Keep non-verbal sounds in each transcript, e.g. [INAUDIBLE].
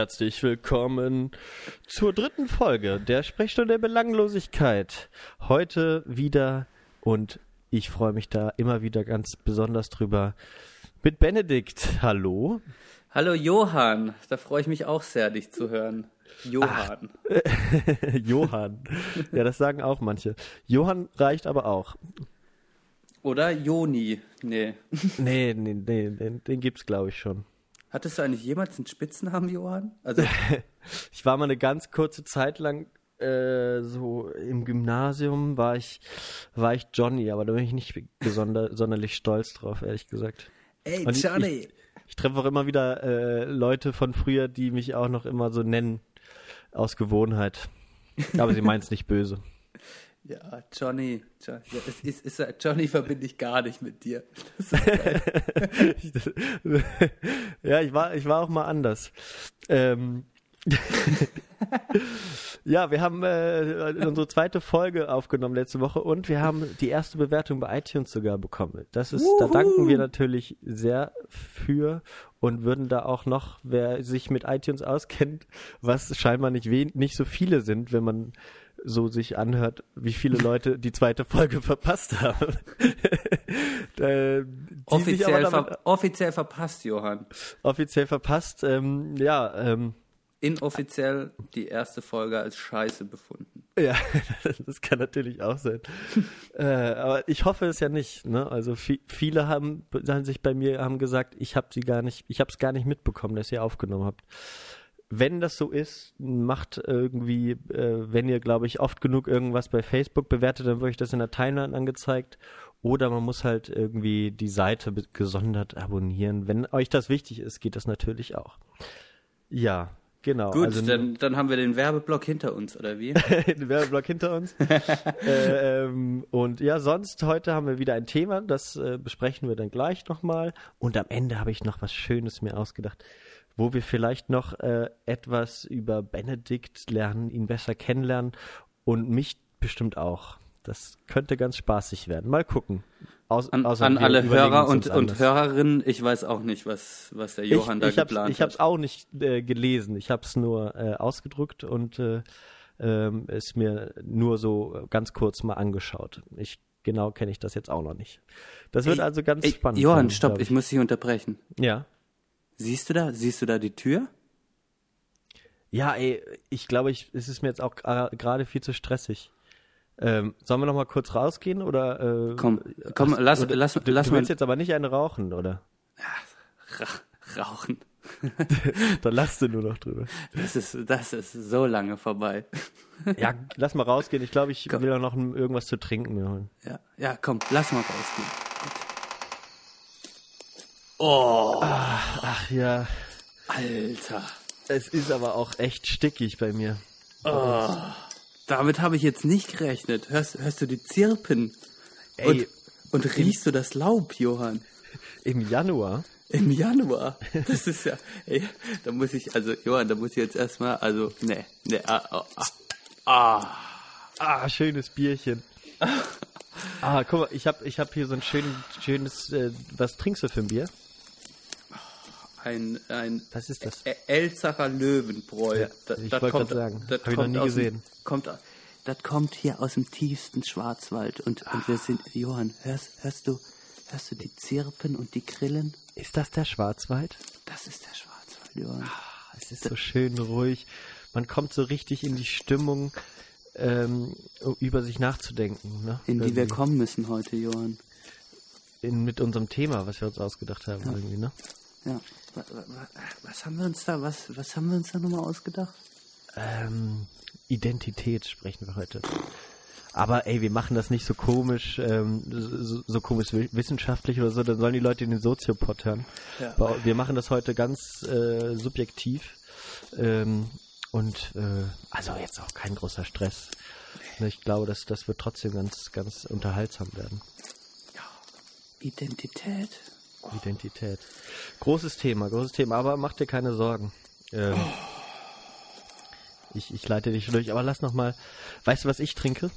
herzlich willkommen zur dritten Folge der Sprechstunde der Belanglosigkeit. Heute wieder und ich freue mich da immer wieder ganz besonders drüber mit Benedikt. Hallo. Hallo Johann, da freue ich mich auch sehr, dich zu hören. Johann. [LAUGHS] Johann. Ja, das sagen auch manche. Johann reicht aber auch. Oder Joni. Nee. Nee, nee, nee, den, den gibt's glaube ich schon. Hattest du eigentlich jemals einen Spitznamen, Johann? Also, [LAUGHS] Ich war mal eine ganz kurze Zeit lang äh, so im Gymnasium war ich war ich Johnny, aber da bin ich nicht [LAUGHS] sonderlich stolz drauf, ehrlich gesagt. ey, Und ich- Johnny. Ich, ich treffe auch immer wieder äh, Leute von früher, die mich auch noch immer so nennen aus Gewohnheit. Aber sie meinen es nicht böse. Ja, Johnny. Johnny. Ja, es ist, ist, Johnny verbinde ich gar nicht mit dir. Ist [LAUGHS] ja, ich war, ich war auch mal anders. Ähm, [LAUGHS] ja, wir haben äh, unsere zweite Folge aufgenommen letzte Woche und wir haben die erste Bewertung bei iTunes sogar bekommen. Das ist, da danken wir natürlich sehr für und würden da auch noch, wer sich mit iTunes auskennt, was scheinbar nicht wen, nicht so viele sind, wenn man so sich anhört, wie viele Leute die zweite Folge [LAUGHS] verpasst haben. [LAUGHS] Äh, offiziell, ver offiziell verpasst, Johann. offiziell verpasst. Ähm, ja, ähm, Inoffiziell die erste Folge als Scheiße befunden. [LAUGHS] ja, das kann natürlich auch sein. äh, aber ich hoffe es ja nicht. Ne? Also vi viele haben, haben sich bei mir haben gesagt, ich habe sie gar nicht, ich habe es gar nicht mitbekommen, dass ihr aufgenommen habt. Wenn das so ist, macht irgendwie, äh, wenn ihr, glaube ich, oft genug irgendwas bei Facebook bewertet, dann wird euch das in der Timeline angezeigt. Oder man muss halt irgendwie die Seite gesondert abonnieren. Wenn euch das wichtig ist, geht das natürlich auch. Ja, genau. Gut, also dann, dann haben wir den Werbeblock hinter uns, oder wie? [LAUGHS] den Werbeblock hinter uns. [LAUGHS] äh, ähm, und ja, sonst heute haben wir wieder ein Thema, das äh, besprechen wir dann gleich nochmal. Und am Ende habe ich noch was Schönes mir ausgedacht, wo wir vielleicht noch äh, etwas über Benedikt lernen, ihn besser kennenlernen und mich bestimmt auch. Das könnte ganz spaßig werden. Mal gucken. Aus, An, an alle Hörer und, und. Hörerinnen, ich weiß auch nicht, was, was der Johann ich, da ich hab's, geplant ich hab's hat. auch nicht äh, gelesen. Ich habe es nur äh, ausgedruckt und äh, ähm, es mir nur so ganz kurz mal angeschaut. Ich genau kenne ich das jetzt auch noch nicht. Das wird Ey, also ganz Ey, spannend. Johann, sein, stopp, glaub ich muss dich unterbrechen. Ja. Siehst du da, siehst du da die Tür? Ja, ey, ich glaube, ich, es ist mir jetzt auch gerade viel zu stressig. Ähm, sollen wir noch mal kurz rausgehen oder? Äh, Komm, komm, lass, oder, lass, du, lass du mal willst jetzt aber nicht eine rauchen, oder? ra- rauchen. [LAUGHS] Dann lass du nur noch drüber. Das ist, das ist so lange vorbei. Ja, lass mal rausgehen. Ich glaube, ich Komm. will auch noch irgendwas zu trinken mir holen. Ja, ja, komm, lass mal rausgehen. Ach ja, Alter, es ist aber auch echt stickig bei mir. damit habe ich jetzt nicht gerechnet. Hörst, hörst du die Zirpen? Ey. Und, und riechst du das Laub, Johann? Im Januar? Im Januar. Das ist ja, ey, da muss ich, also, Johann, da muss ich jetzt erstmal, also, ne, ne, ah, ah, ah, ah. Ah, schönes Bierchen. Ah, guck mal, ich habe ich hab hier so ein schön, schönes, äh, was trinkst du für ein Bier? Ein, ein Was ist das? Elzacher Löwenbräu. Ja, Da- ich das wollte kommt- sagen, das hab ich noch nie gesehen. Dem, kommt, das kommt hier aus dem tiefsten Schwarzwald. Und, und wir sind, Johann, hörst, hörst du, hörst du die Zirpen und die Grillen? Ist das der Schwarzwald? Das ist der Schwarzwald, Johann. Ah, Es ist so schön ruhig. Man kommt so richtig in die Stimmung, ähm, über sich nachzudenken. Ne? in die wir kommen müssen heute, Johann. in, mit unserem Thema, was wir uns ausgedacht haben, irgendwie, ne? Ja. Wa- wa- wa- Was haben wir uns da, was, was haben wir uns da nochmal ausgedacht? Ähm, Identität sprechen wir heute. Aber ey, wir machen das nicht so komisch, ähm, so, so komisch wi- wissenschaftlich oder so, dann sollen die Leute in den Soziopod hören. Ja. Wir machen das heute ganz äh, subjektiv ähm, und äh, also jetzt auch kein großer Stress. Ich glaube, das, das wird trotzdem ganz, ganz unterhaltsam werden. Identität. Identität. Großes Thema, großes Thema, aber mach dir keine Sorgen. Ähm, ich, ich leite dich durch, aber lass noch mal. Weißt du, was ich trinke?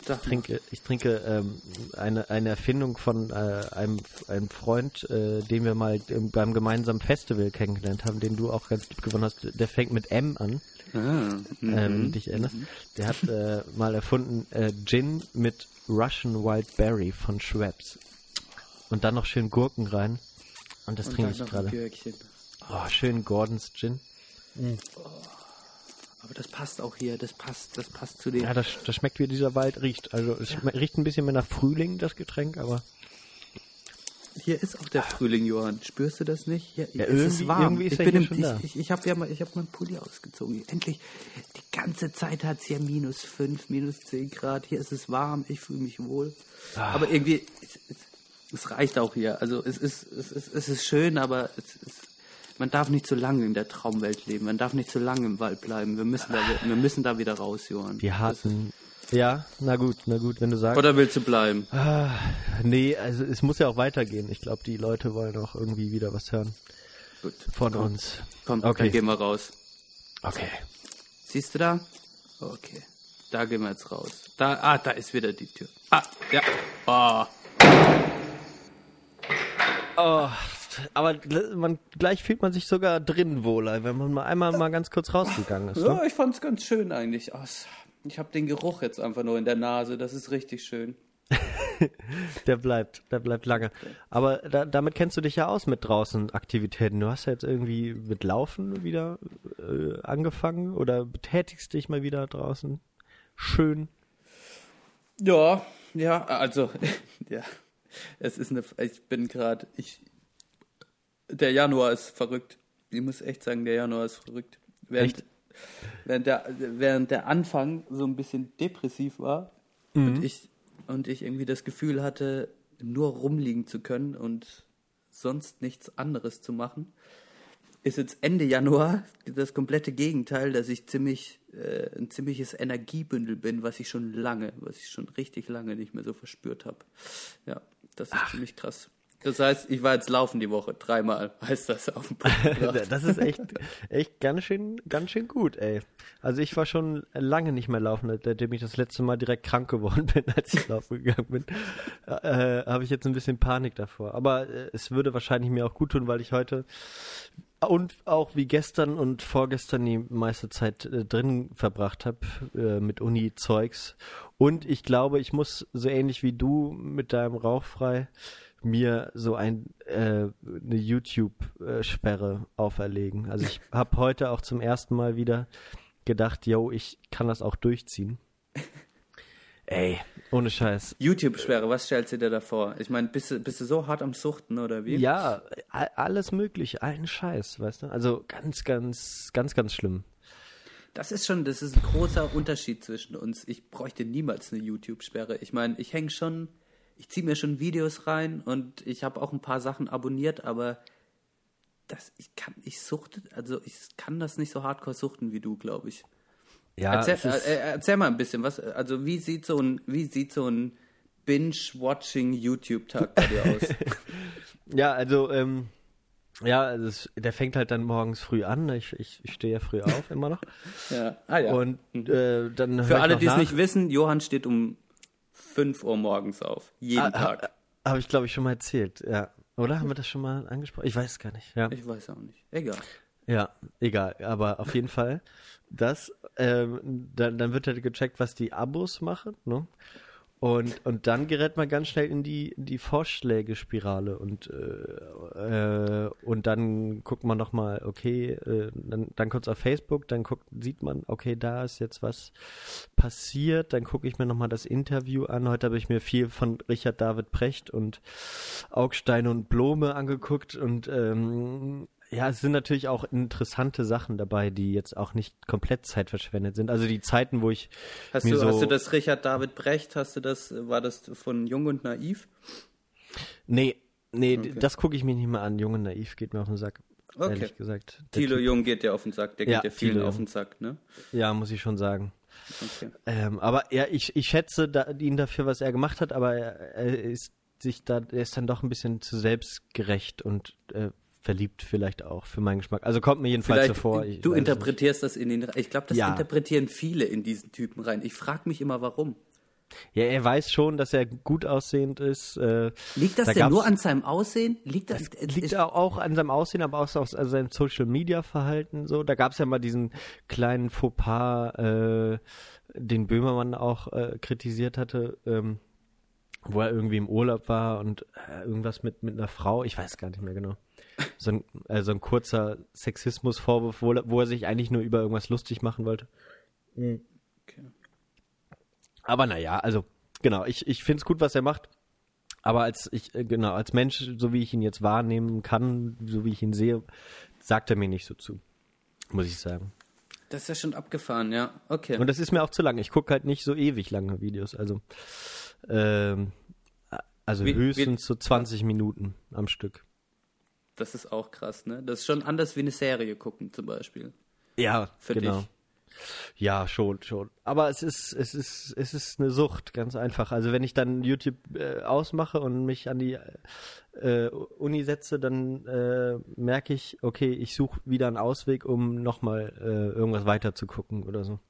Ich trinke, ich trinke ähm, eine, eine Erfindung von äh, einem, einem Freund, äh, den wir mal im, beim gemeinsamen Festival kennengelernt haben, den du auch ganz lieb gewonnen hast. Der fängt mit M an. Ah, ähm, mhm. dich erinnerst. Der hat äh, mal erfunden äh, Gin mit Russian Wild Berry von Schweppes. Und dann noch schön Gurken rein. Und das Und trinke ich gerade. Oh, schön Gordons Gin. Mhm. Oh. Aber das passt auch hier, das passt, das passt zu dem. Ja, das, das schmeckt wie dieser Wald riecht. Also es ja. riecht ein bisschen mehr nach Frühling, das Getränk, aber. Hier ist auch der Frühling, Johann. Spürst du das nicht? Hier, ja, irgendwie, ist warm. Irgendwie ist ich bin im, schon da. Ich, ich, ich habe ja mal, ich habe meinen Pulli ausgezogen. Endlich. Die ganze Zeit hat es hier minus 5, minus 10 Grad. Hier ist es warm. Ich fühle mich wohl. Ah. Aber irgendwie, es, es, es, reicht auch hier. Also es ist, es ist, es ist schön, aber es ist man darf nicht zu lange in der Traumwelt leben. Man darf nicht zu lange im Wald bleiben. Wir müssen da, wir müssen da wieder raus, Johann. Die harten. Ja, na gut, na gut, wenn du sagst. Oder willst du bleiben? Ah, nee, also es muss ja auch weitergehen. Ich glaube, die Leute wollen auch irgendwie wieder was hören. Gut. Von komm, uns. Komm, okay. dann gehen wir raus. Okay. Siehst du da? Okay. Da gehen wir jetzt raus. Da, ah, da ist wieder die Tür. Ah, ja. Oh. Oh, aber man, gleich fühlt man sich sogar drin wohler, wenn man mal einmal mal ganz kurz rausgegangen ist. Ja, ne? ich fand es ganz schön eigentlich. Oh, ich habe den Geruch jetzt einfach nur in der Nase, das ist richtig schön. [LAUGHS] der bleibt, der bleibt lange. Aber da, damit kennst du dich ja aus mit draußen Aktivitäten. Du hast ja jetzt irgendwie mit Laufen wieder äh, angefangen oder betätigst dich mal wieder draußen. Schön. Ja, ja, also, [LAUGHS] ja. Es ist eine, ich bin gerade, ich, der Januar ist verrückt. Ich muss echt sagen, der Januar ist verrückt. Während, während, der, während der Anfang so ein bisschen depressiv war mhm. und, ich, und ich irgendwie das Gefühl hatte, nur rumliegen zu können und sonst nichts anderes zu machen, ist jetzt Ende Januar das komplette Gegenteil, dass ich ziemlich äh, ein ziemliches Energiebündel bin, was ich schon lange, was ich schon richtig lange nicht mehr so verspürt habe. Ja, das ist Ach. ziemlich krass. Das heißt, ich war jetzt laufen die Woche, dreimal, heißt das auf dem Punkt [LAUGHS] Das ist echt, echt ganz schön, ganz schön gut, ey. Also ich war schon lange nicht mehr laufen, seitdem ich das letzte Mal direkt krank geworden bin, [LAUGHS] als ich laufen gegangen bin. Äh, Habe ich jetzt ein bisschen Panik davor. Aber äh, es würde wahrscheinlich mir auch gut tun, weil ich heute und auch wie gestern und vorgestern die meiste Zeit äh, drin verbracht habe äh, mit Uni-Zeugs. Und ich glaube, ich muss so ähnlich wie du mit deinem Rauchfrei mir so ein äh, eine YouTube-Sperre auferlegen. Also ich [LAUGHS] habe heute auch zum ersten Mal wieder gedacht, yo, ich kann das auch durchziehen. Ey, ohne Scheiß. YouTube-Sperre, was stellst du dir da vor? Ich meine, bist du, bist du so hart am Suchten oder wie? Ja, alles möglich, allen Scheiß, weißt du? Also ganz, ganz, ganz, ganz schlimm. Das ist schon, das ist ein großer Unterschied zwischen uns. Ich bräuchte niemals eine YouTube-Sperre. Ich meine, ich hänge schon ich ziehe mir schon Videos rein und ich habe auch ein paar Sachen abonniert, aber das, ich kann, ich suchte, also ich kann das nicht so hardcore suchten wie du, glaube ich. Ja, erzähl, äh, äh, erzähl, mal ein bisschen, was, also wie sieht so ein, wie sieht so ein Binge-Watching YouTube-Tag bei dir aus? [LAUGHS] ja, also, ähm, ja, also der fängt halt dann morgens früh an. Ich, ich, ich stehe ja früh auf immer noch. [LAUGHS] ja. Ah, ja. Und mhm. äh, dann Für alle, die es nicht wissen, Johann steht um 5 Uhr morgens auf. Jeden ah, Tag. Habe ich, glaube ich, schon mal erzählt, ja. Oder haben wir das schon mal angesprochen? Ich weiß es gar nicht. Ja. Ich weiß auch nicht. Egal. Ja, egal. Aber auf jeden Fall, das, ähm, dann, dann wird halt gecheckt, was die Abos machen, ne? Und, und dann gerät man ganz schnell in die, in die Vorschlägespirale und, äh, äh, und dann guckt man nochmal, okay, äh, dann, dann kurz auf Facebook, dann guckt, sieht man, okay, da ist jetzt was passiert, dann gucke ich mir nochmal das Interview an. Heute habe ich mir viel von Richard David Precht und Augstein und Blome angeguckt und ähm, ja, es sind natürlich auch interessante Sachen dabei, die jetzt auch nicht komplett zeitverschwendet sind. Also die Zeiten, wo ich hast du, so hast du das Richard David Brecht? Hast du das? War das von Jung und Naiv? Nee, nee, okay. das gucke ich mir nicht mehr an. Jung und Naiv geht mir auf den Sack. Okay. Ehrlich gesagt. Thilo Jung geht ja auf den Sack. Der geht ja, ja vielen auf den Sack, ne? Ja, muss ich schon sagen. Okay. Ähm, aber ja, ich, ich schätze da, ihn dafür, was er gemacht hat, aber er, er ist sich da, er ist dann doch ein bisschen zu selbstgerecht und äh, verliebt vielleicht auch für meinen Geschmack. Also kommt mir jedenfalls vielleicht, so vor. Ich du interpretierst das in den. Ich glaube, das ja. interpretieren viele in diesen Typen rein. Ich frage mich immer, warum. Ja, er weiß schon, dass er gut aussehend ist. Äh, Liegt das da denn nur an seinem Aussehen? Liegt das, liegt ich, auch- an seinem Aussehen, aber auch aus also seinem Social Media Verhalten so. Da gab es ja mal diesen kleinen Fauxpas, äh, den Böhmermann auch äh, kritisiert hatte, ähm, wo er irgendwie im Urlaub war und äh, irgendwas mit mit einer Frau, ich weiß gar nicht mehr genau. So ein, äh, so ein kurzer Sexismusvorwurf, wo, er- wo er sich eigentlich nur über irgendwas lustig machen wollte. Okay. Aber naja, also genau, ich, ich finde es gut, was er macht. Aber als ich, äh, genau, als Mensch, so wie ich ihn jetzt wahrnehmen kann, so wie ich ihn sehe, sagt er mir nicht so zu. Muss ich sagen. Das ist ja schon abgefahren, ja. Okay. Und das ist mir auch zu lang. Ich gucke halt nicht so ewig lange Videos. Also, ähm, also Wie- höchstens so 20 Minuten am Stück. Das ist auch krass, ne? Das ist schon anders wie eine Serie gucken, zum Beispiel. Ja, Für genau. dich. Ja, schon, schon. Aber es ist, es ist, es ist eine Sucht, ganz einfach. Also wenn ich dann YouTube äh, ausmache und mich an die äh, Uni setze, dann äh, merke ich, okay, ich suche wieder einen Ausweg, um nochmal äh, irgendwas weiter zu gucken oder so.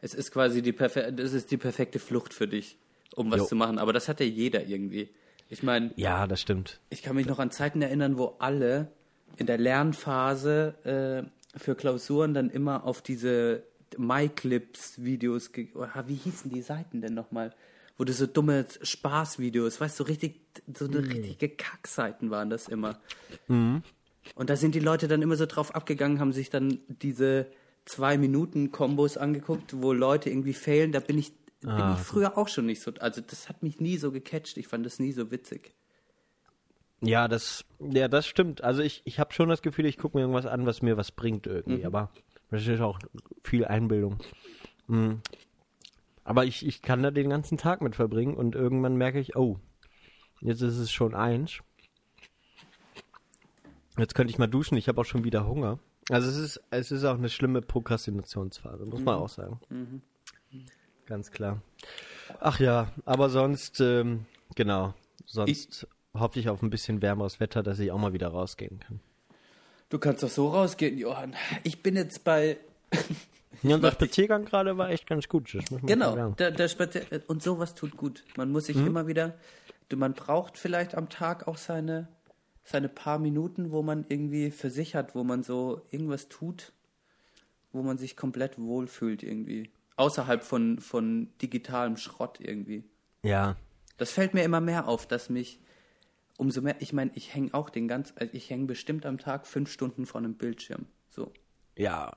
Es ist quasi die, perfe das ist die perfekte Flucht für dich, um was Jo. zu machen. Aber das hat ja jeder irgendwie. Ich meine, Ja, das stimmt. ich kann mich noch an Zeiten erinnern, wo alle in der Lernphase äh, für Klausuren dann immer auf diese MyClips-Videos, oder wie hießen die Seiten denn nochmal? Wo du so dumme Spaßvideos, weißt du, richtig, so eine richtige Kackseiten waren das immer. Und da sind die Leute dann immer so drauf abgegangen, haben sich dann diese zwei Minuten Kombos angeguckt, wo Leute irgendwie failen. Da bin ich, bin Ah, ich früher auch schon nicht so. Also das hat mich nie so gecatcht. Ich fand das nie so witzig. Ja, das, ja, das stimmt. Also ich, ich habe schon das Gefühl, ich gucke mir irgendwas an, was mir was bringt irgendwie. Aber das ist auch viel Einbildung. Mhm. Aber ich, ich kann da den ganzen Tag mit verbringen und irgendwann merke ich, oh, jetzt ist es schon eins. Jetzt könnte ich mal duschen, ich habe auch schon wieder Hunger. Also es ist, es ist auch eine schlimme Prokrastinationsphase, muss man auch sagen. Ganz klar. Ach ja, aber sonst, ähm, genau, sonst hoffe ich auf ein bisschen wärmeres Wetter, dass ich auch mal wieder rausgehen kann. Du kannst doch so rausgehen, Johann. Ich bin jetzt bei. [LAUGHS] Ja, und der Spaziergang gerade war echt ganz gut. Genau, der, der Spazier und sowas tut gut. Man muss sich immer wieder. Man braucht vielleicht am Tag auch seine, seine paar Minuten, wo man irgendwie für sich hat, wo man so irgendwas tut, wo man sich komplett wohlfühlt irgendwie. Außerhalb von, von digitalem Schrott irgendwie. Ja, Das fällt mir immer mehr auf, dass mich umso mehr, ich meine, ich hänge auch den ganzen, also ich hänge bestimmt am Tag fünf Stunden vor einem Bildschirm. So. ja.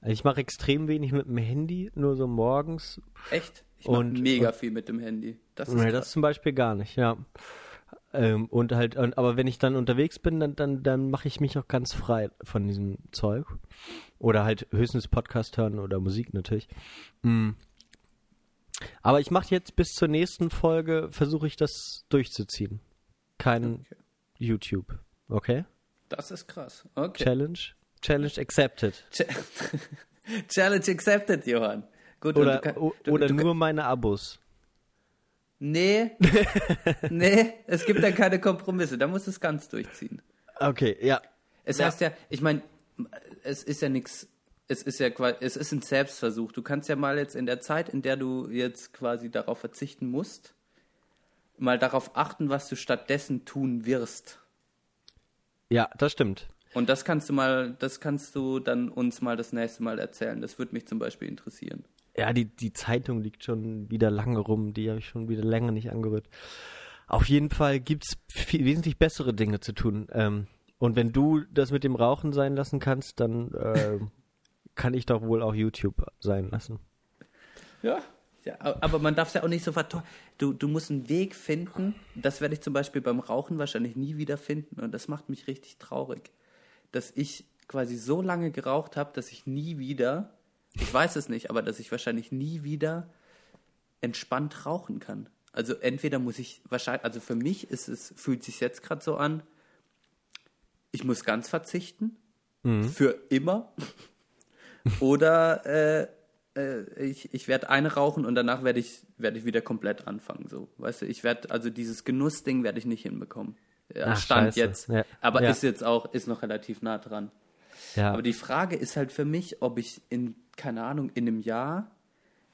Also ich mache extrem wenig mit dem Handy, nur so morgens. Echt? Ich mache mega und- viel mit dem Handy. Das ist Nee, krass. das zum Beispiel gar nicht, ja. Ähm, und halt, und, aber wenn ich dann unterwegs bin, dann, dann, dann mache ich mich auch ganz frei von diesem Zeug. Oder halt höchstens Podcast hören oder Musik natürlich. Mm. Aber ich mache jetzt bis zur nächsten Folge, versuche ich das durchzuziehen. Kein Okay. YouTube. Okay? Das ist krass. Okay. Challenge? Challenge accepted. Ch- [LAUGHS] Challenge accepted, Johann. Gut, Oder, kann- du, oder du, nur meine Abos. Nee. [LAUGHS] nee, es gibt dann keine Kompromisse. Da musst du es ganz durchziehen. Okay, ja. Es Ja. heißt ja, ich meine, es ist ja nichts, es ist ja quasi, es ist ein Selbstversuch. Du kannst ja mal jetzt in der Zeit, in der du jetzt quasi darauf verzichten musst, mal darauf achten, was du stattdessen tun wirst. Ja, das stimmt. Und das kannst du mal, das kannst du dann uns mal das nächste Mal erzählen. Das würde mich zum Beispiel interessieren. Ja, die, die Zeitung liegt schon wieder lange rum, die habe ich schon wieder länger nicht angerührt. Auf jeden Fall gibt's viel, wesentlich bessere Dinge zu tun. Ähm, und wenn du das mit dem Rauchen sein lassen kannst, dann äh, [LAUGHS] kann ich doch wohl auch YouTube sein lassen. Ja. ja aber man darf es ja auch nicht so verteufeln. Du, du musst einen Weg finden. Das werde ich zum Beispiel beim Rauchen wahrscheinlich nie wieder finden. Und das macht mich richtig traurig. Dass ich quasi so lange geraucht habe, dass ich nie wieder, ich weiß es nicht, aber dass ich wahrscheinlich nie wieder entspannt rauchen kann. Also entweder muss ich wahrscheinlich, also für mich ist es, fühlt sich jetzt gerade so an, ich muss ganz verzichten. Für immer. [LAUGHS] Oder äh, äh, ich, ich werde eine rauchen und danach werde ich, werde ich wieder komplett anfangen. So, weißt du, ich werde, also dieses Genussding werde ich nicht hinbekommen. Ja, Ach, Stand scheiße. jetzt. Ja. Aber Ja. ist jetzt auch, ist noch relativ nah dran. Aber die Frage ist halt für mich, ob ich in, keine Ahnung, in einem Jahr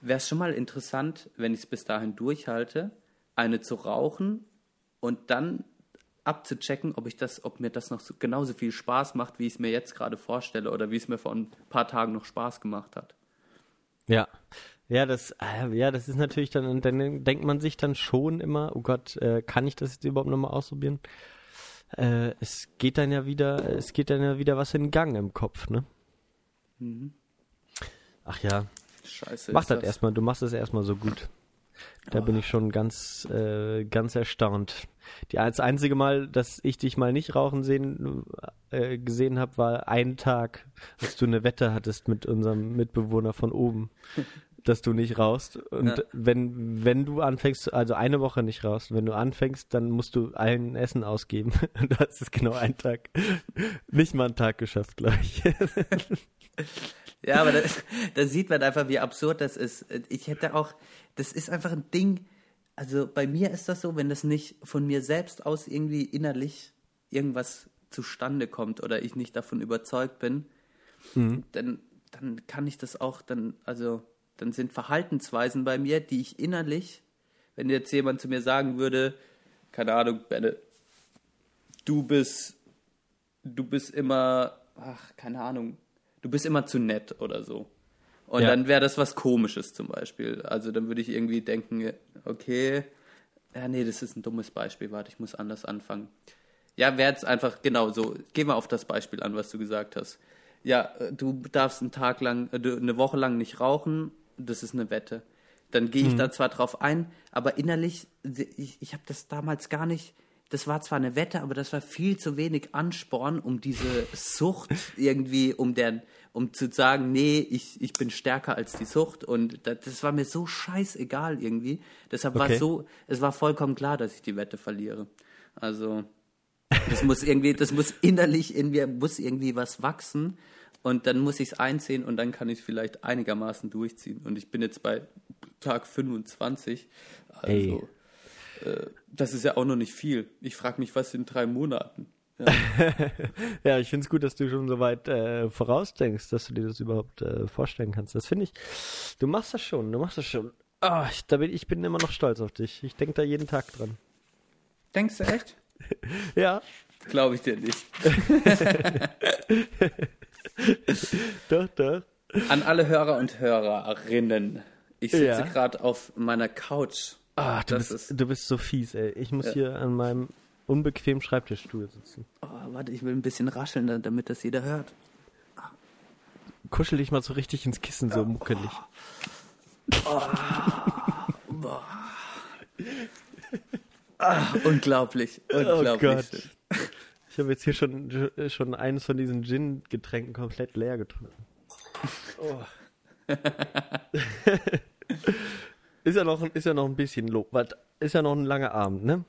wäre es schon mal interessant, wenn ich es bis dahin durchhalte, eine zu rauchen und dann abzuchecken, ob ich das, ob mir das noch so, genauso viel Spaß macht, wie ich es mir jetzt gerade vorstelle oder wie es mir vor ein paar Tagen noch Spaß gemacht hat. Ja. Ja, das, äh, ja, das ist natürlich dann, und dann denkt man sich dann schon immer, oh Gott, äh, kann ich das jetzt überhaupt nochmal ausprobieren? Äh, es geht dann ja wieder, es geht dann ja wieder was in Gang im Kopf, ne? Mhm. Ach ja, Scheiße. mach ist das erstmal, du machst es erstmal so gut. Da bin ich schon ganz, äh, ganz erstaunt. Die, das einzige Mal, dass ich dich mal nicht rauchen sehen, äh, gesehen habe, war ein Tag, als du eine Wette hattest mit unserem Mitbewohner von oben, [LAUGHS] dass du nicht rauchst. Und Ja. wenn, wenn du anfängst, also eine Woche nicht rauchst, wenn du anfängst, dann musst du allen Essen ausgeben. Und [LAUGHS] du hast es genau einen Tag, nicht mal einen Tag geschafft, glaube ich. [LAUGHS] [LAUGHS] Ja, aber da, sieht man einfach, wie absurd das ist. Ich hätte auch, das ist einfach ein Ding. Also bei mir ist das so, wenn das nicht von mir selbst aus irgendwie innerlich irgendwas zustande kommt oder ich nicht davon überzeugt bin, dann, dann kann ich das auch, dann, also, dann sind Verhaltensweisen bei mir, die ich innerlich, wenn jetzt jemand zu mir sagen würde, keine Ahnung, Benne, du bist, du bist immer, ach, keine Ahnung, du bist immer zu nett oder so. Und Ja. dann wäre das was Komisches zum Beispiel. Also dann würde ich irgendwie denken, okay, ja, nee, das ist ein dummes Beispiel, warte, ich muss anders anfangen. Ja, wäre jetzt einfach, genau so, geh mal auf das Beispiel an, was du gesagt hast. Ja, äh, du darfst einen Tag lang, äh, eine Woche lang nicht rauchen, das ist eine Wette. Dann gehe ich da zwar drauf ein, aber innerlich, ich, ich habe das damals gar nicht, das war zwar eine Wette, aber das war viel zu wenig Ansporn, um diese Sucht irgendwie, um deren, um zu sagen, nee, ich, ich bin stärker als die Sucht und das, das war mir so scheißegal irgendwie. Deshalb war Okay. es so, es war vollkommen klar, dass ich die Wette verliere. Also, das muss irgendwie, das muss innerlich in mir, muss irgendwie was wachsen und dann muss ich es einsehen und dann kann ich es vielleicht einigermaßen durchziehen. Und ich bin jetzt bei Tag 25. Also, Ey. Äh, das ist ja auch noch nicht viel. Ich frage mich, was in drei Monaten. Ja. [LAUGHS] Ja, ich finde es gut, dass du schon so weit äh, vorausdenkst, dass du dir das überhaupt äh, vorstellen kannst. Das finde ich, du machst das schon, du machst das schon. Ah, ich, da bin, ich bin immer noch stolz auf dich. Ich denke da jeden Tag dran. Denkst du echt? [LAUGHS] Ja, Glaube ich dir nicht. [LAUGHS] doch, doch. An alle Hörer und Hörerinnen. Ich sitze Ja. gerade auf meiner Couch. Ah, du, Das bist, ist- du bist so fies, ey. Ich muss Ja. hier an meinem unbequemen Schreibtischstuhl sitzen. Oh, warte, ich will ein bisschen rascheln, da- damit das jeder hört. Kuschel dich mal so richtig ins Kissen, so muckelig. Ah, unglaublich, unglaublich. Oh Gott. Ich habe jetzt hier schon, schon eines von diesen Gin-Getränken komplett leer getrunken. Oh. [LAUGHS] [LAUGHS] ist, ja noch, ist ja noch ein bisschen lob. Ist ja noch ein langer Abend, ne?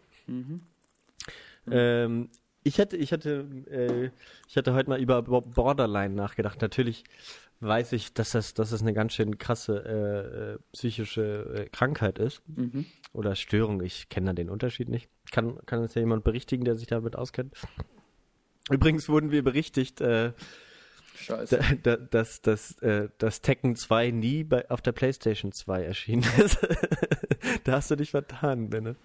Ähm, ich hatte, ich hatte, äh, ich hatte heute mal über Bo- Borderline nachgedacht. Natürlich weiß ich, dass das, dass das eine ganz schön krasse äh, äh, psychische äh, Krankheit ist Mhm. oder Störung. Ich kenne da den Unterschied nicht. Kann, kann uns ja jemand berichtigen, der sich damit auskennt. Übrigens wurden wir berichtigt, äh, Scheiße. da, da, dass, dass, äh, dass Tekken 2 nie bei, auf der PlayStation 2 erschienen [LAUGHS] ist. da hast du dich vertan, Benne.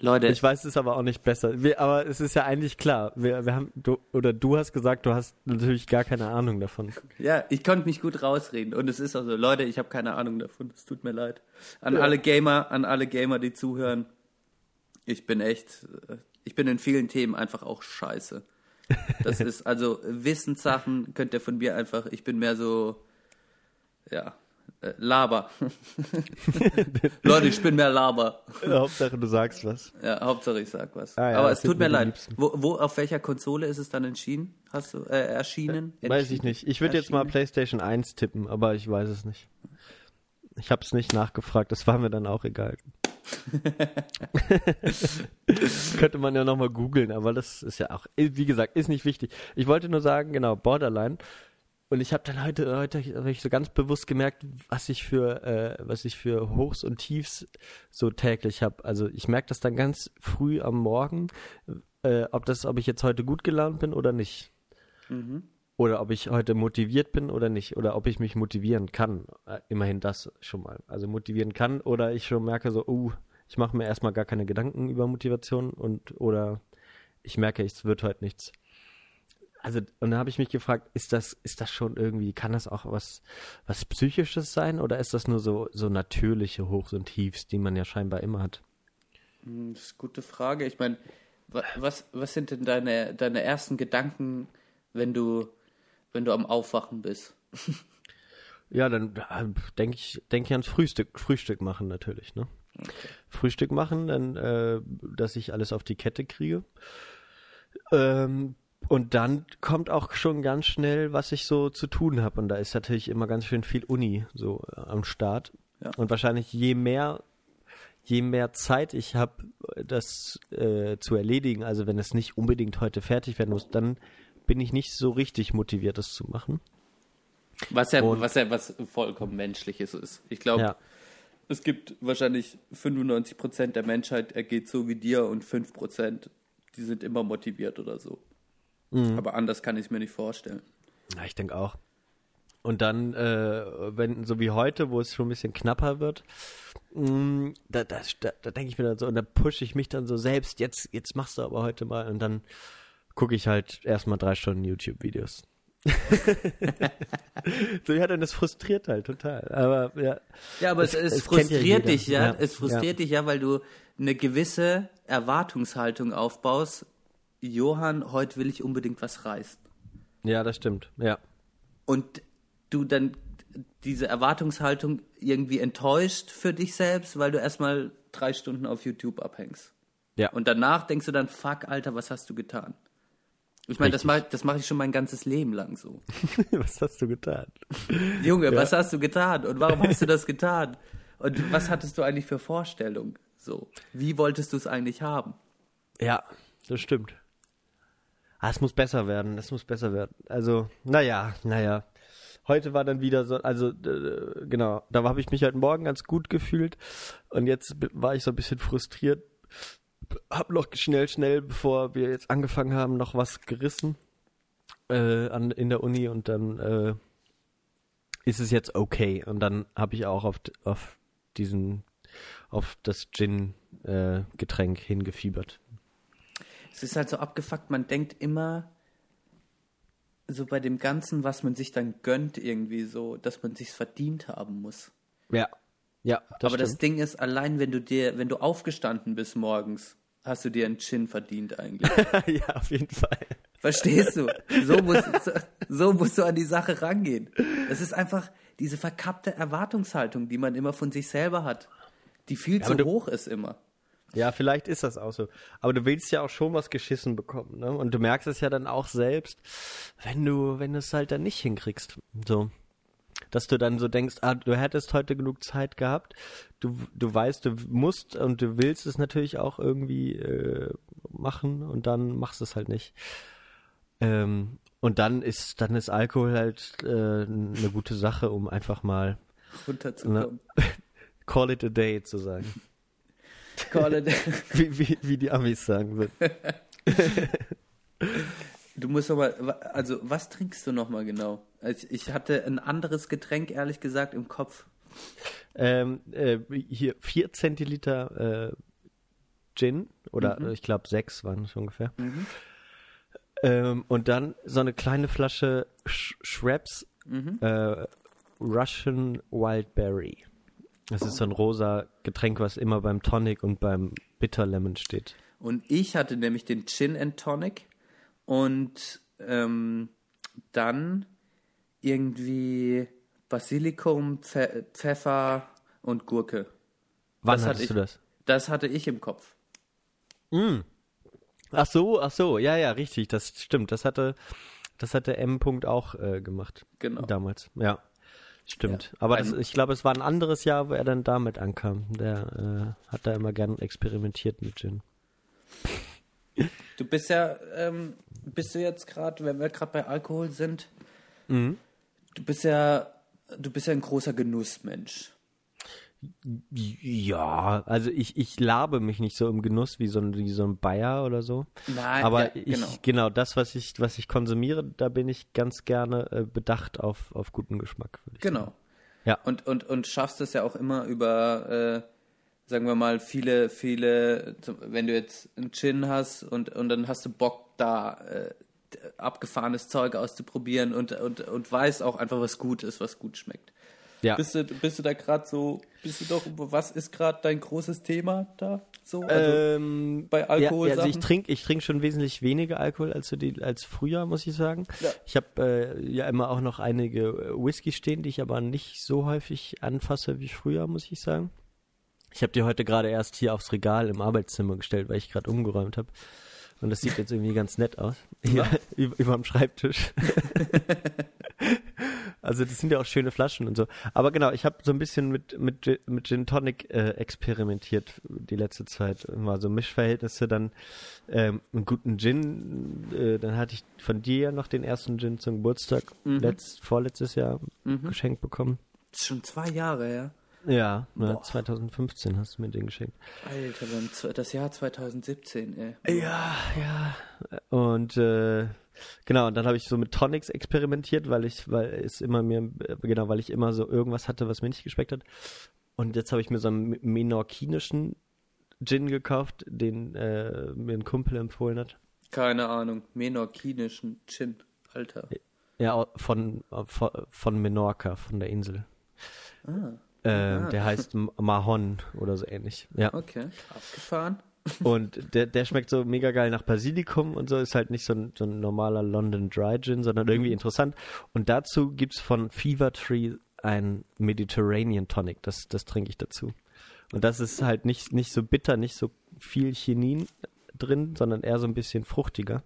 Leute, Ich weiß es aber auch nicht besser. Wir, aber es ist ja eigentlich klar. Wir, wir haben, du, oder du hast gesagt, du hast natürlich gar keine Ahnung davon. ja, ich konnte mich gut rausreden. Und es ist auch so, Leute, ich habe keine Ahnung davon. Es tut mir leid. An alle Gamer, an alle Gamer, die zuhören. Ich bin echt, äh, ich bin in vielen Themen einfach auch scheiße. Das ist, also Wissenssachen könnt ihr von mir einfach, ich bin mehr so, ja, äh, Laber. [LAUGHS] Leute, ich bin mehr Laber. Hauptsache, du sagst was. Ja, Hauptsache ich sag was. Ah ja, Aber es tut mir leid. Wo, wo, auf welcher Konsole ist es dann entschieden? Hast du, äh, erschienen? Weiß ich nicht. Ich würde jetzt mal? PlayStation 1 tippen, aber ich weiß es nicht. Ich habe es nicht nachgefragt, das war mir dann auch egal. [LAUGHS] Könnte man ja nochmal googeln, aber das ist ja auch, wie gesagt, ist nicht wichtig. Ich wollte nur sagen, genau, Borderline. Und ich habe dann heute, heute hab ich so ganz bewusst gemerkt, was ich für, äh, was ich für Hochs und Tiefs so täglich habe. Also ich merke das dann ganz früh am Morgen, äh, ob das, ob ich jetzt heute gut gelaunt bin oder nicht. Mhm. Oder ob ich heute motiviert bin oder nicht. Oder ob ich mich motivieren kann. Äh, immerhin das schon mal. Also motivieren kann oder ich schon merke so, uh, ich mache mir erstmal gar keine Gedanken über Motivation und oder ich merke, es wird heute nichts. Also, und dann habe ich mich gefragt, ist das, ist das schon irgendwie, kann das auch was, was Psychisches sein oder ist das nur so, so natürliche Hochs und Tiefs, die man ja scheinbar immer hat? Hm, das ist eine gute Frage. Ich meine, was, was sind denn deine, deine ersten Gedanken, wenn du, wenn du am Aufwachen bist? [LAUGHS] Ja, dann denke ich, denke ich ans Frühstück, Frühstück machen natürlich, ne? Okay. Frühstück machen, dann, äh, dass ich alles auf die Kette kriege. Ähm, und dann kommt auch schon ganz schnell, was ich so zu tun habe. Und da ist natürlich immer ganz schön viel Uni so äh, am Start. Ja. Und wahrscheinlich je mehr, je mehr Zeit ich habe, das äh, zu erledigen, also wenn es nicht unbedingt heute fertig werden muss, dann bin ich nicht so richtig motiviert, das zu machen. Was ja, Und, was ja was vollkommen menschliches ist. Ich glaube, ja. es gibt wahrscheinlich 95 Prozent der Menschheit ergeht so wie dir und 5 Prozent, die sind immer motiviert oder so. Mhm. Aber anders kann ich es mir nicht vorstellen. Ja, ich denke auch. Und dann, äh, wenn, so wie heute, wo es schon ein bisschen knapper wird, mh, mm, da, da, da, da denke ich mir dann so, und dann pushe ich mich dann so selbst, jetzt, jetzt machst du aber heute mal, und dann gucke ich halt erstmal drei Stunden YouTube-Videos. [LAUGHS] so, ja, dann das frustriert halt total. Aber ja. Ja, aber es, es, es frustriert ja dich, ja? ja. Es frustriert ja. dich ja, weil du eine gewisse Erwartungshaltung aufbaust, Johann, heute will ich unbedingt was reißen. Ja, das stimmt, ja. Und du dann diese Erwartungshaltung irgendwie enttäuscht für dich selbst, weil du erstmal drei Stunden auf YouTube abhängst. Ja. Und danach denkst du dann, fuck, Alter, was hast du getan? Ich meine, das mache das mach ich schon mein ganzes Leben lang so. [LAUGHS] was hast du getan? Junge, ja. was hast du getan? Und warum hast du das [LAUGHS] getan? Und was hattest du eigentlich für Vorstellungen? So, wie wolltest du es eigentlich haben? Ja, das stimmt. Ah, es muss besser werden, es muss besser werden. Also, naja, naja. Heute war dann wieder so, also äh, genau, da habe ich mich heute Morgen ganz gut gefühlt und jetzt war ich so ein bisschen frustriert. Hab noch schnell, schnell, bevor wir jetzt angefangen haben, noch was gerissen äh, an, in der Uni und dann äh, ist es jetzt okay. Und dann habe ich auch auf, auf diesen, auf das Gin-Getränk äh, hingefiebert es ist halt so abgefuckt, man denkt immer so bei dem Ganzen, was man sich dann gönnt, irgendwie so, dass man sich's verdient haben muss. Ja. Ja. Das Aber stimmt. das Ding ist, allein wenn du dir, wenn du aufgestanden bist morgens, hast du dir einen Chin verdient eigentlich. [LAUGHS] ja, auf jeden Fall. Verstehst du? So musst, [LAUGHS] so, so musst du an die Sache rangehen. Das ist einfach diese verkappte Erwartungshaltung, die man immer von sich selber hat, die viel ja, zu du, hoch ist immer. Ja, vielleicht ist das auch so. Aber du willst ja auch schon was geschissen bekommen, ne? Und du merkst es ja dann auch selbst, wenn du, wenn du es halt dann nicht hinkriegst. So. Dass du dann so denkst, ah, du hättest heute genug Zeit gehabt. Du, du weißt, du musst und du willst es natürlich auch irgendwie äh, machen und dann machst du es halt nicht. Ähm, und dann ist, dann ist Alkohol halt äh, eine gute Sache, um einfach mal runterzukommen. Ne, [LAUGHS] call it a day zu sagen. Call it. [LAUGHS] wie, wie, wie die Amis sagen würden. [LAUGHS] Du musst aber, also was trinkst du nochmal genau? Also ich hatte ein anderes Getränk, ehrlich gesagt, im Kopf. Ähm, äh, hier vier Zentiliter äh, Gin oder mhm. ich glaube sechs waren es ungefähr. Mhm. Ähm, und dann so eine kleine Flasche Sh Schweppes mhm. äh, Russian Wildberry. Das ist so ein rosa Getränk, was immer beim Tonic und beim Bitter Lemon steht. Und ich hatte nämlich den Gin and Tonic und ähm, dann irgendwie Basilikum, Pfe Pfeffer und Gurke. Wann das hattest ich, du das? Das hatte ich im Kopf. Mm. Ach so, ach so, ja, ja, richtig, das stimmt. Das hatte, das hatte M. -Punkt auch äh, gemacht. Genau. Damals, ja. Stimmt. Ja. Aber das, ich glaube, es war ein anderes Jahr, wo er dann damit ankam. Der äh, hat da immer gern experimentiert mit Gin. Du bist ja, ähm, bist du jetzt gerade, wenn wir gerade bei Alkohol sind, mhm. du bist ja, du bist ja ein großer Genussmensch. Ja, also ich, ich labe mich nicht so im Genuss wie so ein, wie so ein Bayer oder so. Nein, Aber ja, ich, genau. genau. das, was ich, was ich konsumiere, da bin ich ganz gerne äh, bedacht auf, auf guten Geschmack. ich sagen. Genau. Ja. Und, und, und schaffst es ja auch immer über, äh, sagen wir mal, viele, viele, wenn du jetzt einen Gin hast und, und dann hast du Bock, da äh, abgefahrenes Zeug auszuprobieren und, und, und weißt auch einfach, was gut ist, was gut schmeckt. Ja. Bist du, bist du da gerade so, bist du doch, was ist gerade dein großes Thema da? So, also, ähm, bei ja, also ich trinke ich trink schon wesentlich weniger Alkohol als, so die, als früher, muss ich sagen. Ja. Ich habe äh, ja immer auch noch einige äh, Whisky stehen, die ich aber nicht so häufig anfasse wie früher, muss ich sagen. Ich habe die heute gerade erst hier aufs Regal im Arbeitszimmer gestellt, weil ich gerade umgeräumt habe. Und das sieht jetzt irgendwie ganz nett aus. Hier, [LAUGHS] über, über dem Schreibtisch. [LAUGHS] also das sind ja auch schöne Flaschen und so. Aber genau, ich habe so ein bisschen mit, mit, Gin- mit Gin Tonic äh, experimentiert die letzte Zeit. Mal so Mischverhältnisse, dann ähm, einen guten Gin. Äh, dann hatte ich von dir ja noch den ersten Gin zum Geburtstag letzt, vorletztes Jahr geschenkt bekommen. das ist schon zwei Jahre her. Ja, ne, Boah. 2015 hast du mir den geschenkt. Alter, das Jahr 2017, ey. Ja, ja. Und äh, genau, und dann habe ich so mit Tonics experimentiert, weil ich, weil es immer mir, genau, weil ich immer so irgendwas hatte, was mir nicht geschmeckt hat. Und jetzt habe ich mir so einen menorkinischen Gin gekauft, den äh, mir ein Kumpel empfohlen hat. Keine Ahnung, menorkinischen Gin, Alter. Ja, von, von, von Menorca, von der Insel. Ah, Ah. Der heißt Mahon oder so ähnlich. Ja. okay, abgefahren. [LAUGHS] Und der, der schmeckt so mega geil nach Basilikum und so, ist halt nicht so ein, so ein normaler London Dry Gin, sondern irgendwie interessant. Und dazu gibt's von Fever Tree ein Mediterranean Tonic, das, das trinke ich dazu. Und das ist halt nicht, nicht so bitter, nicht so viel Chinin drin, sondern eher so ein bisschen fruchtiger.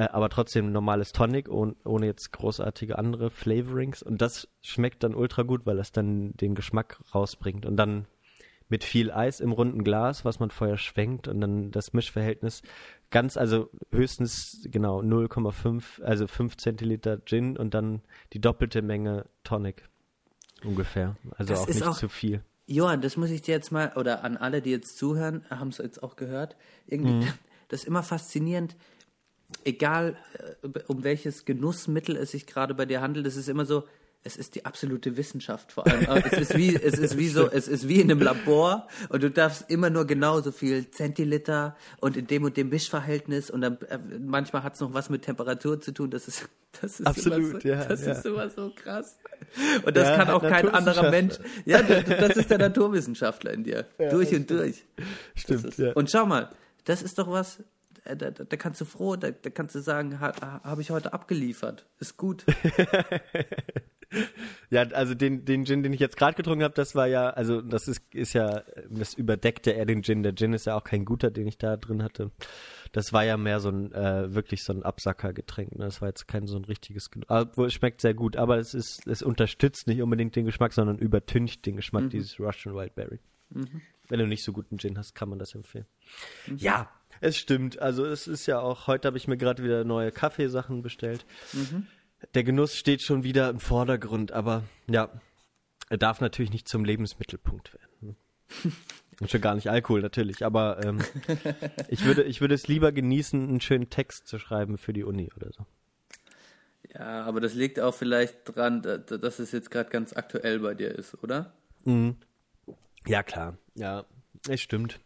Äh, aber trotzdem normales Tonic, ohne, ohne jetzt großartige andere Flavorings. Und das schmeckt dann ultra gut, weil das dann den Geschmack rausbringt. Und dann mit viel Eis im runden Glas, was man vorher schwenkt und dann das Mischverhältnis ganz, also höchstens genau 0,5, also 5 Zentiliter Gin und dann die doppelte Menge Tonic ungefähr. Also Das auch nicht auch- zu viel. Johann, das muss ich dir jetzt mal, oder an alle, die jetzt zuhören, haben es jetzt auch gehört. Irgendwie, das ist immer faszinierend. Egal, äh, um welches Genussmittel es sich gerade bei dir handelt, es ist immer so, es ist die absolute Wissenschaft vor allem. Es ist wie, [LAUGHS] es ist wie so, es ist wie in einem Labor und du darfst immer nur genauso viel Zentiliter und in dem und dem Mischverhältnis und dann äh, manchmal hat es noch was mit Temperatur zu tun. Das ist, das ist Absolut, immer so, ja, das ja. ist immer so krass. Und das Ja, kann auch kein anderer Mensch. Ja, d- das ist der Naturwissenschaftler in dir. [LAUGHS] durch und durch. Stimmt, Das ist, ja. Und schau mal, das ist doch was, da, da, da kannst du froh, da, da kannst du sagen, ha, ha, habe ich heute abgeliefert. Ist gut. [LAUGHS] Ja, also den, den Gin, den ich jetzt gerade getrunken habe, das war ja, also das ist, ist ja, das überdeckte eher den Gin. Der Gin ist ja auch kein guter, den ich da drin hatte. Das war ja mehr so ein, äh, wirklich so ein Absackergetränk. Ne? Das war jetzt kein so ein richtiges, obwohl es schmeckt sehr gut, aber es ist, es unterstützt nicht unbedingt den Geschmack, sondern übertüncht den Geschmack dieses Russian Wildberry. Wenn du nicht so guten Gin hast, kann man das empfehlen. Ja, es stimmt. Also es ist ja auch, heute habe ich mir gerade wieder neue Kaffeesachen bestellt. Der Genuss steht schon wieder im Vordergrund, aber ja, er darf natürlich nicht zum Lebensmittelpunkt werden. ne? [LAUGHS] Und schon gar nicht Alkohol natürlich, aber ähm, [LAUGHS] ich, würde, ich würde es lieber genießen, einen schönen Text zu schreiben für die Uni oder so. Ja, aber das liegt auch vielleicht dran, da- da- dass es jetzt gerade ganz aktuell bei dir ist, oder? Ja, klar. Ja, es stimmt.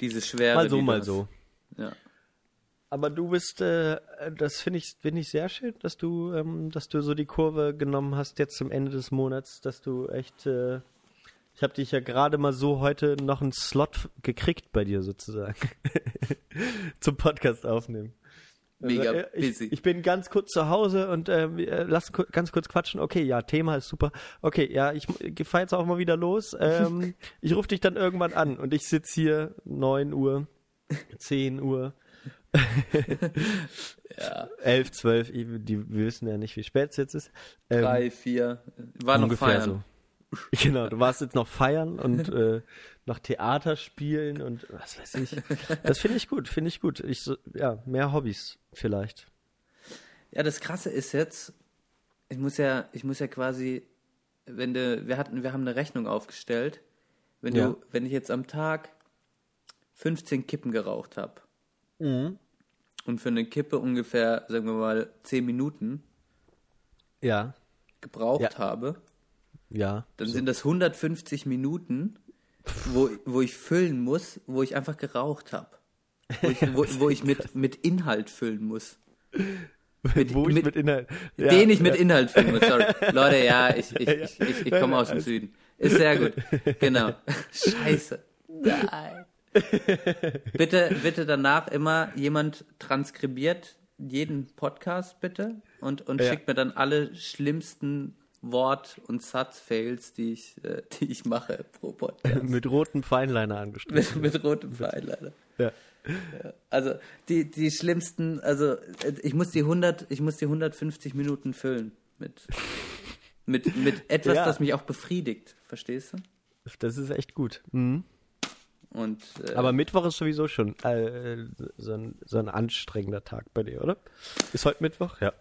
Diese Schwere. Mal so, mal hast. so. Ja. Aber du bist, äh, das finde ich, finde ich sehr schön, dass du, ähm, dass du so die Kurve genommen hast jetzt zum Ende des Monats, dass du echt, äh, ich habe dich ja gerade mal so heute noch einen Slot gekriegt bei dir sozusagen [LAUGHS] zum Podcast aufnehmen. Mega äh, ich, busy. Ich bin ganz kurz zu Hause und äh, äh, lass ku ganz kurz quatschen. Okay, ja, Thema ist super. Okay, ja, ich fahre jetzt auch mal wieder los. [LAUGHS] Ähm, ich rufe dich dann irgendwann an und ich sitze hier 9 Uhr, 10 Uhr. [LAUGHS] ja. 11, 12, ich- die wir wissen ja nicht, wie spät es jetzt ist. Ähm, Drei, vier. War noch ungefähr feiern. so. [LAUGHS] Genau, du warst jetzt noch feiern und äh, noch Theater spielen und was weiß ich. Das finde ich gut, finde ich gut. Ich ja, mehr Hobbys vielleicht. Ja, das Krasse ist jetzt, ich muss ja, ich muss ja quasi wenn du, wir hatten, wir haben eine Rechnung aufgestellt, wenn Ja. du, wenn ich jetzt am Tag 15 Kippen geraucht habe Mhm. und für eine Kippe ungefähr, sagen wir mal, 10 Minuten Ja, gebraucht Ja. habe, ja. dann sind das 150 Minuten, wo, wo ich füllen muss, wo ich einfach geraucht habe. Wo ich, wo, wo ich mit, mit Inhalt füllen muss. Mit- Wo ich mit- mit Inhalt. Ja, Den ich mit ja. Inhalt füllen muss, sorry. Leute, ja, ich, ich, Ja, ich, ich, ich komme aus dem Süden. Ist sehr gut. Genau. [LAUGHS] Scheiße. Nein. Bitte, bitte danach immer jemand transkribiert jeden Podcast bitte und, und Ja. schickt mir dann alle schlimmsten Wort- und Satzfails, die ich, äh, die ich mache pro Podcast. [LAUGHS] Mit roten Feinliner angestrichen. mit, mit rotem Pfeil leider. ja. Also die, die schlimmsten, also ich muss die 100, ich muss die 150 Minuten füllen mit, mit, mit etwas, Ja. das mich auch befriedigt, verstehst du? Das ist echt gut. Mhm. Und äh, Aber Mittwoch ist sowieso schon äh, so, ein, so ein anstrengender Tag bei dir, oder? Ist heute Mittwoch? Ja.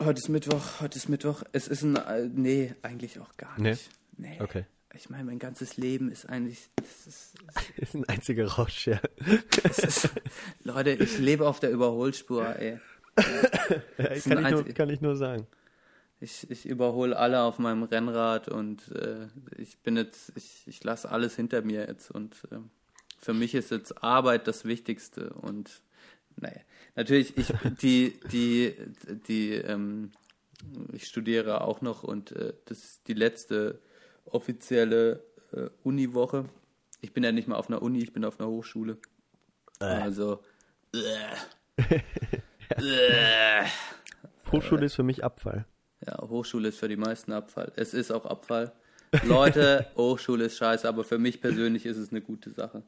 Heute ist Mittwoch, heute ist Mittwoch. Es ist ein, äh, nee, eigentlich auch gar nicht. Nee. Okay. Ich meine, mein ganzes Leben ist eigentlich, das ist, [LAUGHS] Ist ein einziger Rausch, ja. das ist Leute, ich lebe auf der Überholspur, ey. ja ist kann, ich nur, kann ich nur sagen. Ich, ich überhole alle auf meinem Rennrad und äh, ich bin jetzt, ich, ich lasse alles hinter mir jetzt und äh, für mich ist jetzt Arbeit das Wichtigste und naja, natürlich, ich, die, die, die, ähm, ich studiere auch noch und äh, das ist die letzte offizielle äh, Uniwoche. Ich bin ja nicht mal auf einer Uni, ich bin auf einer Hochschule. Also, [LAUGHS] äh, äh, Hochschule ist für mich Abfall. ja, Hochschule ist für die meisten Abfall. Es ist auch Abfall. Leute, [LAUGHS] Hochschule ist scheiße, aber für mich persönlich ist es eine gute Sache.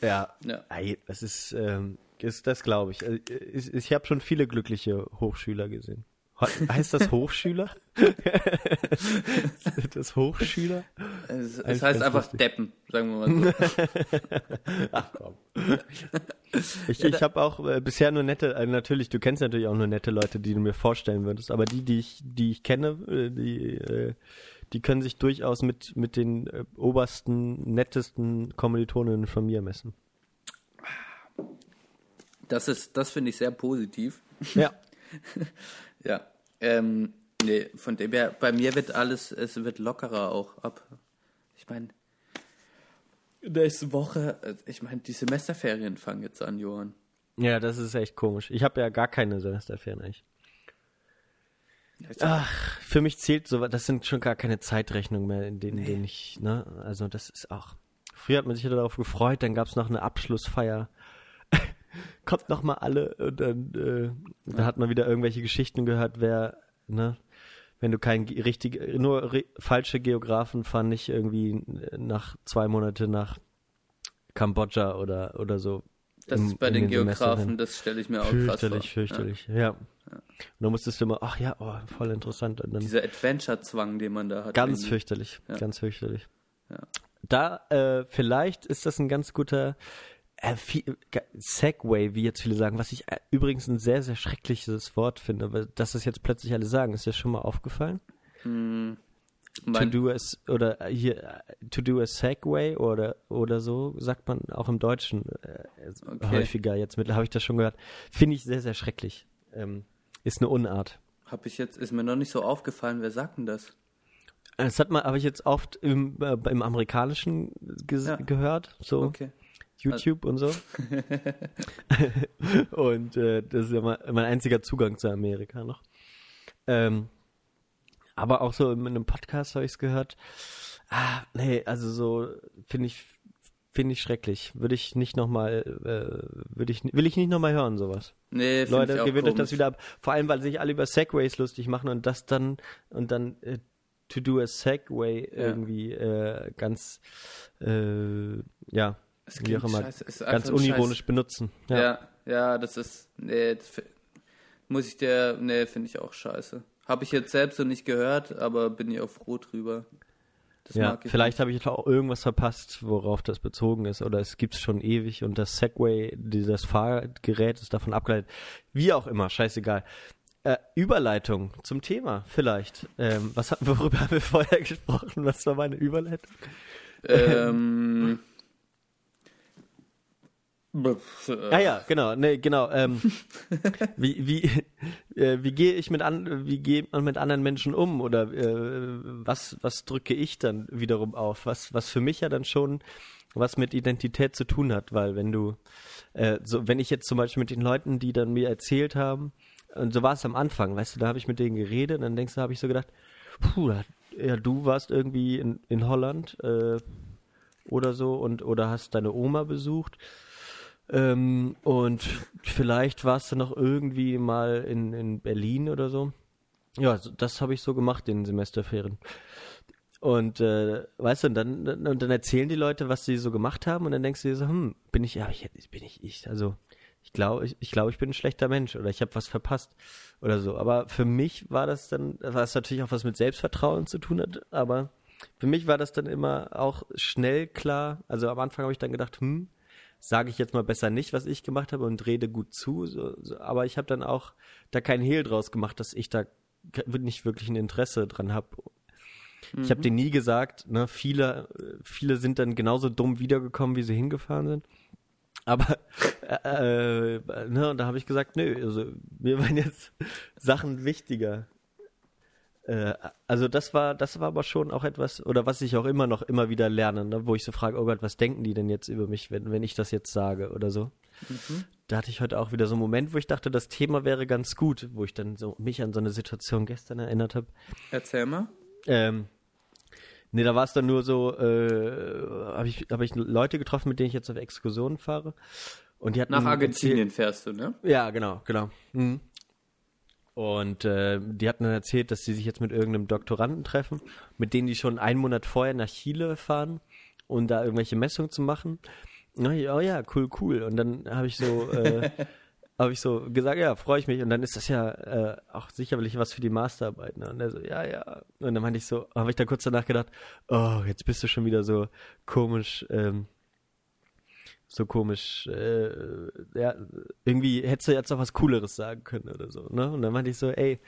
Ja. Ja. Das ist, ähm, ist das glaube ich. Also, Ich, ich habe schon viele glückliche Hochschüler gesehen. He- Heißt das Hochschüler? [LAUGHS] das Hochschüler? Es, es heißt einfach lustig. Deppen, sagen wir mal so. [LAUGHS] Ach komm. Ich, ich habe auch äh, bisher nur nette, äh, natürlich, du kennst natürlich auch nur nette Leute, die du mir vorstellen würdest, aber die, die ich, die ich kenne, äh, die, äh, die können sich durchaus mit, mit den äh, obersten, nettesten Kommilitoninnen von mir messen. Das ist, das finde ich sehr positiv. Ja. [LAUGHS] Ja. Ähm, nee, von dem her, bei mir wird alles, es wird lockerer auch ab. Ich meine, nächste Woche, äh, ich meine, die Semesterferien fangen jetzt an, Johann. Ja, das ist echt komisch. Ich habe ja gar keine Semesterferien eigentlich. Ach, für mich zählt so, das sind schon gar keine Zeitrechnungen mehr, in denen, denen ich, ne, also das ist auch. Früher hat man sich ja darauf gefreut, dann gab es noch eine Abschlussfeier. Kommt noch mal alle und dann, äh, dann hat man wieder irgendwelche Geschichten gehört, wer, ne, wenn du kein richtig, nur re, falsche Geografen fahren nicht irgendwie nach zwei Monate nach Kambodscha oder oder so. Das im- ist bei den Semesterferien. Geografen, das stelle ich mir auch krass vor. Fürchterlich, fürchterlich, ja. Und dann musstest du immer, ach ja, oh, voll interessant. Und dann Dieser Adventure-Zwang, den man da hat. ganz irgendwie. fürchterlich, Ja. ganz fürchterlich. Ja. Da, äh, vielleicht ist das ein ganz guter äh, viel, Segway, wie jetzt viele sagen, was ich äh, übrigens ein sehr, sehr schreckliches Wort finde, weil dass das jetzt plötzlich alle sagen, ist dir schon mal aufgefallen? Hm, to do a, s- oder äh, hier, to do a Segway oder, oder so, sagt man auch im Deutschen äh, Okay. häufiger jetzt mit, habe ich das schon gehört. Finde ich sehr, sehr schrecklich. Ähm, ist eine Unart. hab ich jetzt, ist mir noch nicht so aufgefallen, wer sagt denn das? Das hat man, habe ich jetzt oft im, äh, im Amerikanischen Ja. gehört, so Okay. YouTube und so. [LAUGHS] und äh, das ist ja mein, einziger Zugang zu Amerika noch. Ähm, aber auch so in einem Podcast habe ich es gehört. Ah, nee, also so finde ich finde ich schrecklich. Würde ich nicht nochmal, äh, würde ich, will ich nicht nochmal hören, sowas. Nee, find ich Leute, gewöhnt euch das wieder ab. Vor allem, weil sich alle über Segways lustig machen und das dann und dann äh, to do a Segway Ja. irgendwie äh, ganz äh, ja, Es wie auch immer, es ganz unironisch Scheiß. benutzen. Ja. Ja. ja, das ist, nee, muss ich dir, nee, finde ich auch scheiße. Habe ich jetzt selbst so nicht gehört, aber bin ich auch froh drüber. Das Ja, mag ich vielleicht habe ich auch irgendwas verpasst, worauf das bezogen ist, oder es gibt's schon ewig und das Segway, dieses Fahrgerät ist davon abgeleitet. Wie auch immer, scheißegal. Äh, Überleitung zum Thema, vielleicht. Ähm, was worüber [LAUGHS] haben wir vorher gesprochen? Was war meine Überleitung? Ähm, [LAUGHS] Ah ja, genau, nee, genau. Ähm, [LAUGHS] wie wie, äh, wie gehe ich mit an, wie geht man mit anderen Menschen um oder äh, was was drücke ich dann wiederum auf? Was was für mich ja dann schon was mit Identität zu tun hat, weil wenn du äh, so wenn ich jetzt zum Beispiel mit den Leuten, die dann mir erzählt haben und so war es am Anfang, weißt du, da habe ich mit denen geredet und dann denkst du, habe ich so gedacht, puh, ja, du warst irgendwie in in Holland äh, oder so und oder hast deine Oma besucht ähm, und vielleicht warst du noch irgendwie mal in, in Berlin oder so. Ja, das habe ich so gemacht in den Semesterferien. Und äh, weißt du, und dann, und dann erzählen die Leute, was sie so gemacht haben, und dann denkst du dir so, hm, bin ich, ja, ich, bin ich ich. Also ich glaube, ich, ich glaube, ich bin ein schlechter Mensch oder ich habe was verpasst oder so. Aber für mich war das dann, was natürlich auch was mit Selbstvertrauen zu tun hat, aber für mich war das dann immer auch schnell klar. Also am Anfang habe ich dann gedacht, hm, sage ich jetzt mal besser nicht, was ich gemacht habe und rede gut zu. So, so. Aber ich habe dann auch da keinen Hehl draus gemacht, dass ich da nicht wirklich ein Interesse dran habe. Mhm. Ich habe dir nie gesagt, ne, viele, viele sind dann genauso dumm wiedergekommen, wie sie hingefahren sind. Aber äh, äh, ne, und da habe ich gesagt, nö, also mir waren jetzt [LAUGHS] Sachen wichtiger. Äh, also das war, das war aber schon auch etwas, oder was ich auch immer noch immer wieder lerne, ne, wo ich so frage, oh Gott, was denken die denn jetzt über mich, wenn, wenn ich das jetzt sage oder so. Mhm. Da hatte ich heute auch wieder so einen Moment, wo ich dachte, das Thema wäre ganz gut, wo ich dann so mich an so eine Situation gestern erinnert habe. Erzähl mal. Ähm, nee, da war es dann nur so, äh, habe ich, hab ich Leute getroffen, mit denen ich jetzt auf Exkursionen fahre. Und die hatten Nach Argentinien fährst du, ne? Ja, genau, genau. Mhm. Und äh, die hatten dann erzählt, dass sie sich jetzt mit irgendeinem Doktoranden treffen, mit denen die schon einen Monat vorher nach Chile fahren, um da irgendwelche Messungen zu machen. Und ich, oh ja, cool, cool. Und dann habe ich so, äh, [LAUGHS] habe ich so gesagt, ja, freue ich mich. Und dann ist das ja äh, auch sicherlich was für die Masterarbeit. Ne? Und er so, ja, ja. Und dann meinte ich so, habe ich da kurz danach gedacht, oh, jetzt bist du schon wieder so komisch. Ähm, so komisch, äh, ja, irgendwie hättest du jetzt auch was Cooleres sagen können oder so, ne? Und dann meinte ich so, ey,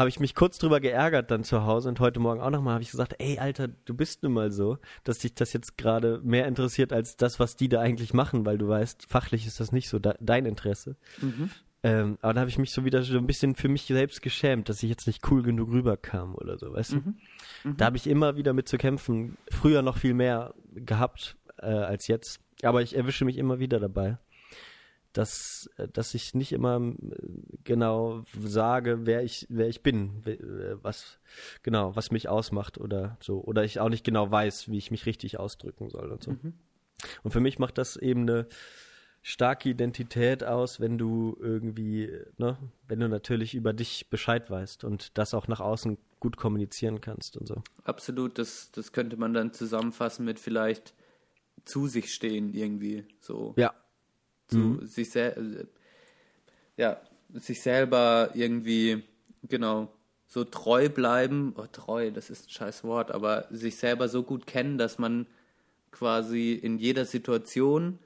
habe ich mich kurz drüber geärgert dann zu Hause und heute Morgen auch nochmal habe ich gesagt, ey, Alter, du bist nun mal so, dass dich das jetzt gerade mehr interessiert als das, was die da eigentlich machen, weil du weißt, fachlich ist das nicht so de dein Interesse. Mhm. Ähm, aber da habe ich mich so wieder so ein bisschen für mich selbst geschämt, dass ich jetzt nicht cool genug rüberkam oder so, weißt mhm. du? Mhm. Da habe ich immer wieder mit zu kämpfen, früher noch viel mehr gehabt äh, als jetzt. Aber ich erwische mich immer wieder dabei, dass, dass ich nicht immer äh, genau sage, wer ich, wer ich bin, äh, was, genau, was mich ausmacht oder so. Oder ich auch nicht genau weiß, wie ich mich richtig ausdrücken soll und so. Mhm. Und für mich macht das eben eine starke Identität aus, wenn du irgendwie, ne, wenn du natürlich über dich Bescheid weißt und das auch nach außen gut kommunizieren kannst und so. Absolut, das, das könnte man dann zusammenfassen mit vielleicht zu sich stehen irgendwie so. Ja. Zu mhm. sich sel ja, sich selber irgendwie genau so treu bleiben. Oh, treu, das ist ein scheiß Wort, aber sich selber so gut kennen, dass man quasi in jeder Situation,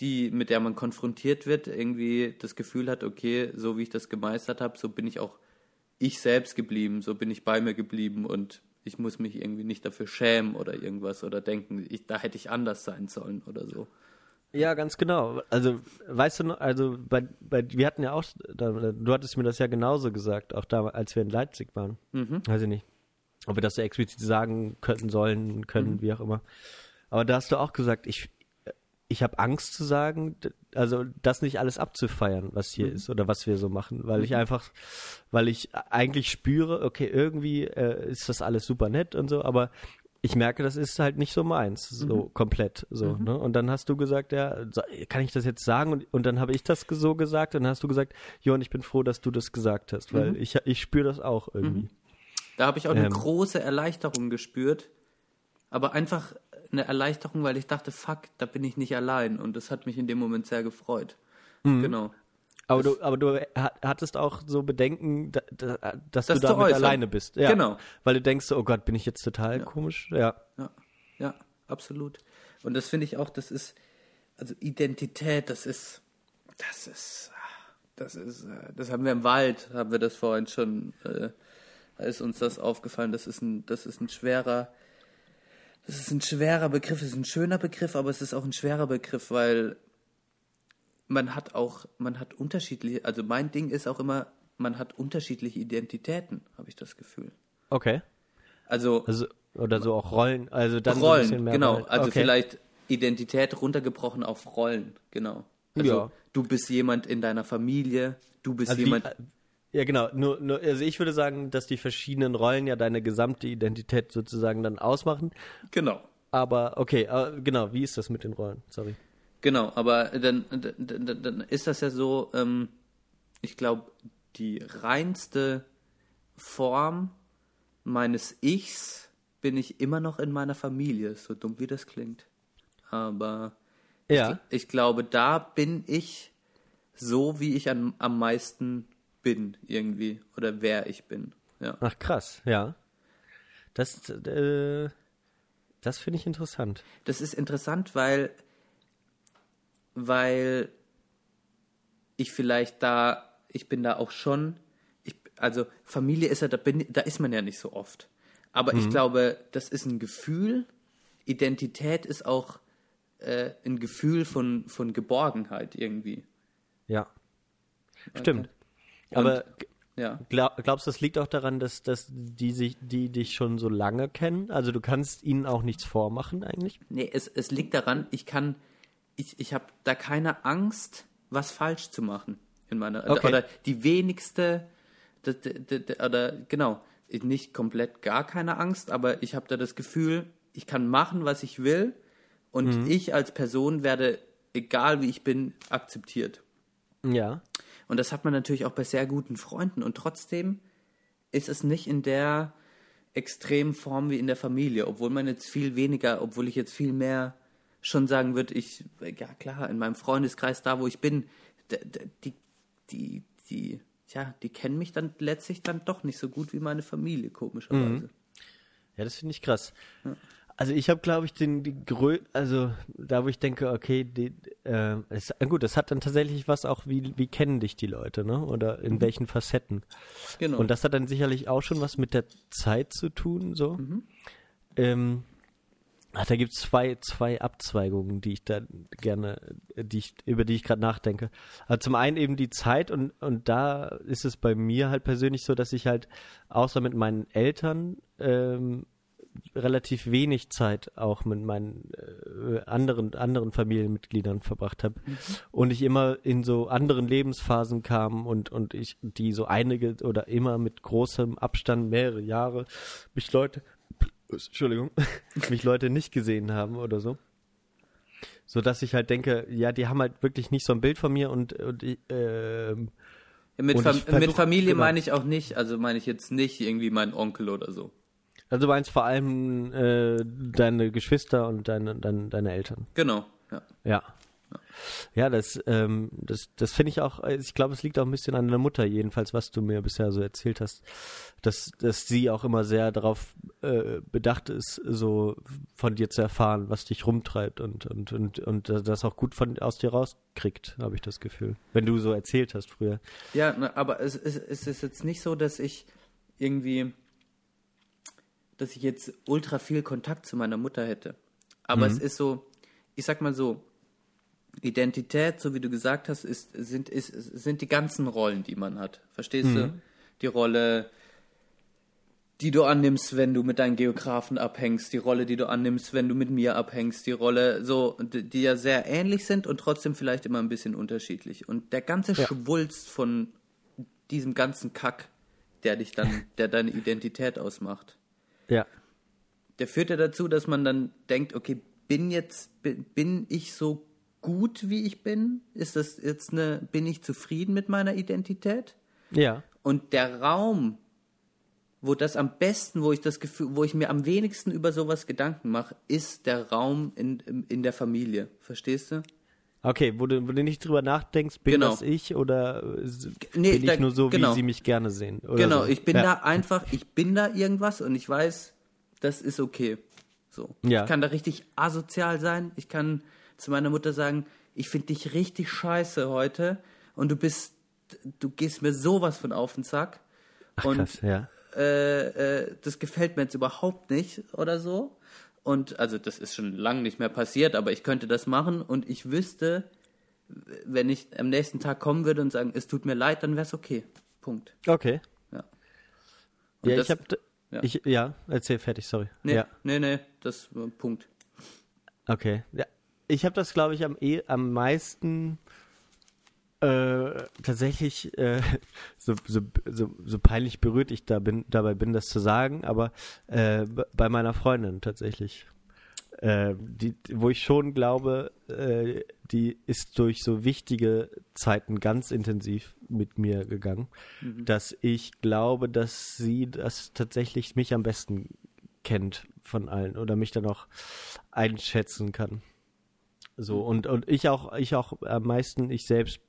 die mit der man konfrontiert wird, irgendwie das Gefühl hat, okay, so wie ich das gemeistert habe, so bin ich auch ich selbst geblieben, so bin ich bei mir geblieben und ich muss mich irgendwie nicht dafür schämen oder irgendwas oder denken, ich, da hätte ich anders sein sollen oder so. Ja, ganz genau. Also, weißt du, noch, also bei, bei, wir hatten ja auch, du hattest mir das ja genauso gesagt, auch da, als wir in Leipzig waren. Mhm. Weiß ich nicht. Ob wir das so explizit sagen könnten, sollen, können, mhm. wie auch immer. Aber da hast du auch gesagt, ich, ich habe Angst zu sagen, also das nicht alles abzufeiern, was hier mhm. ist oder was wir so machen, weil mhm. ich einfach, weil ich eigentlich spüre, okay, irgendwie äh, ist das alles super nett und so, aber ich merke, das ist halt nicht so meins, so mhm. komplett so. Mhm. Ne? Und dann hast du gesagt, ja, kann ich das jetzt sagen? Und, und dann habe ich das so gesagt und dann hast du gesagt, Johann, ich bin froh, dass du das gesagt hast, weil mhm. ich, ich spüre das auch irgendwie. Mhm. Da habe ich auch eine ähm, große Erleichterung gespürt, aber einfach eine Erleichterung, weil ich dachte, fuck, da bin ich nicht allein. Und das hat mich in dem Moment sehr gefreut. Mhm. Genau. Aber du, aber du hattest auch so Bedenken, dass das du damit äußern. alleine bist. Ja. Genau. Weil du denkst, oh Gott, bin ich jetzt total ja. komisch? Ja. ja. Ja, absolut. Und das finde ich auch, das ist, also Identität, das ist, das ist, das ist, äh, das haben wir im Wald, haben wir das vorhin schon, äh, ist uns das aufgefallen. Das ist ein, das ist ein schwerer, das ist ein schwerer Begriff, es ist ein schöner Begriff, aber es ist auch ein schwerer Begriff, weil man hat auch, man hat unterschiedliche, also mein Ding ist auch immer, man hat unterschiedliche Identitäten, habe ich das Gefühl. Okay. Also, Also, oder so auch Rollen, also dann so ein Rollen, bisschen mehr genau. Rollen. Also okay. vielleicht Identität runtergebrochen auf Rollen, genau. Also Ja. du bist jemand in deiner Familie, du bist Also jemand. die, ja, genau. Nur, nur, also ich würde sagen, dass die verschiedenen Rollen ja deine gesamte Identität sozusagen dann ausmachen. genau. Aber okay, genau, wie ist das mit den Rollen? Sorry. Genau, aber dann, dann, dann, ist das ja so, ähm, ich glaube, die reinste Form meines Ichs bin ich immer noch in meiner Familie, so dumm wie das klingt. Aber Ja. ich glaube, da bin ich so, wie ich am, am meisten bin, irgendwie. Oder wer ich bin. Ja. Ach krass, ja. Das, äh, das finde ich interessant. Das ist interessant, weil, weil ich vielleicht da, ich bin da auch schon, ich, also Familie ist ja, da, bin, da ist man ja nicht so oft. Aber ich glaube, das ist ein Gefühl, Identität ist auch äh, ein Gefühl von, von Geborgenheit irgendwie. Ja. Stimmt. Aber Ja. glaub, glaubst du, das liegt auch daran, dass, dass die, sich, die dich schon so lange kennen? Also du kannst ihnen auch nichts vormachen eigentlich? Nee, es, es liegt daran, ich kann, ich, ich habe da keine Angst, was falsch zu machen in meiner, Okay. oder die wenigste, oder genau, nicht komplett gar keine Angst, aber ich habe da das Gefühl, ich kann machen, was ich will und ich als Person werde, egal wie ich bin, akzeptiert. Ja. Und das hat man natürlich auch bei sehr guten Freunden. Und trotzdem ist es nicht in der extremen Form wie in der Familie, obwohl man jetzt viel weniger, obwohl ich jetzt viel mehr schon sagen würde, ich, ja klar, in meinem Freundeskreis, da wo ich bin, die, die, die, ja, die kennen mich dann letztlich dann doch nicht so gut wie meine Familie, komischerweise. Ja, das finde ich krass. Also ich habe, glaube ich, den die Grö also da wo ich denke, okay, die, äh, es, äh, gut, das hat dann tatsächlich was auch, wie, wie kennen dich die Leute, ne? Oder in welchen Facetten. Genau. Und das hat dann sicherlich auch schon was mit der Zeit zu tun, so. Ähm, ach, da gibt es zwei, zwei Abzweigungen, die ich da gerne, die ich, über die ich gerade nachdenke. Also zum einen eben die Zeit und, und da ist es bei mir halt persönlich so, dass ich halt außer mit meinen Eltern ähm, relativ wenig Zeit auch mit meinen äh, anderen anderen Familienmitgliedern verbracht habe und ich immer in so anderen Lebensphasen kam und und ich die so einige oder immer mit großem Abstand mehrere Jahre mich Leute Entschuldigung [LAUGHS] mich Leute nicht gesehen haben oder so so dass ich halt denke ja die haben halt wirklich nicht so ein Bild von mir und und ich, ähm, mit, und Fam versuch- mit Familie genau. meine ich auch nicht, also meine ich jetzt nicht irgendwie meinen Onkel oder so. Also du meinst vor allem äh, deine Geschwister und deine deine, deine Eltern Genau, ja. Ja. Ja, das, ähm, das, das finde ich auch, also ich glaube, es liegt auch ein bisschen an deiner Mutter, jedenfalls, was du mir bisher so erzählt hast, dass, dass sie auch immer sehr darauf äh, bedacht ist, so von dir zu erfahren, was dich rumtreibt und, und, und, und das auch gut von, aus dir rauskriegt, habe ich das Gefühl. Wenn du so erzählt hast früher. Ja, na, aber es, es, es ist jetzt nicht so, dass ich irgendwie, dass ich jetzt ultra viel Kontakt zu meiner Mutter hätte. Aber es ist so, ich sag mal so, Identität, so wie du gesagt hast, ist, sind, ist, sind die ganzen Rollen, die man hat. Verstehst du? Die Rolle, die du annimmst, wenn du mit deinen Geografen abhängst, die Rolle, die du annimmst, wenn du mit mir abhängst, die Rolle, so, die, die ja sehr ähnlich sind und trotzdem vielleicht immer ein bisschen unterschiedlich. Und der ganze Ja. Schwulst von diesem ganzen Kack, der dich dann, der deine Identität ausmacht, Ja. der führt ja dazu, dass man dann denkt, okay, bin jetzt, bin, ich so gut, wie ich bin? Ist das jetzt eine, bin ich zufrieden mit meiner Identität? Ja. Und der Raum, wo das am besten, wo ich das Gefühl, wo ich mir am wenigsten über sowas Gedanken mache, ist der Raum in, in der Familie. Verstehst du? Okay, wo du, wo du nicht drüber nachdenkst, bin Genau. das ich oder äh, Nee, bin ich da- nur so, genau. wie sie mich gerne sehen? Genau, so. ich bin ja. da einfach, ich bin da irgendwas und ich weiß, das ist okay. So. Ja. Ich kann da richtig asozial sein. Ich kann zu meiner Mutter sagen, ich finde dich richtig scheiße heute und du bist du gehst mir sowas von auf den Sack. Ach, und krass, ja. äh, äh, das gefällt mir jetzt überhaupt nicht oder so. Und also das ist schon lange nicht mehr passiert, aber ich könnte das machen und ich wüsste, wenn ich am nächsten Tag kommen würde und sagen, es tut mir leid, dann wäre es okay. Punkt. Okay. Ja. Und Ja, das- ich habe, ja. ich, ja, erzähl fertig, sorry. Nee, Ja, nee, nee, das war Punkt. okay. Ja, ich habe das, glaube ich, am, eh, am meisten äh, tatsächlich äh, [LAUGHS] so, so, so, so peinlich berührt ich da bin, dabei bin, das zu sagen, aber äh, bei meiner Freundin tatsächlich. Äh, die, wo ich schon glaube, äh, die ist durch so wichtige Zeiten ganz intensiv mit mir gegangen, dass ich glaube, dass sie das tatsächlich mich am besten kennt von allen oder mich dann auch einschätzen kann. So und und ich auch ich auch am meisten ich selbst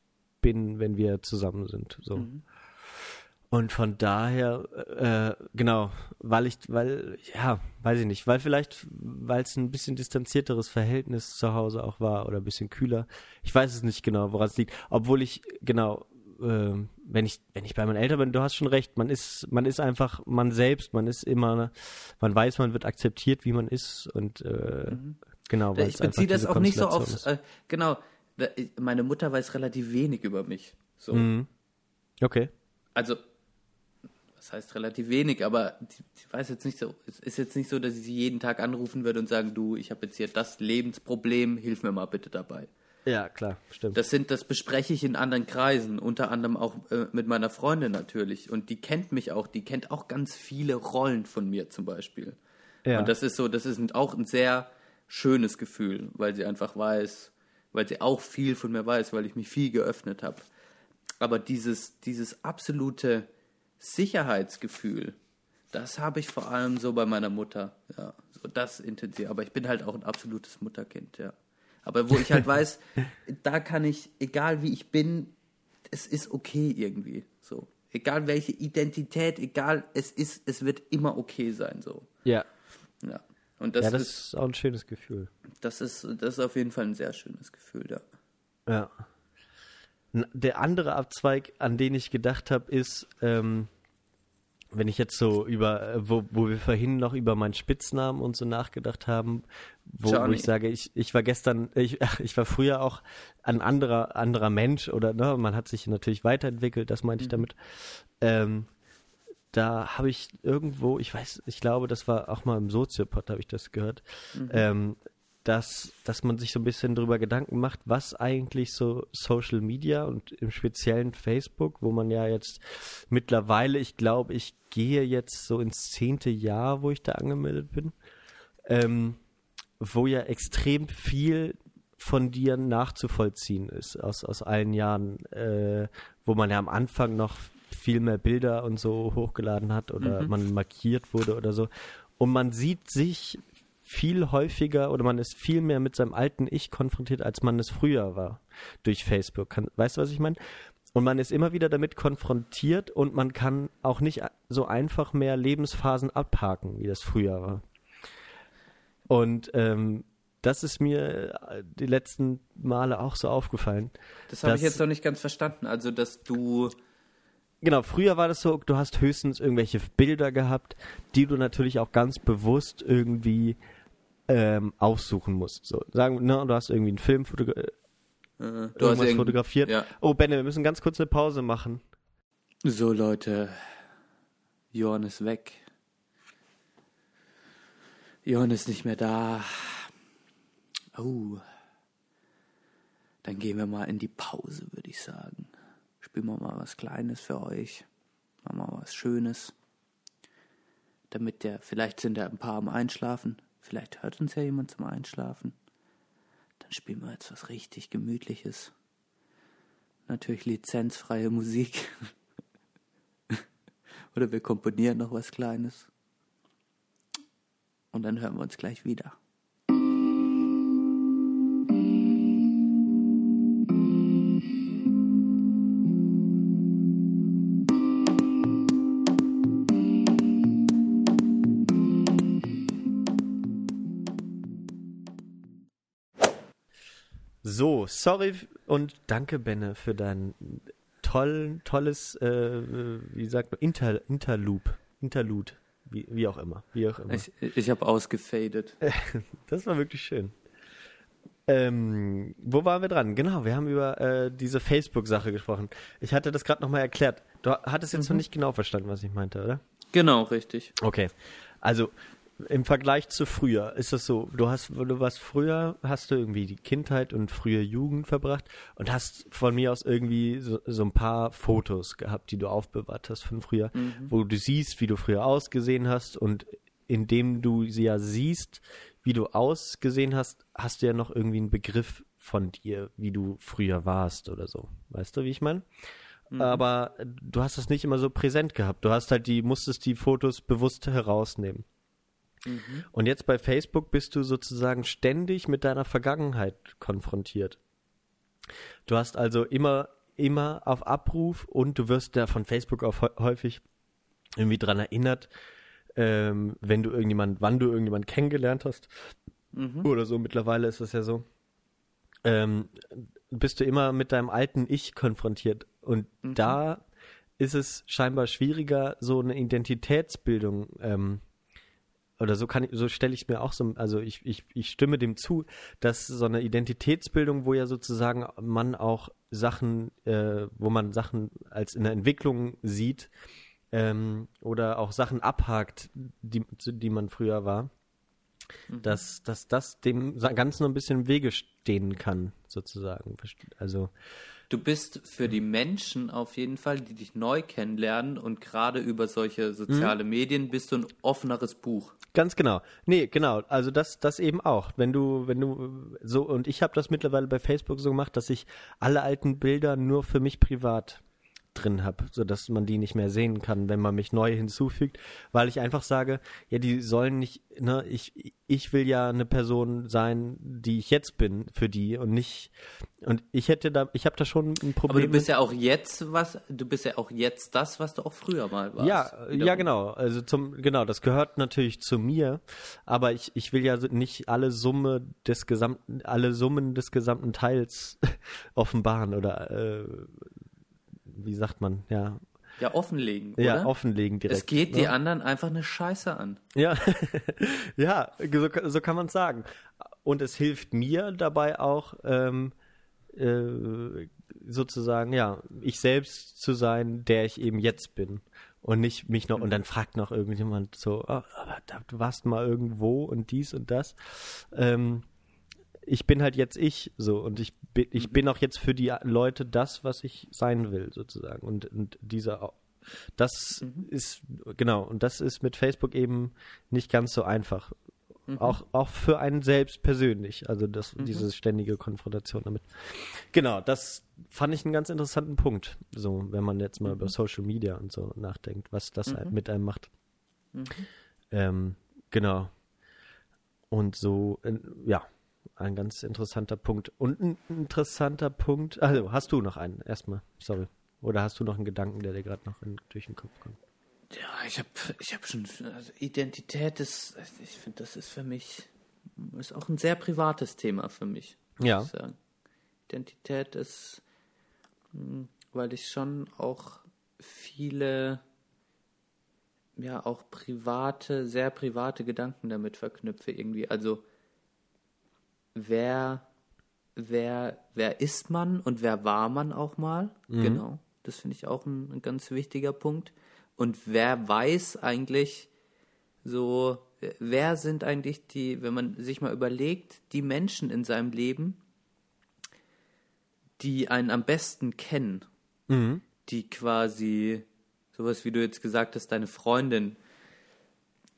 bin, wenn wir zusammen sind. So. Und von daher, äh, genau, weil ich, weil, ja, weiß ich nicht, weil vielleicht, weil es ein bisschen distanzierteres Verhältnis zu Hause auch war oder ein bisschen kühler. Ich weiß es nicht genau, woran es liegt. Obwohl ich, genau, äh, wenn ich, wenn ich bei meinen Eltern bin, du hast schon recht, man ist, man ist einfach man selbst, man ist immer, man weiß, man wird akzeptiert, wie man ist und äh, genau, weil Ich beziehe das auch nicht so auf, äh, genau, meine Mutter weiß relativ wenig über mich. So. ist. Okay. Also, was heißt relativ wenig, aber die, die weiß jetzt nicht so, es ist jetzt nicht so, dass ich sie jeden Tag anrufen würde und sagen, du, ich habe jetzt hier das Lebensproblem, hilf mir mal bitte dabei. Ja, klar, stimmt. Das sind, das bespreche ich in anderen Kreisen, unter anderem auch äh, mit meiner Freundin natürlich. Und die kennt mich auch, die kennt auch ganz viele Rollen von mir zum Beispiel. ja. Und das ist so, das ist auch ein sehr schönes Gefühl, weil sie einfach weiß, weil sie auch viel von mir weiß, weil ich mich viel geöffnet habe. Aber dieses, dieses absolute Sicherheitsgefühl, das habe ich vor allem so bei meiner Mutter. Ja, so das intensiv. Aber ich bin halt auch ein absolutes Mutterkind, ja. Aber wo ich halt [LAUGHS] weiß, da kann ich, egal wie ich bin, es ist okay irgendwie. So. Egal welche Identität, egal, es ist, es wird immer okay sein, so. ja. Ja. Und das, ja, das ist, ist auch ein schönes Gefühl. das ist, das ist auf jeden Fall ein sehr schönes Gefühl, ja. Ja. Der andere Abzweig, an den ich gedacht habe, ist, ähm, wenn ich jetzt so über, äh, wo, wo wir vorhin noch über meinen Spitznamen und so nachgedacht haben, wo, wo ich sage, ich, ich war gestern, ich, [LAUGHS] ich war früher auch ein anderer, anderer Mensch oder ne, man hat sich natürlich weiterentwickelt, das meinte ich damit. Ähm, da habe ich irgendwo, ich weiß, ich glaube, das war auch mal im Soziopod, habe ich das gehört, ähm, dass, dass man sich so ein bisschen darüber Gedanken macht, was eigentlich so Social Media und im speziellen Facebook, wo man ja jetzt mittlerweile, ich glaube, ich gehe jetzt so ins zehnte Jahr, wo ich da angemeldet bin, ähm, wo ja extrem viel von dir nachzuvollziehen ist aus, aus allen Jahren, äh, wo man ja am Anfang noch viel mehr Bilder und so hochgeladen hat oder man markiert wurde oder so. Und man sieht sich viel häufiger oder man ist viel mehr mit seinem alten Ich konfrontiert, als man es früher war durch Facebook. Kann, weißt du, was ich meine? Und man ist immer wieder damit konfrontiert und man kann auch nicht so einfach mehr Lebensphasen abhaken, wie das früher war. Und ähm, das ist mir äh, die letzten Male auch so aufgefallen. Das habe ich jetzt noch nicht ganz verstanden. Also, dass du. Genau, früher war das so, du hast höchstens irgendwelche Bilder gehabt, die du natürlich auch ganz bewusst irgendwie ähm, aussuchen musst. So, sagen, ne, du hast irgendwie einen Film fotogra Äh, du hast irgendwas irgend- fotografiert. Ja. Oh, Benne, wir müssen ganz kurz eine Pause machen. So, Leute. Johann ist weg. Johann ist nicht mehr da. Oh. Dann gehen wir mal in die Pause, würde ich sagen. Spielen wir mal was Kleines für euch. Machen wir mal was Schönes. Damit der, vielleicht sind ja ein paar am Einschlafen. Vielleicht hört uns ja jemand zum Einschlafen. Dann spielen wir jetzt was richtig Gemütliches. Natürlich lizenzfreie Musik. [LAUGHS] Oder wir komponieren noch was Kleines. Und dann hören wir uns gleich wieder. So, sorry und danke, Benne, für deinen toll, tolles, äh, wie sagt man, Inter, Interloop, Interlude, wie, wie auch immer, wie auch immer. Ich, ich habe ausgefadet. [LAUGHS] Das war wirklich schön. Ähm, wo waren wir dran? Genau, wir haben über äh, diese Facebook-Sache gesprochen. Ich hatte das gerade nochmal erklärt. Du hattest jetzt noch nicht genau verstanden, was ich meinte, oder? Genau, richtig. Okay. Also im Vergleich zu früher ist es so, du hast, du warst früher, hast du irgendwie die Kindheit und frühe Jugend verbracht und hast von mir aus irgendwie so, so ein paar Fotos gehabt, die du aufbewahrt hast von früher, wo du siehst, wie du früher ausgesehen hast und indem du sie ja siehst, wie du ausgesehen hast, hast du ja noch irgendwie einen Begriff von dir, wie du früher warst oder so. Weißt du, wie ich meine? Aber du hast das nicht immer so präsent gehabt. Du hast halt die, musstest die Fotos bewusst herausnehmen. Und jetzt bei Facebook bist du sozusagen ständig mit deiner Vergangenheit konfrontiert. Du hast also immer, immer auf Abruf und du wirst da von Facebook auch hä- häufig irgendwie dran erinnert, ähm, wenn du irgendjemand, wann du irgendjemand kennengelernt hast oder so. Mittlerweile ist das ja so. Ähm, bist du immer mit deinem alten Ich konfrontiert und da ist es scheinbar schwieriger, so eine Identitätsbildung ähm, oder so kann ich, so stelle ich mir auch so, also ich, ich, ich stimme dem zu, dass so eine Identitätsbildung, wo ja sozusagen man auch Sachen, äh, wo man Sachen als in der Entwicklung sieht ähm, oder auch Sachen abhakt, die, die man früher war, dass, dass das dem Ganzen noch ein bisschen im Wege stehen kann, sozusagen. Also, Du bist für die Menschen auf jeden Fall, die dich neu kennenlernen und gerade über solche soziale Medien bist du ein offeneres Buch. Ganz genau. Nee, genau. Also das, das eben auch. Wenn du, wenn du so, und ich habe das mittlerweile bei Facebook so gemacht, dass ich alle alten Bilder nur für mich privat drin habe, sodass man die nicht mehr sehen kann, wenn man mich neu hinzufügt, weil ich einfach sage, ja, die sollen nicht, ne, ich, ich will ja eine Person sein, die ich jetzt bin für die und nicht, und ich hätte da, ich habe da schon ein Problem. Aber du bist mit- ja auch jetzt was, du bist ja auch jetzt das, was du auch früher mal warst. Ja, Wiederum. ja, genau. Also zum, genau, das gehört natürlich zu mir, aber ich, ich will ja nicht alle Summe des gesamten, alle Summen des gesamten Teils [LAUGHS] offenbaren oder äh, wie sagt man, ja, Ja, offenlegen, oder? ja, offenlegen direkt. es geht ne? die anderen einfach eine Scheiße an. Ja, [LAUGHS] ja, so, so kann man sagen. Und es hilft mir dabei auch, ähm, äh, sozusagen, ja, ich selbst zu sein, der ich eben jetzt bin. Und nicht mich noch, und dann fragt noch irgendjemand so, "Ah, aber da, du warst mal irgendwo und dies und das. Ähm, ich bin halt jetzt ich so und ich bin, ich bin auch jetzt für die Leute das, was ich sein will, sozusagen. Und, und dieser das ist, genau, und das ist mit Facebook eben nicht ganz so einfach. Auch, auch für einen selbst persönlich, also das, diese ständige Konfrontation damit. Genau, das fand ich einen ganz interessanten Punkt, so, wenn man jetzt mal über Social Media und so nachdenkt, was das mit einem macht. Ähm, genau. Und so, ja, ein ganz interessanter Punkt. Und ein interessanter Punkt, also hast du noch einen, erstmal, sorry. Oder hast du noch einen Gedanken, der dir gerade noch in, durch den Kopf kommt? Ja, ich habe ich hab schon, also Identität ist, ich finde, das ist für mich, ist auch ein sehr privates Thema für mich. muss Ja. ich sagen. Identität ist, mh, weil ich schon auch viele, ja, auch private, sehr private Gedanken damit verknüpfe irgendwie. Also, wer, wer, wer ist man und wer war man auch mal? Genau. Das finde ich auch ein, ein ganz wichtiger Punkt. Und wer weiß eigentlich so, wer sind eigentlich die, wenn man sich mal überlegt, die Menschen in seinem Leben, die einen am besten kennen, die quasi, sowas wie du jetzt gesagt hast, deine Freundin,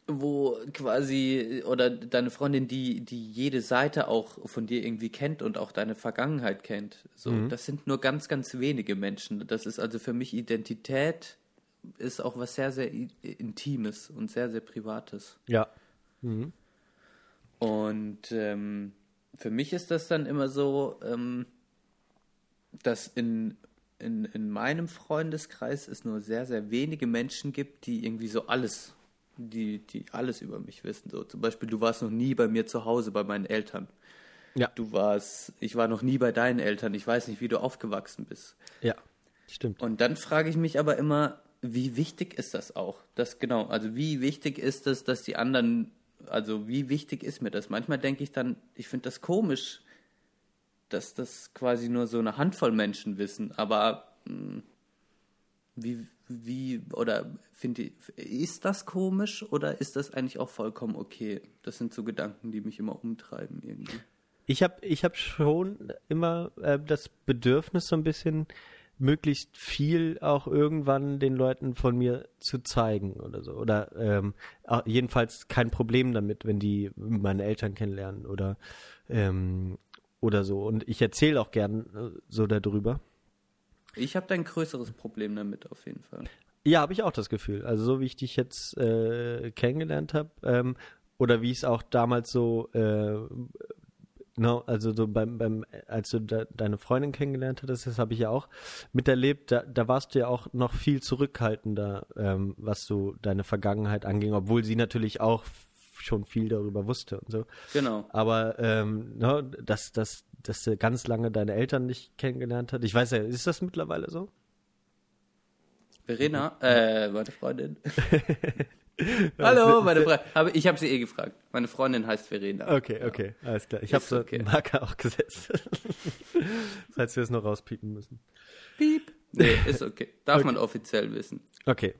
wo quasi, oder deine Freundin, die, die jede Seite auch von dir irgendwie kennt und auch deine Vergangenheit kennt. So, das sind nur ganz, ganz wenige Menschen. Das ist also für mich Identität ist auch was sehr, sehr Intimes und sehr, sehr Privates. Ja. Und ähm, für mich ist das dann immer so, ähm, dass in, in, in meinem Freundeskreis es nur sehr, sehr wenige Menschen gibt, die irgendwie so alles, die, die alles über mich wissen. So zum Beispiel, du warst noch nie bei mir zu Hause, bei meinen Eltern. Ja. Du warst, ich war noch nie bei deinen Eltern. Ich weiß nicht, wie du aufgewachsen bist. Ja. Stimmt. Und dann frage ich mich aber immer, wie wichtig ist das auch? Das genau, also wie wichtig ist es, dass die anderen, also wie wichtig ist mir das? Manchmal denke ich dann, ich finde das komisch, dass das quasi nur so eine Handvoll Menschen wissen, aber mh, hm, wie, wie, oder finde ist das komisch oder ist das eigentlich auch vollkommen okay? Das sind so Gedanken, die mich immer umtreiben irgendwie. Ich habe ich hab schon immer äh, das Bedürfnis, so ein bisschen möglichst viel auch irgendwann den Leuten von mir zu zeigen oder so. Oder ähm, jedenfalls kein Problem damit, wenn die meine Eltern kennenlernen oder, ähm, oder so. Und ich erzähle auch gern äh, so darüber. Ich habe da ein größeres Problem damit, auf jeden Fall. Ja, habe ich auch das Gefühl. Also so wie ich dich jetzt äh, kennengelernt habe, ähm, oder wie ich es auch damals so äh, No, also so beim, beim als du de, deine Freundin kennengelernt hattest, das habe ich ja auch miterlebt, da, da warst du ja auch noch viel zurückhaltender, ähm, was so deine Vergangenheit anging, obwohl sie natürlich auch schon viel darüber wusste und so. Genau. Aber ähm, no, dass, dass, dass du ganz lange deine Eltern nicht kennengelernt hat. Ich weiß ja, ist das mittlerweile so? Verena, äh, meine Freundin. [LAUGHS] Hallo, meine Freundin. Ich habe sie eh gefragt. Meine Freundin heißt Verena. Okay, okay, alles klar. Ich habe so okay. Marker auch gesetzt. [LAUGHS] Falls wir es noch rauspiepen müssen. Piep. Nee, ist okay. Darf okay. man offiziell wissen. Okay.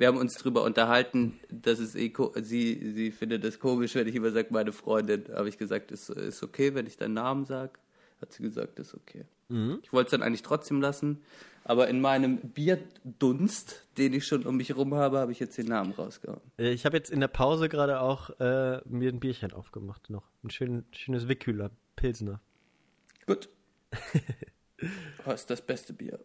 Wir haben uns darüber unterhalten, dass es eh sie, sie findet es komisch, wenn ich immer sage, meine Freundin. Habe ich gesagt, ist, ist okay, wenn ich deinen Namen sage. Hat sie gesagt, ist okay. Mhm. Ich wollte es dann eigentlich trotzdem lassen. Aber in meinem Bierdunst, den ich schon um mich herum habe, habe ich jetzt den Namen rausgehauen. Äh, ich habe jetzt in der Pause gerade auch äh, mir ein Bierchen aufgemacht noch. Ein schön, schönes Wickhüler, Pilsner. Gut. [LAUGHS] oh, ist das beste Bier.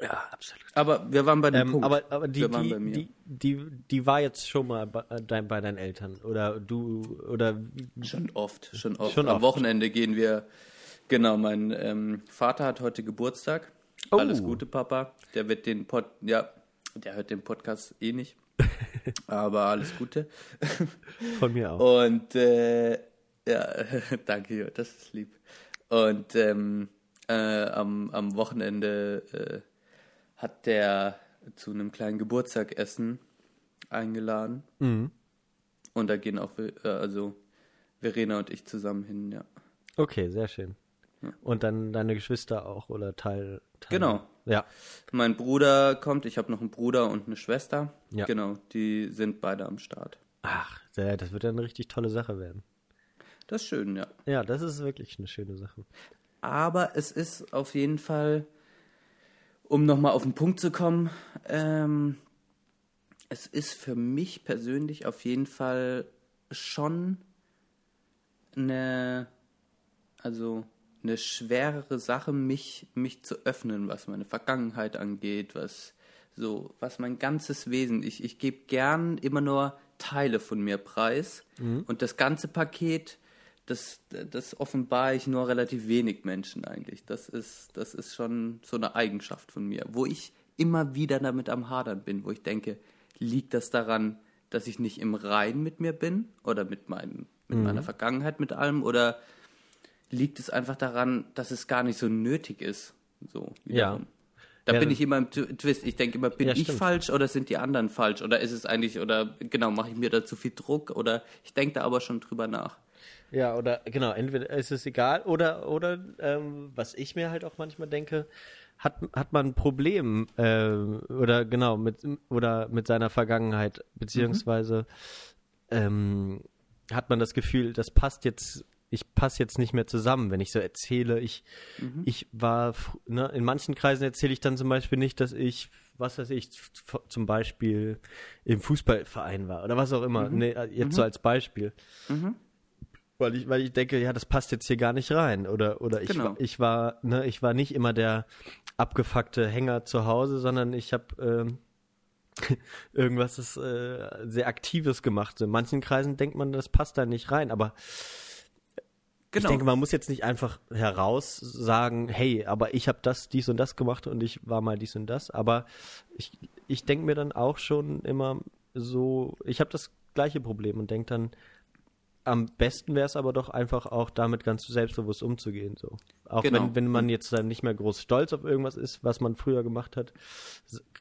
Ja, absolut. Aber wir waren bei dem ähm, Punkt. Aber, aber die, die, die, die, die, war jetzt schon mal bei, äh, bei, deinen Eltern oder du oder schon oft, schon oft. Schon Am oft. Wochenende gehen wir. Genau, mein ähm, Vater hat heute Geburtstag Oh. Alles Gute, Papa. Der wird den Pod, ja, der hört den Podcast eh nicht. [LAUGHS] Aber alles Gute. Von mir auch. Und äh, ja, [LAUGHS] danke, das ist lieb. Und ähm, äh, am, am Wochenende äh, hat der zu einem kleinen Geburtstagessen eingeladen. Mhm. Und da gehen auch äh, also Verena und ich zusammen hin, ja. Okay, sehr schön. Und dann deine Geschwister auch oder Teil, Teil. Genau. Ja. Mein Bruder kommt, ich habe noch einen Bruder und eine Schwester. Ja. Genau, die sind beide am Start. Ach, das wird ja eine richtig tolle Sache werden. Das ist schön, ja. Ja, das ist wirklich eine schöne Sache. Aber es ist auf jeden Fall, um nochmal auf den Punkt zu kommen, ähm, es ist für mich persönlich auf jeden Fall schon eine, also eine schwerere Sache, mich, mich zu öffnen, was meine Vergangenheit angeht, was so, was mein ganzes Wesen. Ich, ich gebe gern immer nur Teile von mir preis. Mhm. Und das ganze Paket, das, das offenbare ich nur relativ wenig Menschen eigentlich. Das ist, das ist schon so eine Eigenschaft von mir, wo ich immer wieder damit am Hadern bin, wo ich denke, liegt das daran, dass ich nicht im Rein mit mir bin oder mit, meinem, mit mhm. meiner Vergangenheit, mit allem oder liegt es einfach daran, dass es gar nicht so nötig ist. So, ja. Da ja, bin ich immer im Twist. Ich denke immer, bin ja, ich falsch oder sind die anderen falsch? Oder ist es eigentlich, oder genau, mache ich mir da zu viel Druck? Oder ich denke da aber schon drüber nach. Ja, oder genau, entweder ist es egal oder, oder ähm, was ich mir halt auch manchmal denke, hat, hat man ein Problem äh, oder genau mit oder mit seiner Vergangenheit, beziehungsweise mhm. ähm, hat man das Gefühl, das passt jetzt ich passe jetzt nicht mehr zusammen, wenn ich so erzähle. Ich, mhm. ich war, ne, in manchen Kreisen erzähle ich dann zum Beispiel nicht, dass ich, was weiß ich, zum Beispiel im Fußballverein war oder was auch immer. Mhm. Nee, jetzt mhm. so als Beispiel. Mhm. Weil ich, weil ich denke, ja, das passt jetzt hier gar nicht rein. Oder, oder ich, genau. war, ich war, ne, ich war nicht immer der abgefuckte Hänger zu Hause, sondern ich habe ähm, [LAUGHS] irgendwas ist, äh, sehr Aktives gemacht. in manchen Kreisen denkt man, das passt da nicht rein, aber Genau. Ich denke, man muss jetzt nicht einfach heraus sagen, hey, aber ich habe das, dies und das gemacht und ich war mal dies und das. Aber ich, ich denke mir dann auch schon immer so, ich habe das gleiche Problem und denke dann, am besten wäre es aber doch einfach auch damit ganz selbstbewusst umzugehen. So. Auch Genau. wenn, wenn man jetzt dann nicht mehr groß stolz auf irgendwas ist, was man früher gemacht hat,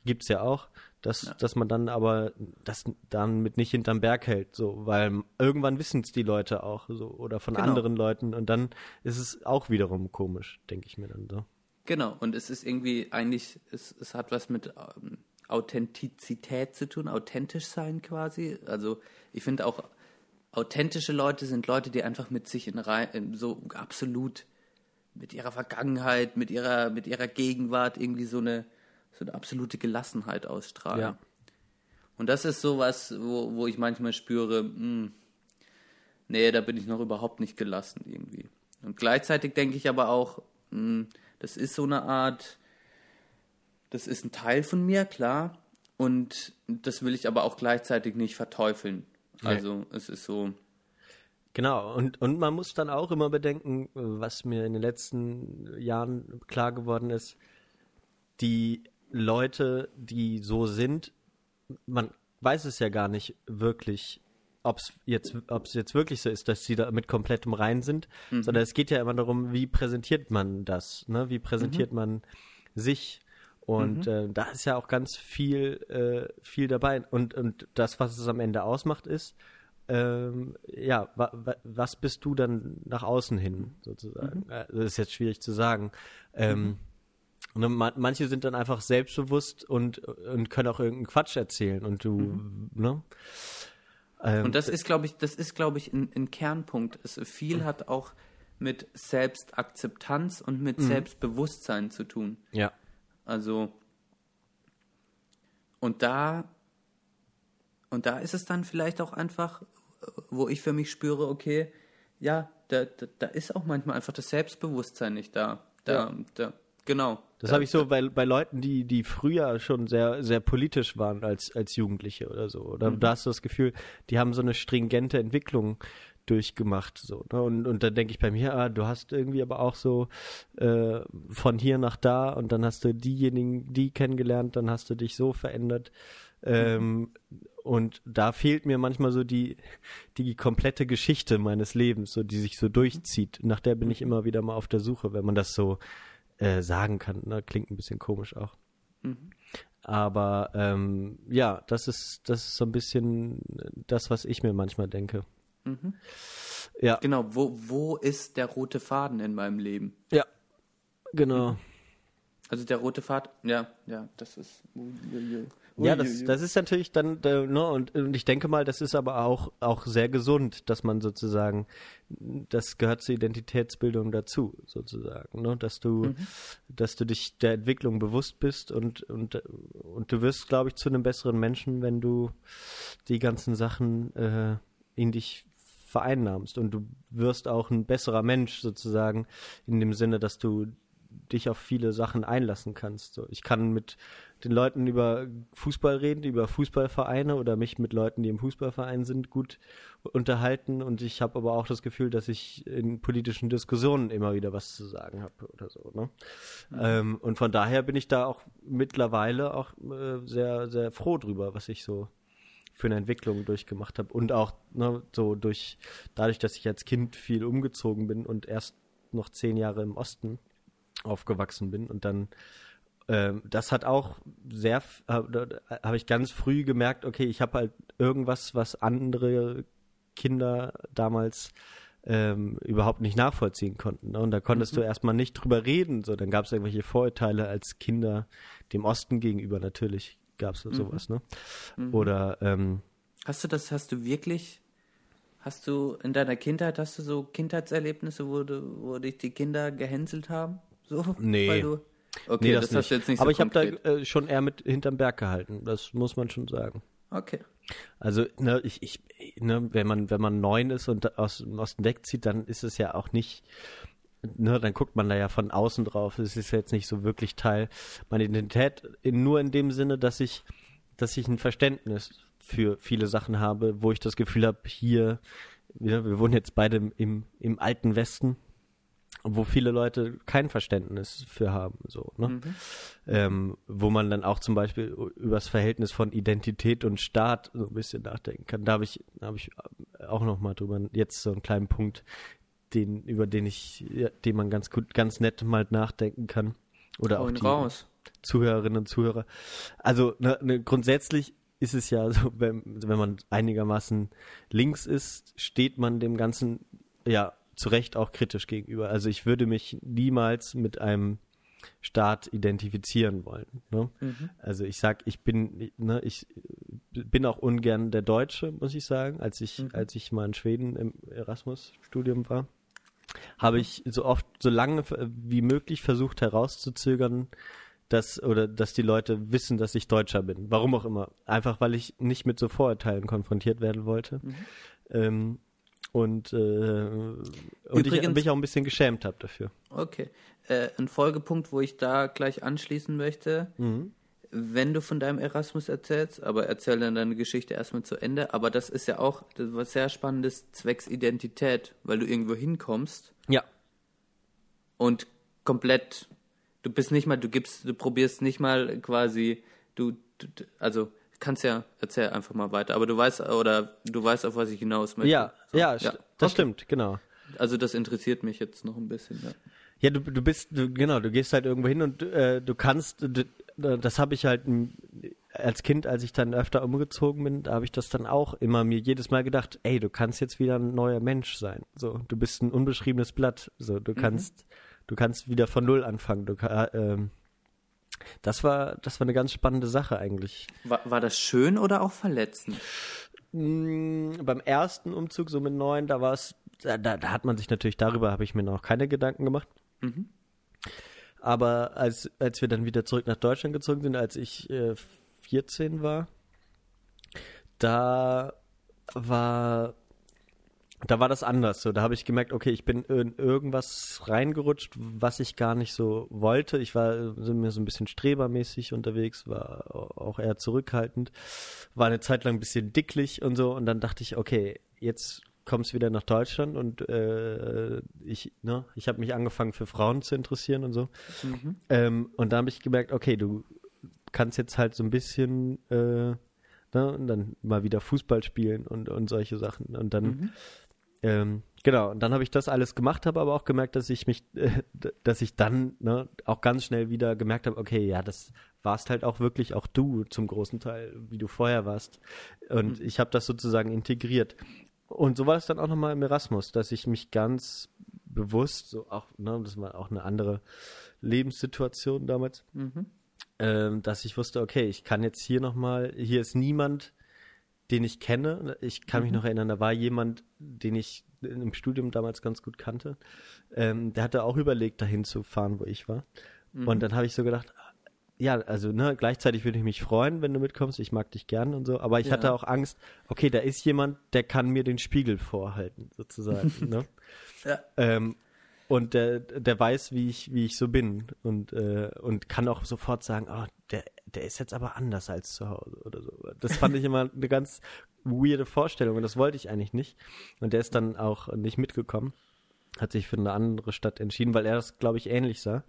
gibt es ja auch, dass, dass man dann aber das dann mit nicht hinterm Berg hält, so, weil irgendwann wissen es die Leute auch so oder von Genau. anderen Leuten und dann ist es auch wiederum komisch, denke ich mir dann so. Genau, und es ist irgendwie eigentlich, es, es hat was mit ähm, Authentizität zu tun, authentisch sein quasi. Also ich finde auch, authentische Leute sind Leute, die einfach mit sich in, in so absolut mit ihrer Vergangenheit, mit ihrer, mit ihrer Gegenwart irgendwie so eine, so eine absolute Gelassenheit ausstrahlen. Ja. Und das ist sowas, wo, wo ich manchmal spüre, hm, nee, da bin ich noch überhaupt nicht gelassen irgendwie. Und gleichzeitig denke ich aber auch, hm, das ist so eine Art, das ist ein Teil von mir, klar. Und das will ich aber auch gleichzeitig nicht verteufeln. Nee. Also es ist so, Genau, und, und man muss dann auch immer bedenken, was mir in den letzten Jahren klar geworden ist, die Leute, die so sind, man weiß es ja gar nicht wirklich, ob es jetzt, ob's jetzt wirklich so ist, dass sie da mit komplettem rein sind, sondern es geht ja immer darum, wie präsentiert man das, ne? wie präsentiert man sich. Und äh, da ist ja auch ganz viel, äh, viel dabei. Und, und das, was es am Ende ausmacht, ist, ähm, ja, wa, wa, was bist du dann nach außen hin, sozusagen? Äh, Das ist jetzt schwierig zu sagen. Ähm, ne, ma manche sind dann einfach selbstbewusst und, und können auch irgendeinen Quatsch erzählen und du, ne? Ähm, Und das ist, glaube ich, das ist, glaube ich, ein, ein Kernpunkt. Es, viel hat auch mit Selbstakzeptanz und mit Selbstbewusstsein zu tun. ja, Also und da und da ist es dann vielleicht auch einfach, wo ich für mich spüre, okay, ja, da, da, da ist auch manchmal einfach das Selbstbewusstsein nicht da. Da, Ja. da genau. Das da, habe ich so bei, bei Leuten, die, die früher schon sehr, sehr politisch waren als, als Jugendliche oder so. Oder da hast du das Gefühl, die haben so eine stringente Entwicklung durchgemacht. So, ne? und, und dann denke ich bei mir, ah, du hast irgendwie aber auch so äh, von hier nach da und dann hast du diejenigen, die kennengelernt, dann hast du dich so verändert. Ähm, und da fehlt mir manchmal so die, die komplette Geschichte meines Lebens, so die sich so durchzieht. Nach der bin ich immer wieder mal auf der Suche, wenn man das so äh, sagen kann. Ne? Klingt ein bisschen komisch auch. Aber ähm, ja, das ist, das ist so ein bisschen das, was ich mir manchmal denke. Ja, Genau, wo, wo ist der rote Faden in meinem Leben? ja, genau. Also der rote Faden, ja, ja, das ist. Ja, das, das ist natürlich dann, äh, ne, und, und ich denke mal, das ist aber auch, auch sehr gesund, dass man sozusagen, das gehört zur Identitätsbildung dazu, sozusagen, ne, dass du, dass du dich der Entwicklung bewusst bist und, und, und du wirst, glaube ich, zu einem besseren Menschen, wenn du die ganzen Sachen äh, in dich vereinnahmst und du wirst auch ein besserer Mensch sozusagen in dem Sinne, dass du dich auf viele Sachen einlassen kannst. So, ich kann mit den Leuten über Fußball reden, über Fußballvereine oder mich mit Leuten, die im Fußballverein sind, gut unterhalten und ich habe aber auch das Gefühl, dass ich in politischen Diskussionen immer wieder was zu sagen habe oder so. Ne? Ähm, und von daher bin ich da auch mittlerweile auch äh, sehr, sehr froh drüber, was ich so für eine Entwicklung durchgemacht habe und auch ne, so durch dadurch, dass ich als Kind viel umgezogen bin und erst noch zehn Jahre im Osten aufgewachsen bin und dann ähm, das hat auch sehr äh, habe ich ganz früh gemerkt, okay, ich habe halt irgendwas, was andere Kinder damals ähm, überhaupt nicht nachvollziehen konnten. Ne? Und da konntest du erstmal nicht drüber reden. So, dann gab es irgendwelche Vorurteile als Kinder dem Osten gegenüber natürlich gab es sowas, ne? Oder ähm, Hast du das, hast du wirklich, hast du in deiner Kindheit, hast du so Kindheitserlebnisse, wo, du, wo dich die Kinder gehänselt haben? So? Nee. Weil du, okay, nee, das, das, hast du jetzt nicht Aber so ich habe da äh, schon eher mit hinterm Berg gehalten. Das muss man schon sagen. Okay. Also, ne, ich, ich, ne, wenn man, wenn man neun ist und aus dem Osten wegzieht, dann ist es ja auch nicht, ne, dann guckt man da ja von außen drauf. Es ist jetzt nicht so wirklich Teil meiner Identität, in, nur in dem Sinne, dass ich, dass ich ein Verständnis für viele Sachen habe, wo ich das Gefühl habe, hier, wir, wir wohnen jetzt beide im, im, alten Westen, wo viele Leute kein Verständnis für haben, so, ne? Ähm, wo man dann auch zum Beispiel über das Verhältnis von Identität und Staat so ein bisschen nachdenken kann. Da habe ich, da habe ich auch noch mal drüber jetzt so einen kleinen Punkt, den, über den ich, ja, den man ganz gut, ganz nett mal nachdenken kann. Oder auch die raus. Zuhörerinnen und Zuhörer. Also ne, ne, grundsätzlich ist es ja so, wenn, wenn man einigermaßen links ist, steht man dem Ganzen ja zu Recht auch kritisch gegenüber. Also ich würde mich niemals mit einem Staat identifizieren wollen. Ne? Mhm. Also ich sag, ich bin, ne, ich bin auch ungern der Deutsche, muss ich sagen. Als ich, Mhm. als ich mal in Schweden im Erasmus-Studium war, habe ich so oft, so lange wie möglich versucht herauszuzögern, dass oder dass die Leute wissen, dass ich Deutscher bin. Warum auch immer. Einfach weil ich nicht mit so Vorurteilen konfrontiert werden wollte. Mhm. Ähm, und äh, und ich Übrigens- mich auch ein bisschen geschämt habe dafür. Okay. Äh, ein Folgepunkt, wo ich da gleich anschließen möchte. Wenn du von deinem Erasmus erzählst, aber erzähl dann deine Geschichte erstmal zu Ende. Aber das ist ja auch das was sehr Spannendes zwecks Identität, weil du irgendwo hinkommst Ja. und komplett, du bist nicht mal, du gibst, du probierst nicht mal quasi, du, du also kannst ja, erzähl einfach mal weiter, aber du weißt, oder du weißt, auf was ich hinaus möchte. Ja, So, ja, st- das Okay. stimmt, genau. Also das interessiert mich jetzt noch ein bisschen. Ja. Ja, du, du bist, du, genau, du gehst halt irgendwo hin und äh, du kannst, du, das habe ich halt als Kind, als ich dann öfter umgezogen bin, da habe ich das dann auch immer mir jedes Mal gedacht, ey, du kannst jetzt wieder ein neuer Mensch sein. So, du bist ein unbeschriebenes Blatt. So, du kannst, du kannst wieder von null anfangen. Du, ähm, das war, das war eine ganz spannende Sache eigentlich. War, war das schön oder auch verletzend? Mm, beim ersten Umzug, so mit neun, da war es, da, da, da hat man sich natürlich darüber, habe ich mir noch keine Gedanken gemacht. Mhm. Aber als, als wir dann wieder zurück nach Deutschland gezogen sind, als ich äh, 14 war, da war da war das anders. So, da habe ich gemerkt, okay, ich bin in irgendwas reingerutscht, was ich gar nicht so wollte. Ich war mir so ein bisschen strebermäßig unterwegs, war auch eher zurückhaltend, war eine Zeit lang ein bisschen dicklich und so. Und dann dachte ich, okay, jetzt kommst wieder nach Deutschland und äh, ich, ne, ich habe mich angefangen für Frauen zu interessieren und so. Mhm. Ähm, und da habe ich gemerkt, okay, du kannst jetzt halt so ein bisschen äh, ne, und dann mal wieder Fußball spielen und, und solche Sachen. Und dann, Mhm. ähm, genau, und dann habe ich das alles gemacht, habe aber auch gemerkt, dass ich mich, äh, dass ich dann ne, auch ganz schnell wieder gemerkt habe, okay, ja, das warst halt auch wirklich auch du zum großen Teil, wie du vorher warst. Und ich habe das sozusagen integriert. Und so war es dann auch nochmal im Erasmus, dass ich mich ganz bewusst, so auch, ne, das war auch eine andere Lebenssituation damals, Mhm. ähm, dass ich wusste, okay, ich kann jetzt hier nochmal, hier ist niemand, den ich kenne. Ich kann mich noch erinnern, da war jemand, den ich im Studium damals ganz gut kannte. Ähm, der hatte auch überlegt, dahin zu fahren, wo ich war. Und dann habe ich so gedacht, ja, also ne, gleichzeitig würde ich mich freuen, wenn du mitkommst. Ich mag dich gern und so. Aber ich Ja. hatte auch Angst, okay, da ist jemand, der kann mir den Spiegel vorhalten, sozusagen. [LAUGHS] ne? Ja. Ähm, und der, der weiß, wie ich, wie ich so bin und, äh, und kann auch sofort sagen, oh, der, der ist jetzt aber anders als zu Hause oder so. Das fand ich immer eine ganz weirde Vorstellung und das wollte ich eigentlich nicht. Und der ist dann auch nicht mitgekommen, hat sich für eine andere Stadt entschieden, weil er das, glaube ich, ähnlich sah.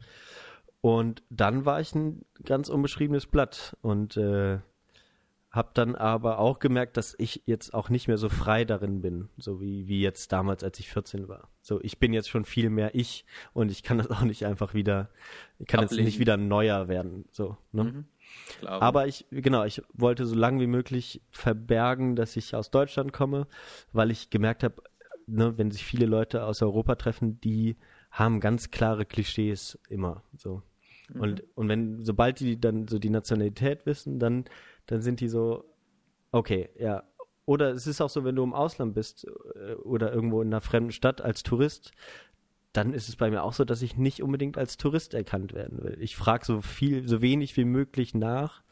Und dann war ich ein ganz unbeschriebenes Blatt und äh, habe dann aber auch gemerkt, dass ich jetzt auch nicht mehr so frei darin bin, so wie, wie jetzt damals, als ich 14 war. So, ich bin jetzt schon viel mehr ich und ich kann das auch nicht einfach wieder, ich kann jetzt Ablegen. nicht wieder neuer werden. So, ne? Mhm. Aber ich, genau, ich wollte so lange wie möglich verbergen, dass ich aus Deutschland komme, weil ich gemerkt habe, ne, wenn sich viele Leute aus Europa treffen, die haben ganz klare Klischees immer so. Und, und wenn, sobald die dann so die Nationalität wissen, dann, dann sind die so, okay, ja. Oder es ist auch so, wenn du im Ausland bist äh, oder irgendwo in einer fremden Stadt als Tourist, dann ist es bei mir auch so, dass ich nicht unbedingt als Tourist erkannt werden will. Ich frage so viel, so wenig wie möglich nach,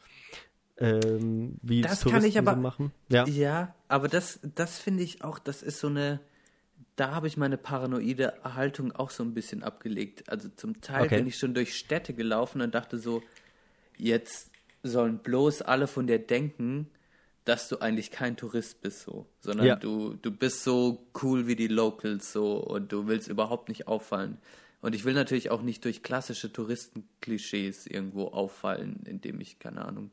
ähm, wie Das Touristen ich aber- so machen. Ja. Ja, aber das, das finde ich auch, das ist so eine, da habe ich meine paranoide Haltung auch so ein bisschen abgelegt. Also zum Teil Okay. bin ich schon durch Städte gelaufen und dachte so, jetzt sollen bloß alle von dir denken, dass du eigentlich kein Tourist bist so, sondern Ja. du, du bist so cool wie die Locals so und du willst überhaupt nicht auffallen. Und ich will natürlich auch nicht durch klassische Touristenklischees irgendwo auffallen, indem ich, keine Ahnung,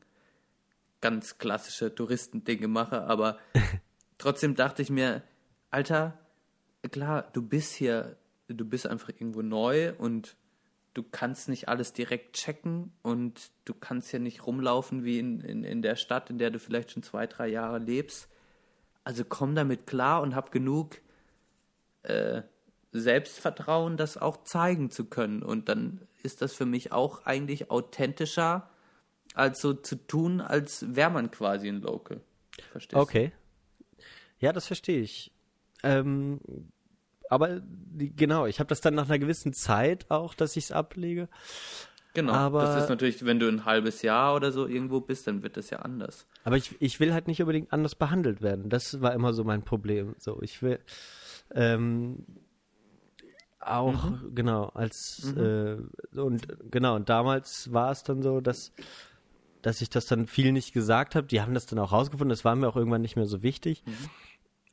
ganz klassische Touristendinge mache, aber [LAUGHS] trotzdem dachte ich mir, Alter, klar, du bist hier, du bist einfach irgendwo neu und du kannst nicht alles direkt checken und du kannst ja nicht rumlaufen wie in, in, in der Stadt, in der du vielleicht schon zwei, drei Jahre lebst. Also komm damit klar und hab genug äh, Selbstvertrauen, das auch zeigen zu können. Und dann ist das für mich auch eigentlich authentischer, als so zu tun, als wäre man quasi ein Local. Verstehst okay. Ja, das verstehe ich. Ähm, aber genau, ich habe das dann nach einer gewissen Zeit auch, dass ich es ablege. Genau, aber, das ist natürlich, wenn du ein halbes Jahr oder so irgendwo bist, dann wird das ja anders. Aber ich, ich will halt nicht unbedingt anders behandelt werden. Das war immer so mein Problem. So, ich will ähm, auch, mhm. genau, als mhm. äh, und genau, und damals war es dann so, dass dass ich das dann viel nicht gesagt habe. Die haben das dann auch rausgefunden, das war mir auch irgendwann nicht mehr so wichtig. Mhm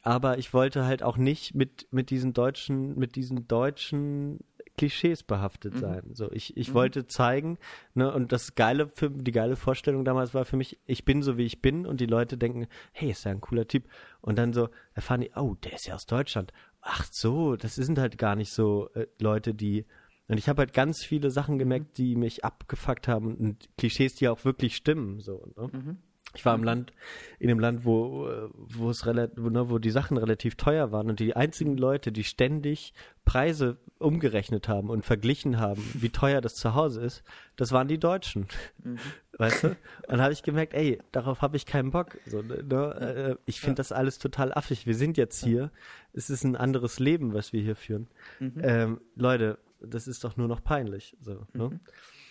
aber ich wollte halt auch nicht mit, mit diesen deutschen, mit diesen deutschen Klischees behaftet mhm. sein. So, ich, ich mhm. wollte zeigen, ne, und das geile, für, die geile Vorstellung damals war für mich, ich bin so wie ich bin und die Leute denken, hey, ist ja ein cooler Typ. Und dann so erfahren die, oh, der ist ja aus Deutschland. Ach so, das sind halt gar nicht so äh, Leute, die und ich habe halt ganz viele Sachen mhm. gemerkt, die mich abgefuckt haben und Klischees, die auch wirklich stimmen. So, ne? Mhm. Ich war im Land, in einem Land, wo, wo es relativ, wo, ne, wo die Sachen relativ teuer waren und die einzigen Leute, die ständig Preise umgerechnet haben und verglichen haben, wie teuer das zu Hause ist, das waren die Deutschen. Mhm. Weißt du? Und dann habe ich gemerkt, ey, darauf habe ich keinen Bock. So, ne, ne äh, ich finde ja. das alles total affig. Wir sind jetzt hier. Es ist ein anderes Leben, was wir hier führen. Mhm. Ähm, Leute, das ist doch nur noch peinlich. So, ne? Mhm.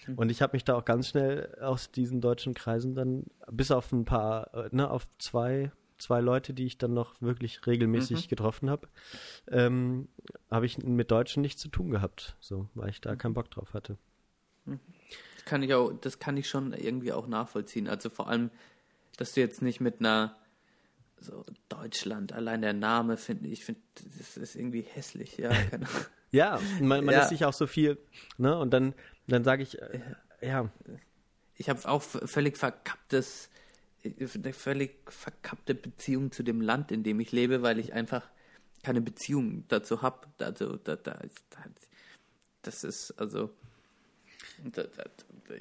Mhm. Und ich habe mich da auch ganz schnell aus diesen deutschen Kreisen dann, bis auf ein paar, äh, ne, auf zwei, zwei Leute, die ich dann noch wirklich regelmäßig mhm. getroffen habe, ähm, habe ich mit Deutschen nichts zu tun gehabt, so, weil ich da mhm. keinen Bock drauf hatte. Mhm. Das kann ich auch, das kann ich schon irgendwie auch nachvollziehen. Also vor allem, dass du jetzt nicht mit einer so Deutschland, allein der Name finde ich, finde, das ist irgendwie hässlich, ja. [LAUGHS] ja, man, man ja. ist sich auch so viel, ne, und dann dann sage ich, äh, ja. Ich habe auch völlig verkapptes, eine völlig verkappte Beziehung zu dem Land, in dem ich lebe, weil ich einfach keine Beziehung dazu habe. Also, da, da, das ist, also, da,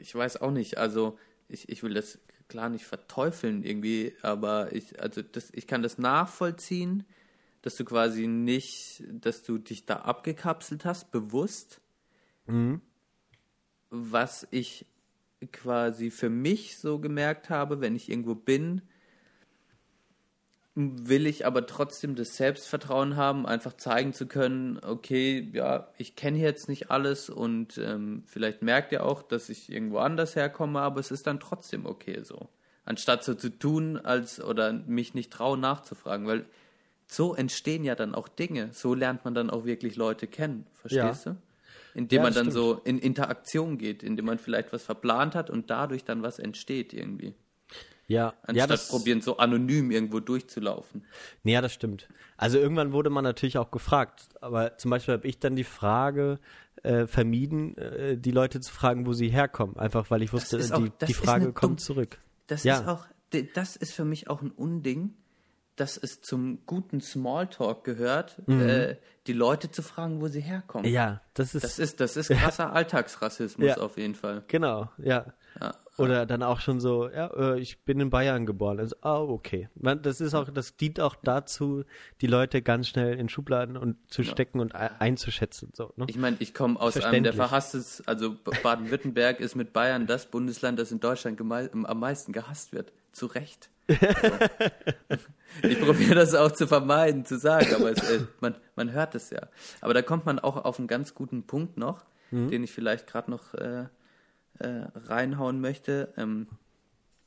ich weiß auch nicht, also, ich, ich will das klar nicht verteufeln irgendwie, aber ich, also das, ich kann das nachvollziehen, dass du quasi nicht, dass du dich da abgekapselt hast, bewusst. Mhm was ich quasi für mich so gemerkt habe, wenn ich irgendwo bin, will ich aber trotzdem das Selbstvertrauen haben, einfach zeigen zu können, okay, ja, ich kenne jetzt nicht alles und ähm, vielleicht merkt ihr auch, dass ich irgendwo anders herkomme, aber es ist dann trotzdem okay so. Anstatt so zu tun, als oder mich nicht trauen nachzufragen, weil so entstehen ja dann auch Dinge. So lernt man dann auch wirklich Leute kennen. Verstehst ja. du? Indem ja, man dann stimmt. so in Interaktion geht, indem man vielleicht was verplant hat und dadurch dann was entsteht irgendwie. Ja, anstatt ja, das, probieren, so anonym irgendwo durchzulaufen. Nee, ja, das stimmt. Also irgendwann wurde man natürlich auch gefragt, aber zum Beispiel habe ich dann die Frage äh, vermieden, äh, die Leute zu fragen, wo sie herkommen, einfach weil ich wusste, auch, die, die Frage kommt zurück. Das ja. ist auch, das ist für mich auch ein Unding, dass es zum guten Smalltalk gehört, mhm. äh, die Leute zu fragen, wo sie herkommen. Ja, das ist. Das ist, das ist krasser [LAUGHS] Alltagsrassismus ja. auf jeden Fall. Genau, ja. ja. Oder dann auch schon so, ja, äh, ich bin in Bayern geboren. Also, oh, okay. Man, das ist auch, das dient auch dazu, die Leute ganz schnell in Schubladen und zu ja. stecken und einzuschätzen. So, ne? Ich meine, ich komme aus einem der verhasstes, also Baden-Württemberg ist mit Bayern das Bundesland, das in Deutschland am meisten gehasst wird. Zu Recht. [LAUGHS] ich probiere das auch zu vermeiden, zu sagen, aber es, äh, man, man hört es ja. Aber da kommt man auch auf einen ganz guten Punkt noch, mhm. den ich vielleicht gerade noch äh, äh, reinhauen möchte. Ähm,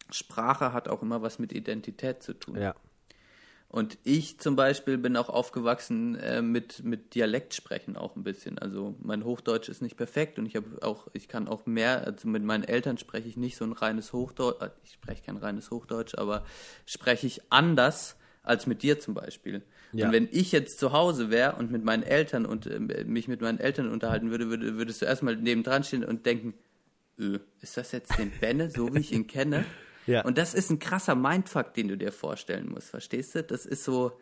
Sprache hat auch immer was mit Identität zu tun. Ja. Und ich zum Beispiel bin auch aufgewachsen äh, mit, mit Dialekt sprechen auch ein bisschen. Also mein Hochdeutsch ist nicht perfekt und ich habe auch, ich kann auch mehr, also mit meinen Eltern spreche ich nicht so ein reines Hochdeutsch, äh, ich spreche kein reines Hochdeutsch, aber spreche ich anders als mit dir zum Beispiel. Ja. Und wenn ich jetzt zu Hause wäre und mit meinen Eltern und äh, mich mit meinen Eltern unterhalten würde, würde, würdest du erstmal nebendran stehen und denken, öh, ist das jetzt den Benne, so wie ich ihn kenne? [LAUGHS] Ja. Und das ist ein krasser Mindfuck, den du dir vorstellen musst, verstehst du? Das ist so,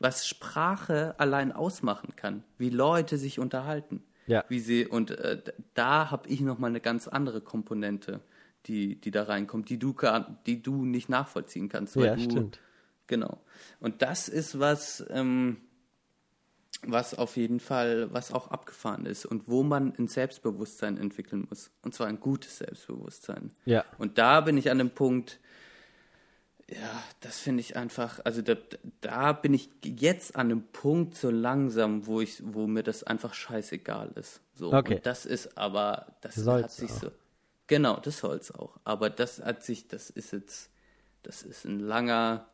was Sprache allein ausmachen kann, wie Leute sich unterhalten. Ja. Wie sie, und äh, da habe ich nochmal eine ganz andere Komponente, die, die da reinkommt, die du, die du nicht nachvollziehen kannst. Ja, du, stimmt. Genau. Und das ist was, ähm, was auf jeden Fall, was auch abgefahren ist und wo man ein Selbstbewusstsein entwickeln muss. Und zwar ein gutes Selbstbewusstsein. Ja. Und da bin ich an dem Punkt, ja, das finde ich einfach, also da, da bin ich jetzt an dem Punkt so langsam, wo ich, wo mir das einfach scheißegal ist. So. Okay. Und das ist aber, das Soll's hat sich auch. so. Genau, das soll's auch. Aber das hat sich, das ist jetzt, das ist ein langer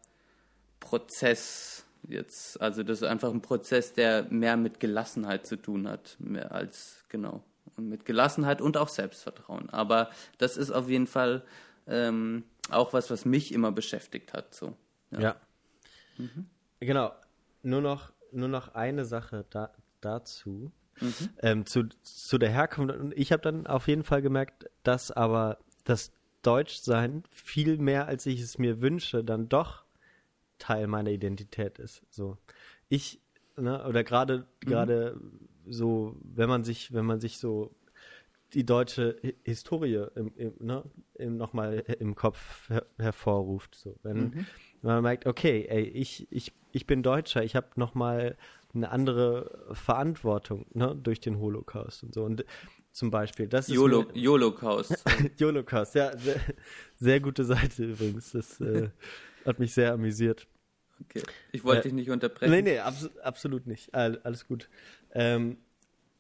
Prozess jetzt. Also das ist einfach ein Prozess, der mehr mit Gelassenheit zu tun hat, mehr als, genau. Und mit Gelassenheit und auch Selbstvertrauen. Aber das ist auf jeden Fall ähm, auch was, was mich immer beschäftigt hat. So. Ja. Genau. Nur noch, nur noch eine Sache da, dazu. Ähm, zu, zu der Herkunft. Und ich habe dann auf jeden Fall gemerkt, dass aber das Deutschsein viel mehr, als ich es mir wünsche, dann doch Teil meiner Identität ist. So. Ich, ne, oder gerade, gerade so, wenn man sich, wenn man sich so die deutsche Hi- Historie im, im, ne, im, nochmal im Kopf her hervorruft. So. Wenn, wenn man merkt, okay, ey, ich, ich, ich bin Deutscher, ich habe nochmal eine andere Verantwortung ne, durch den Holocaust und so. Und zum Beispiel, das ist YOLOcaust. Holocaust, [LAUGHS] ja, sehr, sehr gute Seite übrigens. Das äh, [LAUGHS] hat mich sehr amüsiert. Okay. Ich wollte Äh, dich nicht unterbrechen. Nee, nee, abs absolut nicht. All, alles gut. Ähm,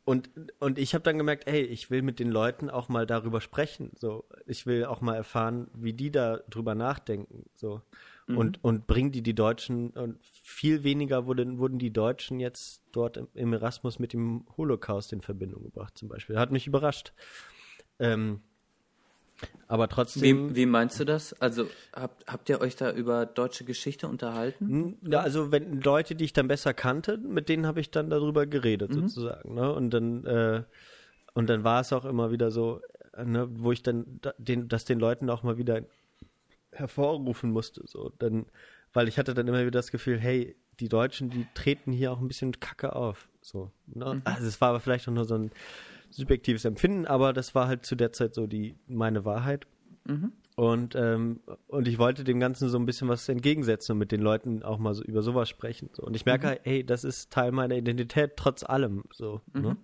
und, und ich habe dann gemerkt, ey, ich will mit den Leuten auch mal darüber sprechen. So, ich will auch mal erfahren, wie die da drüber nachdenken. So. Und, und bringen die die Deutschen, und viel weniger wurden, wurden die Deutschen jetzt dort im, im Erasmus mit dem Holocaust in Verbindung gebracht, zum Beispiel. Hat mich überrascht. Ähm, aber trotzdem. Wie, wie meinst du das? Also habt, habt ihr euch da über deutsche Geschichte unterhalten? Hm, Ja, also wenn Leute, die ich dann besser kannte, mit denen habe ich dann darüber geredet sozusagen. Ne? Und dann äh, und dann war es auch immer wieder so, äh, ne, wo ich dann da, den, das den Leuten auch mal wieder hervorrufen musste. So, dann, weil ich hatte dann immer wieder das Gefühl, hey, die Deutschen, die treten hier auch ein bisschen Kacke auf. So, ne? Also es war aber vielleicht auch nur so ein subjektives Empfinden, aber das war halt zu der Zeit so die meine Wahrheit. Und, ähm, und ich wollte dem Ganzen so ein bisschen was entgegensetzen und mit den Leuten auch mal so über sowas sprechen. So. Und ich merke, halt, hey, das ist Teil meiner Identität, trotz allem. So, ne?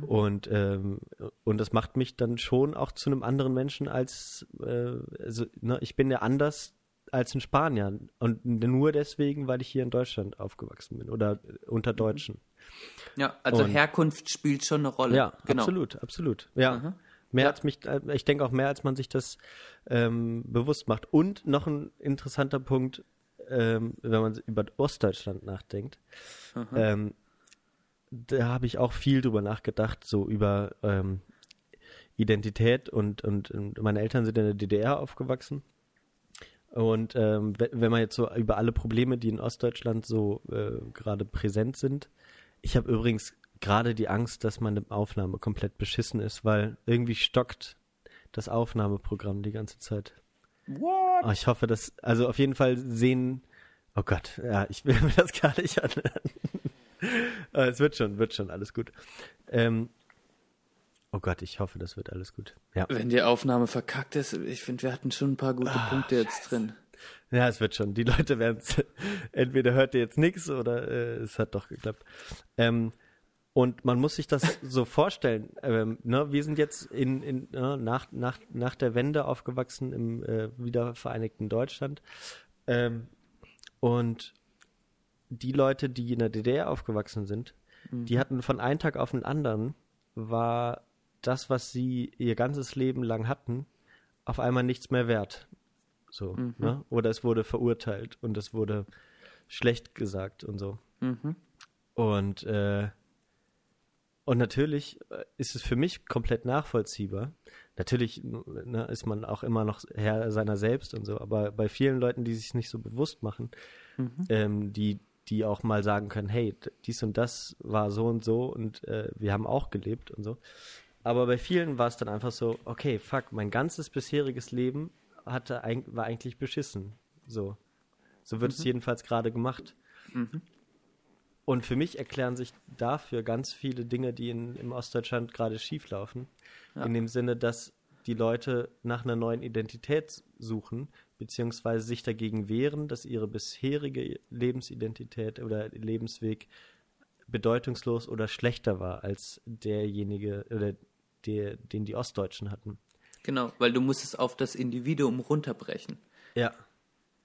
Und, ähm, und das macht mich dann schon auch zu einem anderen Menschen als, äh, also, ne, ich bin ja anders als ein Spanier. Und nur deswegen, weil ich hier in Deutschland aufgewachsen bin oder unter Deutschen. Ja, also Und- Herkunft spielt schon eine Rolle. Ja, genau. absolut, absolut. Ja. Mehr als mich, äh, ich denke auch mehr, als man sich das ähm, bewusst macht. Und noch ein interessanter Punkt, ähm, wenn man über Ostdeutschland nachdenkt, ähm, da habe ich auch viel drüber nachgedacht, so über ähm, Identität und, und, und meine Eltern sind in der DDR aufgewachsen. Und ähm, we- wenn man jetzt so über alle Probleme, die in Ostdeutschland so äh, gerade präsent sind, ich habe übrigens gerade die Angst, dass meine Aufnahme komplett beschissen ist, weil irgendwie stockt das Aufnahmeprogramm die ganze Zeit. What? Oh, ich hoffe, dass, also auf jeden Fall sehen, oh Gott, ja, ich will mir das gar nicht anhören. Aber [LAUGHS] es wird schon, wird schon, alles gut. Ähm, oh Gott, ich hoffe, das wird alles gut. Ja, Wenn die Aufnahme verkackt ist, ich finde, wir hatten schon ein paar gute Ah, Punkte jetzt drin. [LAUGHS] ja, es wird schon. Die Leute werden es, [LAUGHS] entweder hört ihr jetzt nichts oder äh, es hat doch geklappt. Ähm, und man muss sich das [LAUGHS] so vorstellen. Ähm, ne, wir sind jetzt in, in ne, nach, nach, nach der Wende aufgewachsen im äh, wiedervereinigten Deutschland. Ähm, und die Leute, die in der DDR aufgewachsen sind, die hatten von einem Tag auf den anderen, war das, was sie ihr ganzes Leben lang hatten, auf einmal nichts mehr wert. So, ne? Oder es wurde verurteilt und es wurde schlecht gesagt und so. Mhm. Und, äh, und natürlich äh, ist es für mich komplett nachvollziehbar. Natürlich ne, ist man auch immer noch Herr seiner selbst und so, aber bei vielen Leuten, die sich nicht so bewusst machen, ähm, die, die auch mal sagen können, hey, dies und das war so und so und äh, wir haben auch gelebt und so. Aber bei vielen war es dann einfach so, okay, fuck, mein ganzes bisheriges Leben hatte, war eigentlich beschissen. So. So wird es jedenfalls gerade gemacht. Und für mich erklären sich dafür ganz viele Dinge, die in, im Ostdeutschland gerade schieflaufen. Ja. In dem Sinne, dass die Leute nach einer neuen Identität suchen, beziehungsweise sich dagegen wehren, dass ihre bisherige Lebensidentität oder Lebensweg bedeutungslos oder schlechter war als derjenige oder der, den die Ostdeutschen hatten. Genau, weil du musst es auf das Individuum runterbrechen. Ja.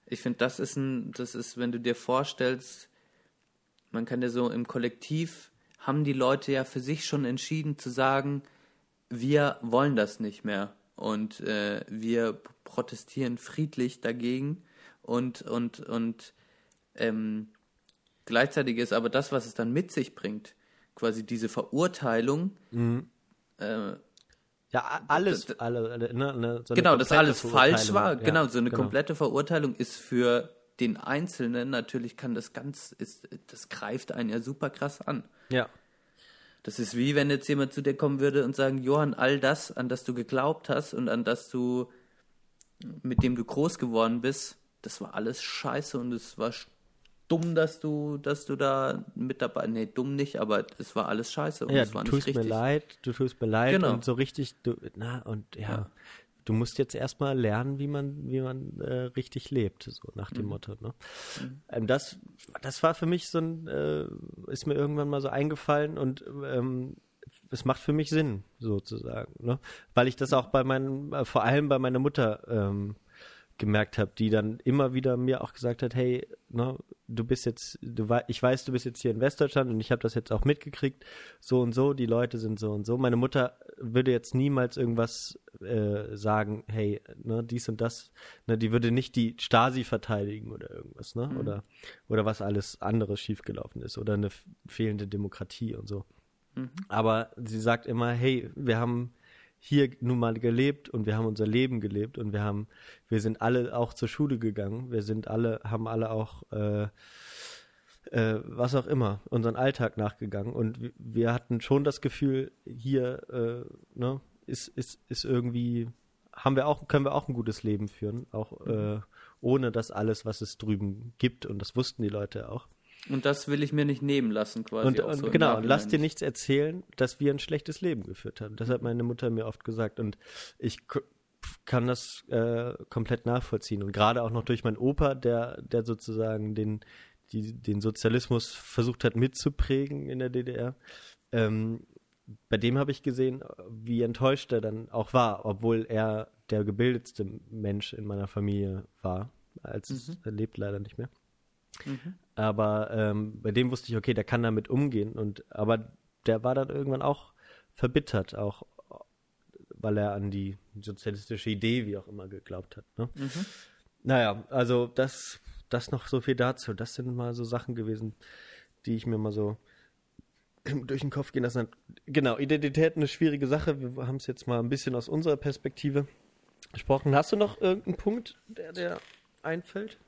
Ich finde, das ist ein, das ist, wenn du dir vorstellst, man kann ja so im Kollektiv, haben die Leute ja für sich schon entschieden zu sagen, wir wollen das nicht mehr und äh, wir protestieren friedlich dagegen und und und ähm, gleichzeitig ist aber das, was es dann mit sich bringt, quasi diese Verurteilung. Äh, Ja, alles, alle, ne, ne, so genau, dass alles falsch war. Ja, genau, so eine komplette Verurteilung ist für den Einzelnen natürlich kann das ganz, ist, das greift einen ja super krass an. Ja, Das ist wie wenn jetzt jemand zu dir kommen würde und sagen, Johann, all das, an das du geglaubt hast und an das du, mit dem du groß geworden bist, das war alles scheiße und es war dumm, dass du, dass du da mit dabei, nee, dumm nicht, aber es war alles scheiße und ja es war du nicht tust mir richtig. leid, du tust mir leid Genau. und so richtig, du, na, und ja, Ja. du musst jetzt erstmal lernen, wie man, wie man äh, richtig lebt, so nach Mhm. dem Motto, ne? Ähm, das, das war für mich so ein, äh, ist mir irgendwann mal so eingefallen und ähm, es macht für mich Sinn, sozusagen, ne? Weil ich das auch bei meinen, äh, vor allem bei meiner Mutter ähm, gemerkt habe, die dann immer wieder mir auch gesagt hat, hey, ne, du bist jetzt, du ich weiß, du bist jetzt hier in Westdeutschland und ich habe das jetzt auch mitgekriegt, so und so, die Leute sind so und so. Meine Mutter würde jetzt niemals irgendwas äh, sagen, hey, ne, dies und das, ne, die würde nicht die Stasi verteidigen oder irgendwas, ne, oder oder was alles anderes schiefgelaufen ist oder eine fehlende Demokratie und so. Aber sie sagt immer, hey, wir haben hier nun mal gelebt und wir haben unser Leben gelebt und wir haben, wir sind alle auch zur Schule gegangen, wir sind alle, haben alle auch äh, äh, was auch immer, unseren Alltag nachgegangen und wir, hatten schon das Gefühl, hier äh, ne, ist, ist, ist irgendwie, haben wir auch, können wir auch ein gutes Leben führen, auch äh, ohne das alles, was es drüben gibt und das wussten die Leute auch. Und das will ich mir nicht nehmen lassen, quasi. Und, und so genau, lass dir nicht. nichts erzählen, dass wir ein schlechtes Leben geführt haben. Das hat meine Mutter mir oft gesagt und ich kann das äh, komplett nachvollziehen. Und gerade auch noch durch meinen Opa, der, der sozusagen den, die, den Sozialismus versucht hat mitzuprägen in der DDR. Ähm, bei dem habe ich gesehen, wie enttäuscht er dann auch war, obwohl er der gebildetste Mensch in meiner Familie war. Als er lebt leider nicht mehr. Aber ähm, bei dem wusste ich, okay, der kann damit umgehen. Und aber der war dann irgendwann auch verbittert, auch weil er an die sozialistische Idee, wie auch immer, geglaubt hat. Ne? Naja, also das, das noch so viel dazu. Das sind mal so Sachen gewesen, die ich mir mal so [CLEARS THROAT] durch den Kopf gehen lassen habe. Genau, Identität eine schwierige Sache. Wir haben es jetzt mal ein bisschen aus unserer Perspektive gesprochen. Hast du noch irgendeinen Punkt, der dir einfällt?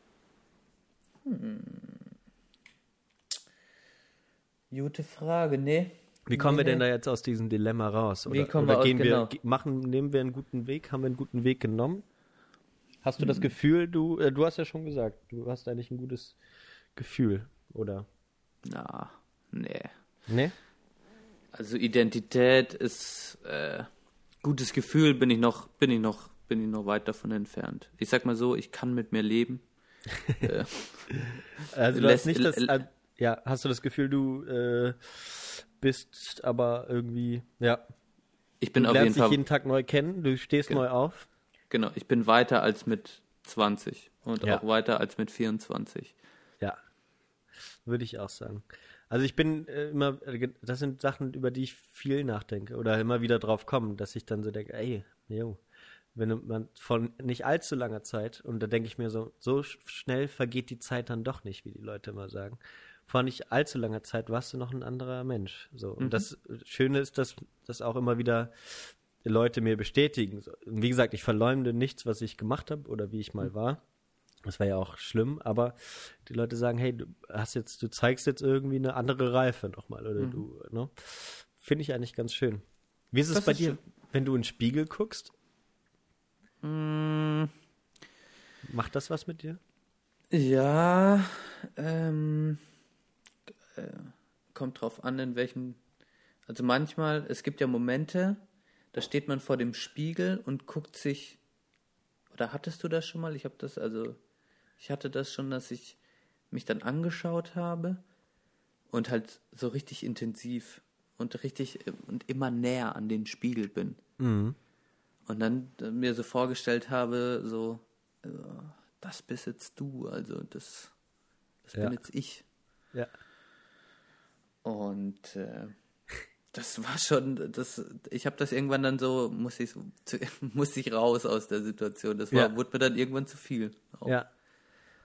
Gute Frage, nee. Wie kommen wir Nee, denn nee. da jetzt aus diesem Dilemma raus? Oder, Wie kommen oder wir aus- gehen wir, genau. ge- machen, nehmen wir einen guten Weg? Haben wir einen guten Weg genommen? Hast du Hm. das Gefühl, du, äh, du hast ja schon gesagt, du hast eigentlich ein gutes Gefühl, oder? Na, nee. Ne? Also Identität ist äh, gutes Gefühl, bin ich noch, bin ich noch, bin ich noch weit davon entfernt. Ich sag mal so, ich kann mit mir leben. Äh, Also du hast nicht das, äh, ja, hast du das Gefühl, du äh, bist aber irgendwie, ja, ich bin du auf jeden lernst dich Fall, jeden Tag neu kennen, du stehst Genau. neu auf. genau, ich bin weiter als mit 20 und Ja. auch weiter als mit 24. Ja, würde ich auch sagen. Also ich bin äh, immer, äh, das sind Sachen, über die ich viel nachdenke oder immer wieder drauf komme, dass ich dann so denke, ey, jo, wenn man von nicht allzu langer Zeit, und da denke ich mir so, so sch- schnell vergeht die Zeit dann doch nicht, wie die Leute immer sagen. Vor nicht allzu langer Zeit warst du noch ein anderer Mensch. So. Und das Schöne ist, dass das auch immer wieder Leute mir bestätigen. Wie gesagt, ich verleumde nichts, was ich gemacht habe oder wie ich mal war. Das war ja auch schlimm, aber die Leute sagen, hey, du hast jetzt, du zeigst jetzt irgendwie eine andere Reife nochmal oder du, ne? Finde ich eigentlich ganz schön. Wie ist es Das bei ist dir, schön. wenn du in den Spiegel guckst? Mm, Macht das was mit dir? Ja, ähm, äh, kommt drauf an, in welchem. Also manchmal, es gibt ja Momente, da steht man vor dem Spiegel und guckt sich. Oder hattest du das schon mal? Ich habe das, also, ich hatte das schon, dass ich mich dann angeschaut habe und halt so richtig intensiv und richtig und immer näher an den Spiegel bin. Mhm. Und dann mir so vorgestellt habe, so, äh, das bist jetzt du, also das, das Ja. bin jetzt ich. Ja. Und äh, das war schon, das, ich habe das irgendwann dann so, muss ich, [LAUGHS] musste ich raus aus der Situation. Das war, Ja. wurde mir dann irgendwann zu viel. Auch. Ja.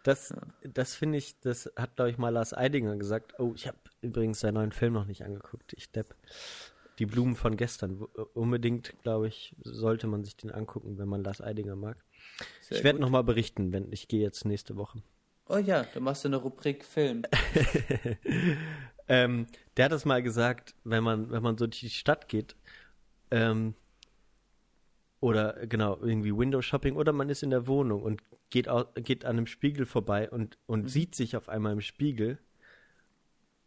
Das, das finde ich, das hat, glaube ich, mal Lars Eidinger gesagt. Oh, ich habe übrigens seinen neuen Film noch nicht angeguckt. Ich depp. Die Blumen von gestern. Wo- Unbedingt, glaube ich, sollte man sich den angucken, wenn man Lars Eidinger mag. Sehr ich werde nochmal berichten, wenn ich gehe jetzt nächste Woche. Oh ja, da machst du eine Rubrik Film. [LAUGHS] Ähm, der hat das mal gesagt, wenn man, wenn man so durch die Stadt geht, ähm, oder genau, irgendwie Window Shopping, oder man ist in der Wohnung und geht, au geht an einem Spiegel vorbei und, und sieht sich auf einmal im Spiegel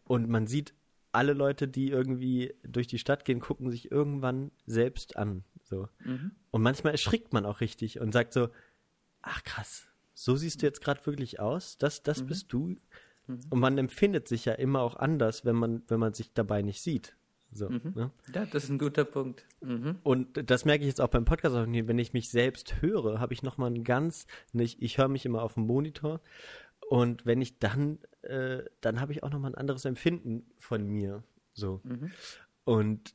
und man sieht alle Leute, die irgendwie durch die Stadt gehen, gucken sich irgendwann selbst an. So. Und manchmal erschrickt man auch richtig und sagt so, ach krass, so siehst du jetzt gerade wirklich aus, das, das bist du. Und man empfindet sich ja immer auch anders, wenn man, wenn man sich dabei nicht sieht. So, ne? Ja, das ist ein guter Punkt. Mhm. Und das merke ich jetzt auch beim Podcast, wenn ich mich selbst höre, habe ich nochmal ein ganz, nicht, ich höre mich immer auf dem Monitor und wenn ich dann, äh, dann habe ich auch nochmal ein anderes Empfinden von mir. So. Und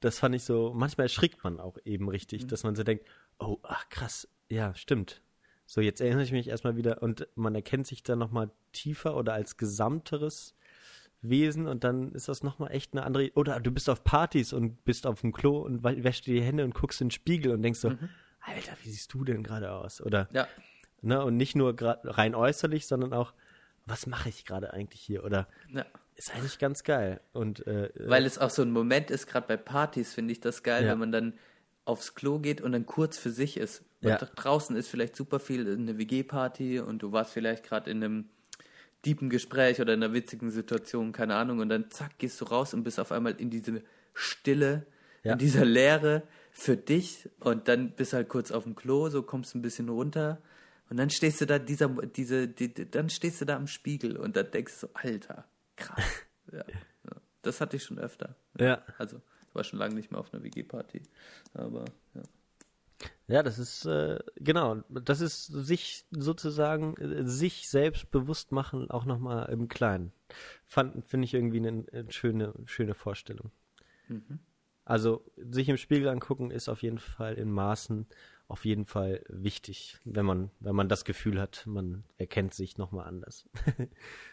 das fand ich so, manchmal erschrickt man auch eben richtig, dass man so denkt, oh, ach krass, ja, stimmt. So, jetzt erinnere ich mich erstmal wieder und man erkennt sich dann nochmal tiefer oder als gesamteres Wesen und dann ist das nochmal echt eine andere. Oder du bist auf Partys und bist auf dem Klo und wäschst dir die Hände und guckst in den Spiegel und denkst so, Alter, wie siehst du denn gerade aus? Oder, Ja, ne, und nicht nur rein äußerlich, sondern auch, was mache ich gerade eigentlich hier? Oder ja. ist eigentlich ganz geil. Und äh, Weil es auch so ein Moment ist, gerade bei Partys finde ich das geil, Ja. wenn man dann aufs Klo geht und dann kurz für sich ist. Und Ja. draußen ist vielleicht super viel eine WG-Party und du warst vielleicht gerade in einem deepen Gespräch oder in einer witzigen Situation, keine Ahnung, und dann zack, gehst du raus und bist auf einmal in diese Stille, Ja. in dieser Leere für dich und dann bist halt kurz auf dem Klo, so kommst ein bisschen runter und dann stehst du da dieser diese die, dann stehst du da am Spiegel und dann denkst du so, Alter, krass. [LAUGHS] ja. Das hatte ich schon öfter. ja. Also, ich war schon lange nicht mehr auf einer WG-Party. Aber, ja. Ja, das ist, äh, genau, das ist sich sozusagen, äh, sich selbst bewusst machen, auch nochmal im Kleinen. Fand, finde ich irgendwie eine, eine schöne, schöne Vorstellung. Also, sich im Spiegel angucken ist auf jeden Fall in Maßen auf jeden Fall wichtig, wenn man, wenn man das Gefühl hat, man erkennt sich nochmal anders. [LAUGHS]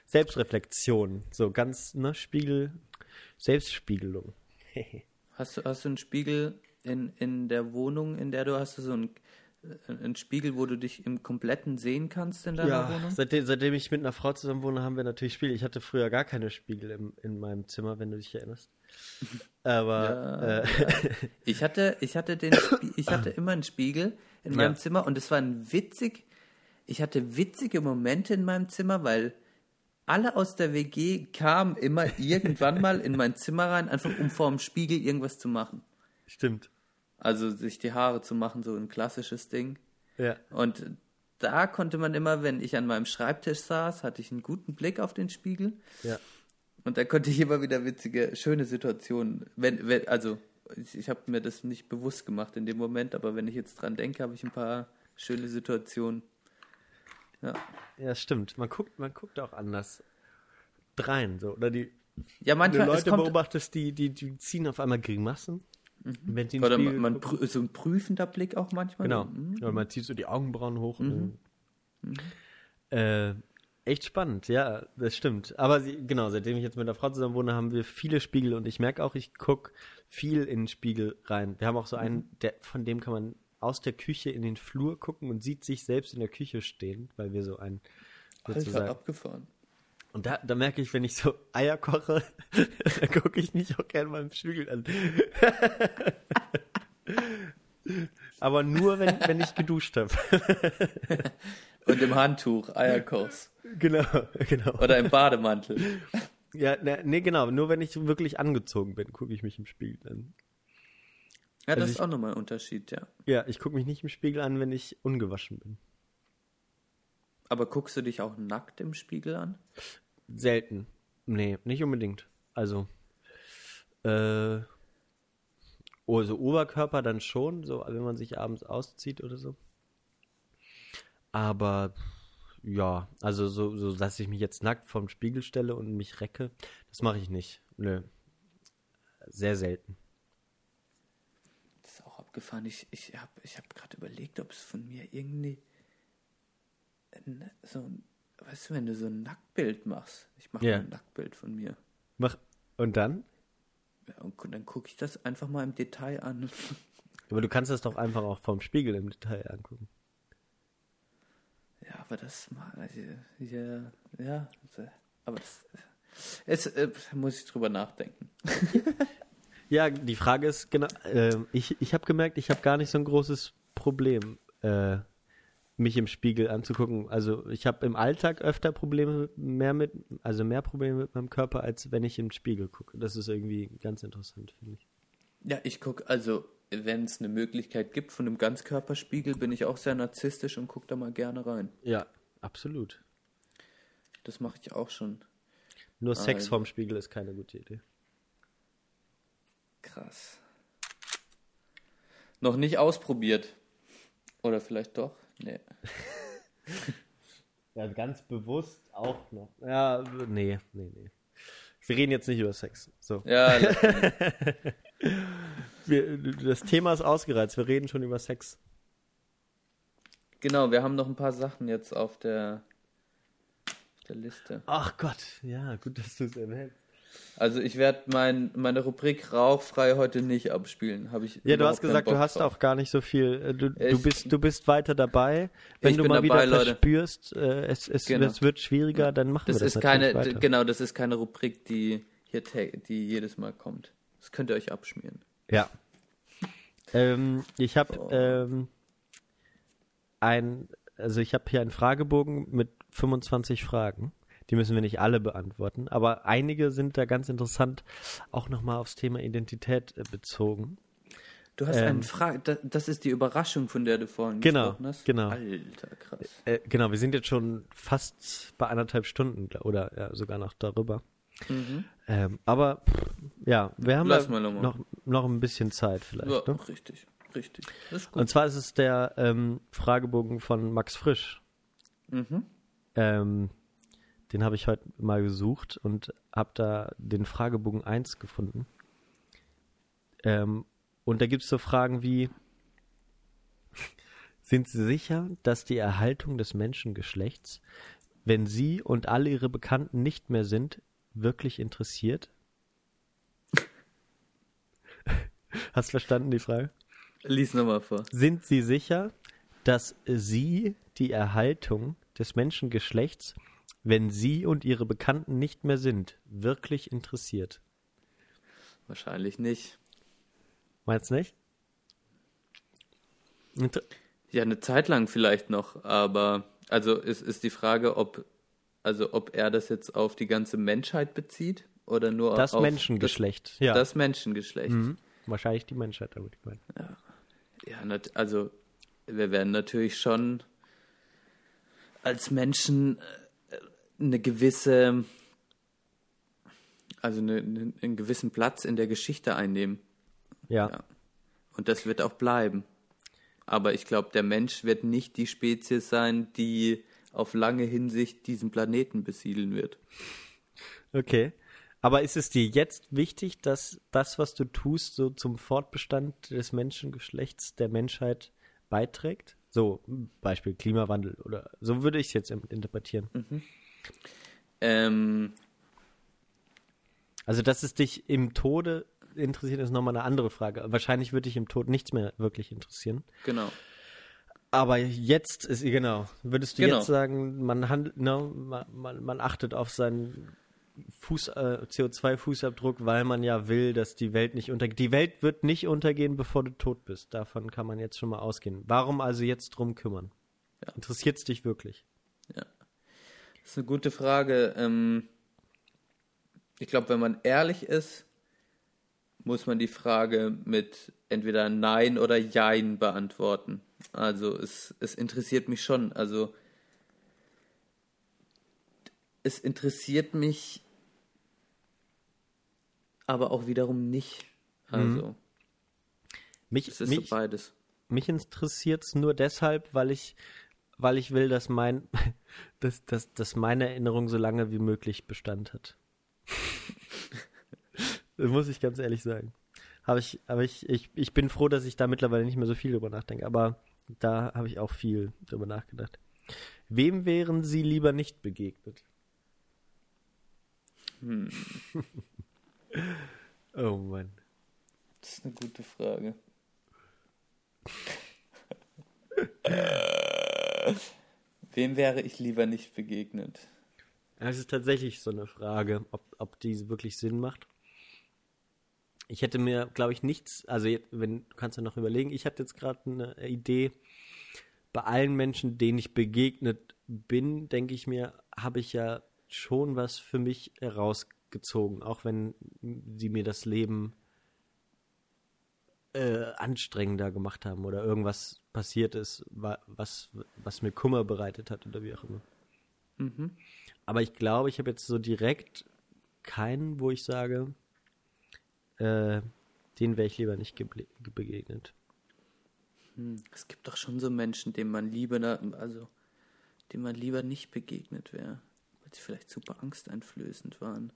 Selbstreflexion, so ganz, ne, Spiegel, Selbstspiegelung. [LAUGHS] Hast du, hast du einen Spiegel in, in der Wohnung, in der du hast so einen, einen Spiegel, wo du dich im Kompletten sehen kannst in deiner Ja, Wohnung? seitdem, seitdem ich mit einer Frau zusammen wohne, haben wir natürlich Spiegel. Ich hatte früher gar keine Spiegel im, in meinem Zimmer, wenn du dich erinnerst. [LAUGHS] Aber Ja, äh, Ich hatte, ich hatte den, Spie ich hatte [CLEARS THROAT] immer einen Spiegel in meinem Ja. Zimmer und es war ein witzig, ich hatte witzige Momente in meinem Zimmer, weil alle aus der WG kamen immer irgendwann mal in mein Zimmer rein, einfach um vor dem Spiegel irgendwas zu machen. stimmt. Also sich die Haare zu machen, so ein klassisches Ding. Ja. Und da konnte man immer, wenn ich an meinem Schreibtisch saß, hatte ich einen guten Blick auf den Spiegel. Ja. Und da konnte ich immer wieder witzige, schöne Situationen, wenn, wenn also ich, ich habe mir das nicht bewusst gemacht in dem Moment, aber wenn ich jetzt dran denke, habe ich ein paar schöne Situationen. Ja, Ja, stimmt. Man guckt, man guckt auch anders drein, so. Oder die, ja manchmal es Leute kommt, beobachtest, die, die, die ziehen auf einmal Grimassen. Wenn sie in den oder Spiegel man, man so ein prüfender Blick auch manchmal. Genau. Mhm. Oder man zieht so die Augenbrauen hoch. und dann- Äh, echt spannend, ja, das stimmt. Aber sie, genau, seitdem ich jetzt mit der Frau zusammen wohne, haben wir viele Spiegel und ich merke auch, ich gucke viel in den Spiegel rein. Wir haben auch so einen, der, von dem kann man aus der Küche in den Flur gucken und sieht sich selbst in der Küche stehen, weil wir so ein Alter, sozusagen. abgefahren. Und da, da merke ich, wenn ich so [LAUGHS] Eier koche, [LAUGHS] dann gucke ich mich auch gerne mal im Spiegel an. [LAUGHS] Aber nur, wenn, wenn ich geduscht habe. Und im Handtuch, Eierkurs. genau, genau. Oder im Bademantel. Ja, ne, nee, genau. Nur wenn ich wirklich angezogen bin, gucke ich mich im Spiegel an. Ja, das Also ist auch nochmal ein Unterschied, ja. Ja, ich gucke mich nicht im Spiegel an, wenn ich ungewaschen bin. Aber guckst du dich auch nackt im Spiegel an? Selten. Nee, nicht unbedingt. Also, äh, also Oberkörper dann schon, so wenn man sich abends auszieht oder so. Aber ja, also so, so dass ich mich jetzt nackt vorm Spiegel stelle und mich recke, das mache ich nicht. Nö. Sehr selten. Das ist auch abgefahren. Ich, ich habe ich hab gerade überlegt, ob es von mir irgendwie so ein, weißt du, wenn du so ein Nacktbild machst. Ich mache Ja. ein Nacktbild von mir. Mach, und dann? Ja, und dann gucke ich das einfach mal im Detail an. [LAUGHS] Aber du kannst das doch einfach auch vorm Spiegel im Detail angucken. Ja, aber das ma- ja, ja, aber das es, äh, muss ich drüber nachdenken. [LAUGHS] Ja, die Frage ist, genau, äh, ich, ich habe gemerkt, ich habe gar nicht so ein großes Problem, äh, mich im Spiegel anzugucken. Also ich habe im Alltag öfter Probleme mehr mit, also mehr Probleme mit meinem Körper, als wenn ich im Spiegel gucke. Das ist irgendwie ganz interessant, finde ich. Ja, ich gucke, also wenn es eine Möglichkeit gibt von einem Ganzkörperspiegel, bin ich auch sehr narzisstisch und gucke da mal gerne rein. Ja, absolut. Das mache ich auch schon. Nur Sex Also- vorm Spiegel ist keine gute Idee. Krass. Noch nicht ausprobiert. Oder vielleicht doch? Nee. [LAUGHS] Ja, ganz bewusst auch noch. Ja, nee, nee, nee. Wir reden jetzt nicht über Sex. So. Ja, [LAUGHS] Wir, das Thema ist ausgereizt. Wir reden schon über Sex. genau, wir haben noch ein paar Sachen jetzt auf der, auf der Liste. Ach Gott, ja, gut, dass du es erwähnst. Also ich werde mein, meine Rubrik Rauchfrei heute nicht abspielen. Hab ich Ja, du hast gesagt, du hast drauf. auch gar nicht so viel. äh, Du, du, Ich- bist, du bist weiter dabei. Wenn du mal dabei, wieder Leute. verspürst, äh, es, es, Genau. es wird schwieriger, dann machen Das wir das ist keine, weiter. genau, das ist keine Rubrik, die hier, die jedes Mal kommt. Das könnt ihr euch abschmieren. Ja. Ähm, ich habe So. ähm, ein, also ich habe hier einen Fragebogen mit 25 Fragen. Die müssen wir nicht alle beantworten, aber einige sind da ganz interessant, auch nochmal aufs Thema Identität äh, bezogen. Du hast Ähm, einen Frage, das, ist die Überraschung, von der du vorhin Genau, gesprochen hast. genau. Alter, krass. Äh, genau, wir sind jetzt schon fast bei anderthalb Stunden oder ja, sogar noch darüber. Mhm. Ähm, aber ja, wir haben nochmal. noch, noch ein bisschen Zeit vielleicht. Ja, Ne? richtig, richtig. Und zwar ist es der ähm, Fragebogen von Max Frisch. Mhm. Ähm, den habe ich heute mal gesucht und habe da den Fragebogen 1 gefunden. Ähm, und da gibt es so Fragen wie, [LAUGHS] sind Sie sicher, dass die Erhaltung des Menschengeschlechts, wenn Sie und alle Ihre Bekannten nicht mehr sind, wirklich interessiert? [LAUGHS] Hast du verstanden die Frage? Lies nochmal vor. Sind Sie sicher, dass Sie die Erhaltung des Menschengeschlechts, wenn Sie und Ihre Bekannten nicht mehr sind, wirklich interessiert? Wahrscheinlich nicht. Meinst du nicht? Inter Ja, eine Zeit lang vielleicht noch, aber also ist, ist die Frage, ob also ob er das jetzt auf die ganze Menschheit bezieht oder nur das auf Menschengeschlecht, Das, ja. das Menschengeschlecht. mhm. Wahrscheinlich die Menschheit damit gemeint. Ja, nat also wir werden natürlich schon als Menschen äh, eine gewisse, also eine, eine, einen gewissen Platz in der Geschichte einnehmen. Ja. Ja. Und das wird auch bleiben. Aber ich glaube, der Mensch wird nicht die Spezies sein, die auf lange Hinsicht diesen Planeten besiedeln wird. Okay. Aber ist es dir jetzt wichtig, dass das, was du tust, so zum Fortbestand des Menschengeschlechts der Menschheit beiträgt? So, Beispiel Klimawandel oder so würde ich es jetzt in- interpretieren. Ähm, Also, dass es dich im Tode interessiert, ist nochmal eine andere Frage. Wahrscheinlich würde dich im Tod nichts mehr wirklich interessieren. genau. Aber jetzt ist, genau, würdest du Genau. jetzt sagen, man handelt, ne, man, man, man achtet auf seinen Fuß, äh, CO2-Fußabdruck, weil man ja will, dass die Welt nicht untergeht. Die Welt wird nicht untergehen, bevor du tot bist. Davon kann man jetzt schon mal ausgehen. Warum also jetzt drum kümmern? Ja. Interessiert es dich wirklich? Das ist eine gute Frage. Ähm, ich glaube, wenn man ehrlich ist, muss man die Frage mit entweder Nein oder Jein beantworten. Also es, es interessiert mich schon. Also es interessiert mich aber auch wiederum nicht. Also Mhm. Mich, es ist mich, so beides. mich interessiert es nur deshalb, weil ich, weil ich will, dass mein, dass, dass, dass meine Erinnerung so lange wie möglich Bestand hat. das [LAUGHS] muss ich ganz ehrlich sagen. Habe ich, aber ich, ich, ich bin froh, dass ich da mittlerweile nicht mehr so viel drüber nachdenke, aber da habe ich auch viel drüber nachgedacht. Wem wären Sie lieber nicht begegnet? Hm, [LAUGHS] Oh Mann. das ist eine gute Frage. [LAUGHS] Wem wäre ich lieber nicht begegnet? Es ist tatsächlich so eine Frage, ob, ob die wirklich Sinn macht. Ich hätte mir, glaube ich, nichts, also wenn du kannst ja noch überlegen, ich hatte jetzt gerade eine Idee, bei allen Menschen, denen ich begegnet bin, denke ich mir, habe ich ja schon was für mich herausgezogen, auch wenn sie mir das Leben äh, anstrengender gemacht haben oder irgendwas passiert ist, wa- was, was mir Kummer bereitet hat oder wie auch immer. Mhm. Aber ich glaube, ich habe jetzt so direkt keinen, wo ich sage, äh, den wäre ich lieber nicht begegnet. Hm, Es gibt doch schon so Menschen, denen man lieber, also denen man lieber nicht begegnet wäre, weil sie vielleicht super angsteinflößend waren.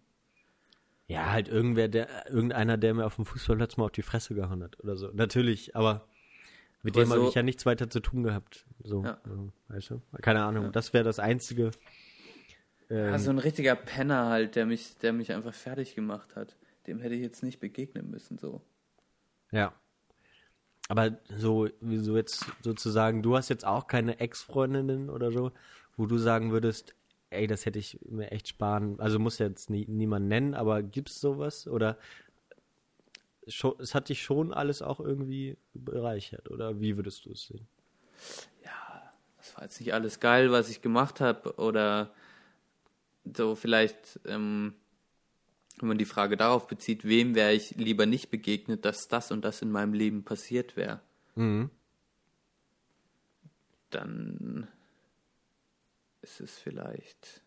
Ja, halt irgendwer, der, irgendeiner, der mir auf dem Fußballplatz mal auf die Fresse gehauen hat oder so. Natürlich, aber mit Aber dem habe so- ich ja nichts weiter zu tun gehabt. So, Ja. also, weißt du? Keine Ahnung. Ja. Das wäre das Einzige. Ähm, Ja, so ein richtiger Penner halt, der mich, der mich einfach fertig gemacht hat. Dem hätte ich jetzt nicht begegnen müssen, so. Ja. Aber so, wie so jetzt sozusagen, du hast jetzt auch keine Ex-Freundinnen oder so, wo du sagen würdest, ey, das hätte ich mir echt sparen. Also muss jetzt nie, niemand nennen, aber gibt's sowas? Oder scho- es hat dich schon alles auch irgendwie bereichert, oder wie würdest du es sehen? Ja, das war jetzt nicht alles geil, was ich gemacht habe. Oder so vielleicht, ähm, wenn man die Frage darauf bezieht, wem wäre ich lieber nicht begegnet, dass das und das in meinem Leben passiert wäre. Mhm. dann ist es vielleicht,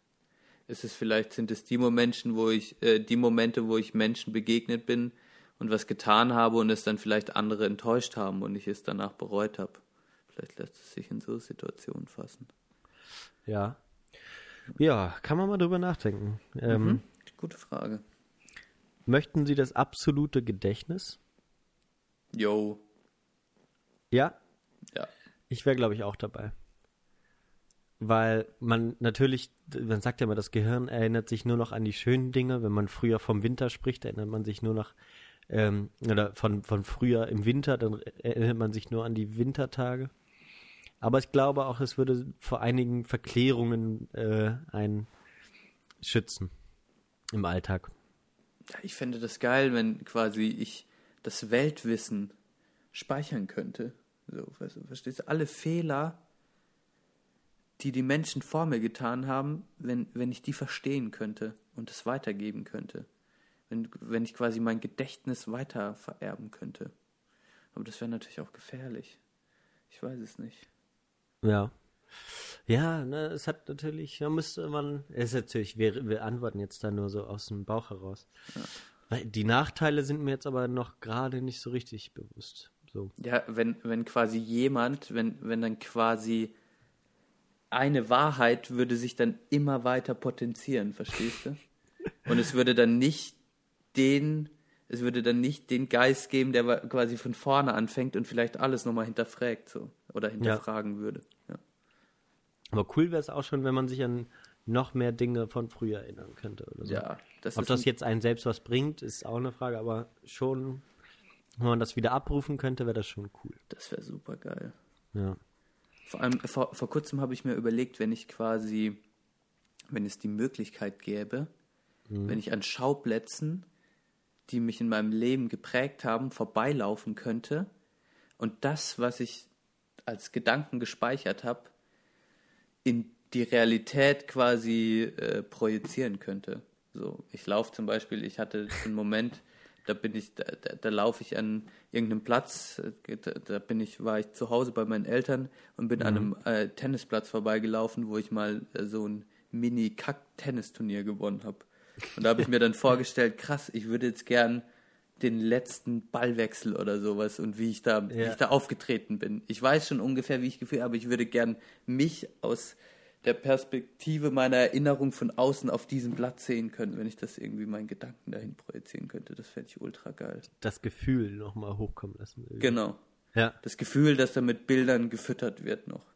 ist es vielleicht, sind es die Momente, wo ich, äh, die Momente, wo ich Menschen begegnet bin und was getan habe und es dann vielleicht andere enttäuscht haben und ich es danach bereut habe. Vielleicht lässt es sich in so Situationen fassen. Ja. Ja, kann man mal drüber nachdenken. Ähm, Mhm. Gute Frage. Möchten Sie das absolute Gedächtnis? Yo. Ja, Ja. Ich wäre, glaube ich, auch dabei. Weil man natürlich, man sagt ja immer, das Gehirn erinnert sich nur noch an die schönen Dinge. Wenn man früher vom Winter spricht, erinnert man sich nur noch, ähm, oder von, von früher im Winter, dann erinnert man sich nur an die Wintertage. Aber ich glaube auch, es würde vor einigen Verklärungen äh, einen schützen im Alltag. Ich fände das geil, wenn quasi ich das Weltwissen speichern könnte. So, verstehst du? Alle Fehler, die die Menschen vor mir getan haben, wenn, wenn ich die verstehen könnte und es weitergeben könnte. Wenn, wenn ich quasi mein Gedächtnis weiter vererben könnte. Aber das wäre natürlich auch gefährlich. Ich weiß es nicht. Ja. Ja, ne, es hat natürlich, da müsste man, es ist natürlich, wir, wir antworten jetzt da nur so aus dem Bauch heraus. Weil Die Nachteile sind mir jetzt aber noch gerade nicht so richtig bewusst. So. Ja, wenn, wenn quasi jemand, wenn, wenn dann quasi eine Wahrheit würde sich dann immer weiter potenzieren, verstehst du? Und es würde dann nicht den, es würde dann nicht den Geist geben, der quasi von vorne anfängt und vielleicht alles nochmal hinterfragt, so. Oder hinterfragen würde. Ja. Aber cool wäre es auch schon, wenn man sich an noch mehr Dinge von früher erinnern könnte oder so. ja, das Ob ist das jetzt einen selbst was bringt, ist auch eine Frage, aber schon, wenn man das wieder abrufen könnte, wäre das schon cool. das wäre super geil. Ja. Vor allem, vor, vor kurzem habe ich mir überlegt, wenn ich quasi, wenn es die Möglichkeit gäbe, wenn ich an Schauplätzen, die mich in meinem Leben geprägt haben, vorbeilaufen könnte und das, was ich als Gedanken gespeichert habe, in die Realität quasi äh, projizieren könnte. So, ich laufe zum Beispiel, ich hatte einen Moment, da bin ich, da, da, da laufe ich an irgendeinem Platz, äh, da, da, bin ich, war ich zu Hause bei meinen Eltern und bin mhm. an einem äh, Tennisplatz vorbeigelaufen, wo ich mal äh, so ein Mini-Kack-Tennisturnier gewonnen habe. Und da habe ich mir dann [LAUGHS] vorgestellt, krass, ich würde jetzt gern den letzten Ballwechsel oder sowas und wie ich da, ja. wie ich da aufgetreten bin. Ich weiß schon ungefähr, wie ich gefühlt, aber ich würde gern mich aus der Perspektive meiner Erinnerung von außen auf diesem Blatt sehen können, wenn ich das irgendwie meinen Gedanken dahin projizieren könnte. Das fände ich ultra geil. Das Gefühl nochmal hochkommen lassen. Irgendwie. Genau. Ja. Das Gefühl, dass da mit Bildern gefüttert wird noch.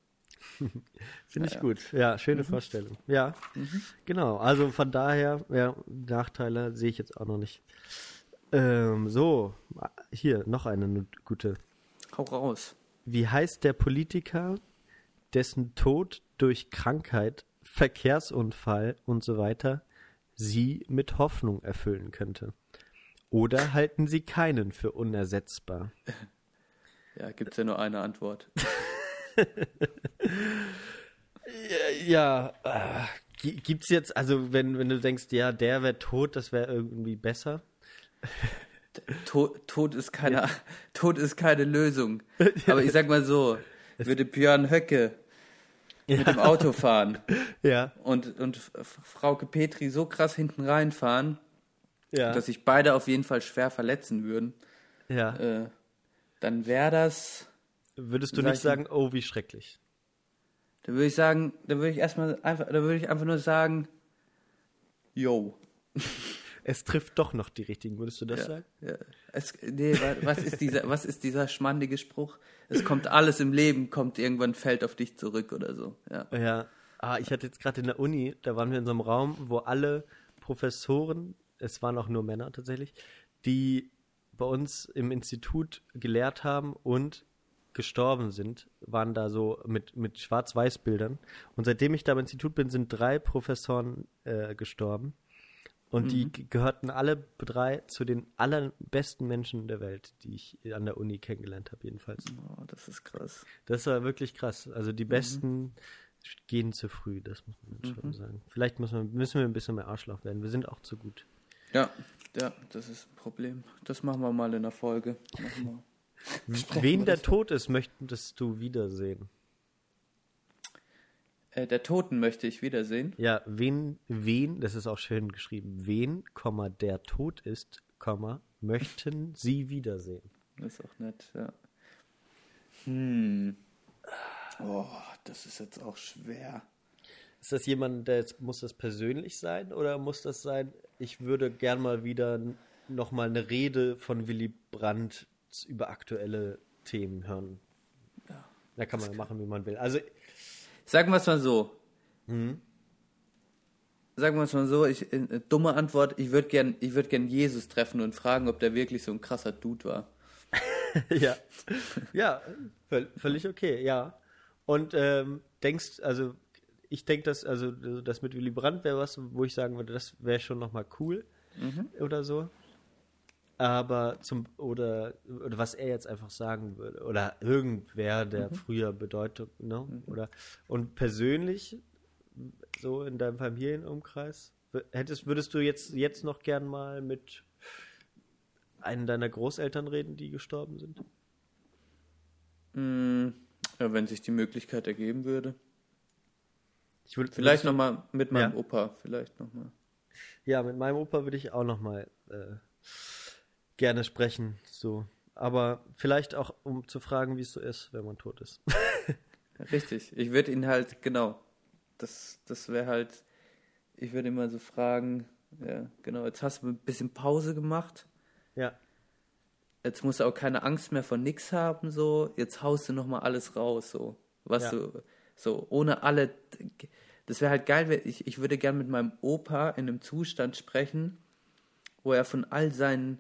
[LAUGHS] Finde ich ja. gut. Ja, schöne mhm. Vorstellung. Ja, mhm. genau. Also von daher, ja, Nachteile sehe ich jetzt auch noch nicht. Ähm, so, hier noch eine gute. Hau raus. Wie heißt der Politiker, dessen Tod durch Krankheit, Verkehrsunfall und so weiter Sie mit Hoffnung erfüllen könnte? Oder halten Sie keinen für unersetzbar? [LAUGHS] Ja, gibt es ja nur eine Antwort. ja, [LAUGHS] ja äh, gibt's jetzt, also wenn, wenn du denkst, ja, der wäre tot, das wäre irgendwie besser. [LAUGHS] Tod, Tod, ist keine, ja. Tod ist keine Lösung. Aber ich sag mal so, würde Björn Höcke ja. mit dem Auto fahren [LAUGHS] ja. und, und Frauke Petri so krass hinten reinfahren, ja. dass sich beide auf jeden Fall schwer verletzen würden, ja. Äh, dann wäre das. Würdest du nicht sagen, oh, wie schrecklich? Da würde ich sagen, da würde ich erstmal einfach, da würde ich einfach nur sagen, yo. Es trifft doch noch die richtigen, würdest du das ja, sagen? Ja. Es, nee, was ist dieser, was ist dieser schmandige Spruch? Es kommt alles im Leben, kommt irgendwann, fällt auf dich zurück oder so. Ja. ja. Ah, ich hatte jetzt gerade in der Uni, da waren wir in so einem Raum, wo alle Professoren, es waren auch nur Männer tatsächlich, die bei uns im Institut gelehrt haben und gestorben sind, waren da so mit, mit Schwarz-Weiß-Bildern. Und seitdem ich da im Institut bin, sind drei Professoren äh, gestorben. Und mhm. die gehörten alle drei zu den allerbesten Menschen der Welt, die ich an der Uni kennengelernt habe, jedenfalls. Oh, das ist krass. Das war wirklich krass. Also die mhm. besten mhm. gehen zu früh, das muss man mhm. schon sagen. Vielleicht müssen wir, müssen wir ein bisschen mehr Arschloch werden. Wir sind auch zu gut. Ja, ja, das ist ein Problem. Das machen wir mal in der Folge. [LAUGHS] Wen der tot ist, möchtest du wiedersehen? Äh, der Toten möchte ich wiedersehen. Ja, wen, wen, das ist auch schön geschrieben, wen, Komma, der tot ist, Komma, möchten Sie wiedersehen. Das ist auch nett, ja. Hm. Oh, das ist jetzt auch schwer. Ist das jemand, der jetzt, muss das persönlich sein oder muss das sein, ich würde gern mal wieder nochmal eine Rede von Willy Brandt über aktuelle Themen hören? Ja. Da kann man ja machen, wie man will. Also Sagen wir es mal so. Mhm. Sagen wir es mal so, ich, äh, dumme Antwort, ich würde gern, würd gern Jesus treffen und fragen, ob der wirklich so ein krasser Dude war. [LAUGHS] ja. Ja, völlig okay, ja. Und ähm, denkst, also ich denke, dass, also das mit Willy Brandt wäre was, wo ich sagen würde, das wäre schon nochmal cool mhm. oder so aber zum oder, oder was er jetzt einfach sagen würde oder irgendwer der mhm. früher Bedeutung ne? Mhm. oder und persönlich so in deinem Familienumkreis hättest würdest du jetzt jetzt noch gern mal mit einem deiner Großeltern reden, die gestorben sind? Mm, ja, wenn sich die Möglichkeit ergeben würde. Ich würde vielleicht noch mal mit meinem ja. Opa, vielleicht noch mal. Ja, mit meinem Opa würde ich auch noch mal äh, gerne sprechen. So. Aber vielleicht auch, um zu fragen, wie es so ist, wenn man tot ist. [LAUGHS] Richtig. Ich würde ihn halt, genau. Das, das wäre halt, ich würde immer so fragen, ja, genau, jetzt hast du ein bisschen Pause gemacht. Ja. Jetzt musst du auch keine Angst mehr von nix haben, so. Jetzt haust du nochmal alles raus, so. Was ja. du, so, ohne alle. Das wäre halt geil, ich, ich würde gern mit meinem Opa in einem Zustand sprechen, wo er von all seinen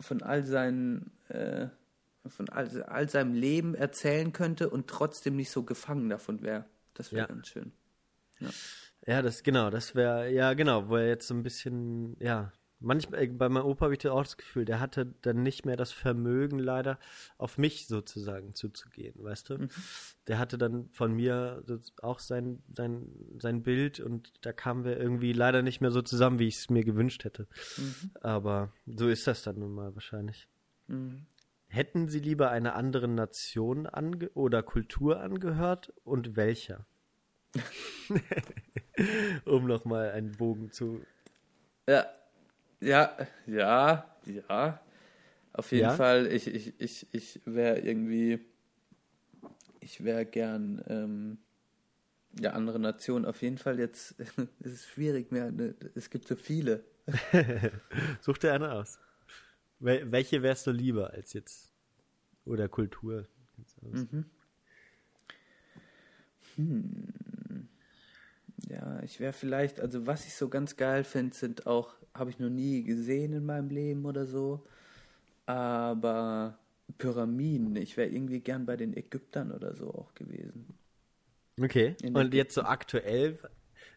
von all seinen, äh, von all, all seinem Leben erzählen könnte und trotzdem nicht so gefangen davon wäre. Das wäre ja. ganz schön. Ja. ja, das genau, das wäre, ja genau, wo er jetzt so ein bisschen, ja, Manchmal, äh, bei meinem Opa habe ich auch das Gefühl, der hatte dann nicht mehr das Vermögen, leider auf mich sozusagen zuzugehen, weißt du? Mhm. Der hatte dann von mir auch sein, sein, sein Bild und da kamen wir irgendwie leider nicht mehr so zusammen, wie ich es mir gewünscht hätte. Mhm. Aber so ist das dann nun mal wahrscheinlich. Mhm. Hätten Sie lieber einer anderen Nation oder Kultur angehört und welcher? [LAUGHS] [LAUGHS] um nochmal einen Bogen zu. Ja, ja, ja, ja. Auf jeden ja? Fall, ich, ich, ich, ich wäre irgendwie, ich wäre gern, ähm, ja, andere Nationen. Auf jeden Fall jetzt, [LAUGHS] es ist schwierig mehr, ne? es gibt so viele. [LAUGHS] Such dir eine aus. Wel welche wärst du lieber als jetzt? Oder Kultur? Mhm. Hm. Ja, ich wäre vielleicht, also was ich so ganz geil finde, sind auch habe ich noch nie gesehen in meinem Leben oder so. Aber Pyramiden, ich wäre irgendwie gern bei den Ägyptern oder so auch gewesen. Okay. In Und jetzt so aktuell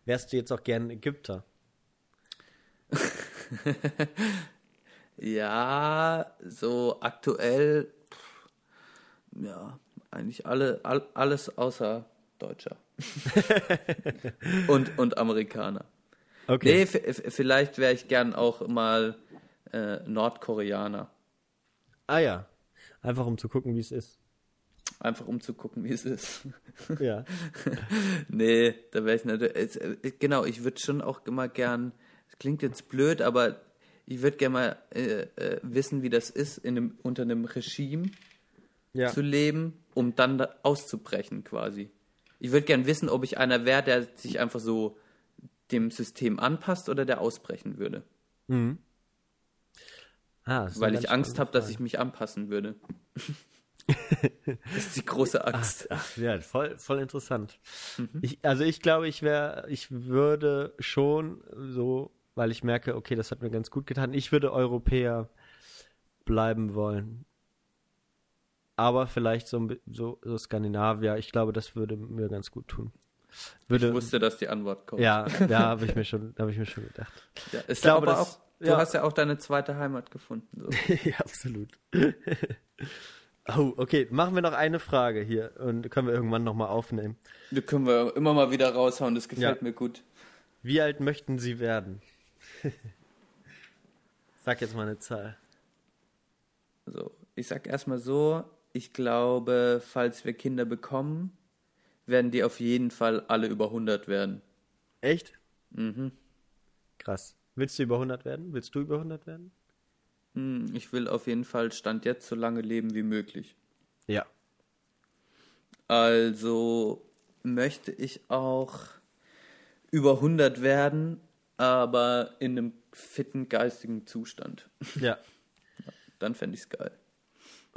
wärst du jetzt auch gern Ägypter? [LAUGHS] ja, so aktuell, pff, ja, eigentlich alle, all, alles außer Deutscher. [LAUGHS] und, und Amerikaner. Okay. Nee, vielleicht wäre ich gern auch mal äh, Nordkoreaner. Ah ja. Einfach um zu gucken, wie es ist. Einfach um zu gucken, wie es ist. [LAUGHS] Ja. [LAUGHS] nee, da wäre ich natürlich. Äh, genau, ich würde schon auch immer gern. Das klingt jetzt blöd, aber ich würde gerne mal äh, äh, wissen, wie das ist, in einem, unter einem Regime ja. zu leben, um dann da auszubrechen quasi. Ich würde gerne wissen, ob ich einer wäre, der sich einfach so dem System anpasst oder der ausbrechen würde. Mhm. Ah, Weil ich Angst habe, dass ich mich anpassen würde. [LAUGHS] das ist die große Angst. Ach, ach, ja, voll, voll interessant. Mhm. Ich, also ich glaube, ich wäre, ich würde schon so, weil ich merke, okay, das hat mir ganz gut getan. Ich würde Europäer bleiben wollen. Aber vielleicht so, so, so Skandinavier. Ich glaube, das würde mir ganz gut tun. Würde, ich wusste, dass die Antwort kommt. Ja, da [LAUGHS] habe ich mir schon, habe ich mir schon gedacht. Ja, ich glaube, das, auch, du ja. hast ja auch deine zweite Heimat gefunden. So. [LAUGHS] ja, absolut. [LAUGHS] oh, okay, machen wir noch eine Frage hier und können wir irgendwann nochmal aufnehmen. Die können wir immer mal wieder raushauen, das gefällt ja. mir gut. Wie alt möchten Sie werden? sag jetzt mal eine Zahl. Also, ich sag erstmal so, ich glaube, falls wir Kinder bekommen, werden die auf jeden Fall alle über 100 werden. Echt? Mhm. Krass. Willst du über 100 werden? Willst du über 100 werden? Hm, ich will auf jeden Fall Stand jetzt so lange leben wie möglich. Ja. Also möchte ich auch über 100 werden, aber in einem fitten geistigen Zustand. Ja. [LAUGHS] Dann fände ich es geil.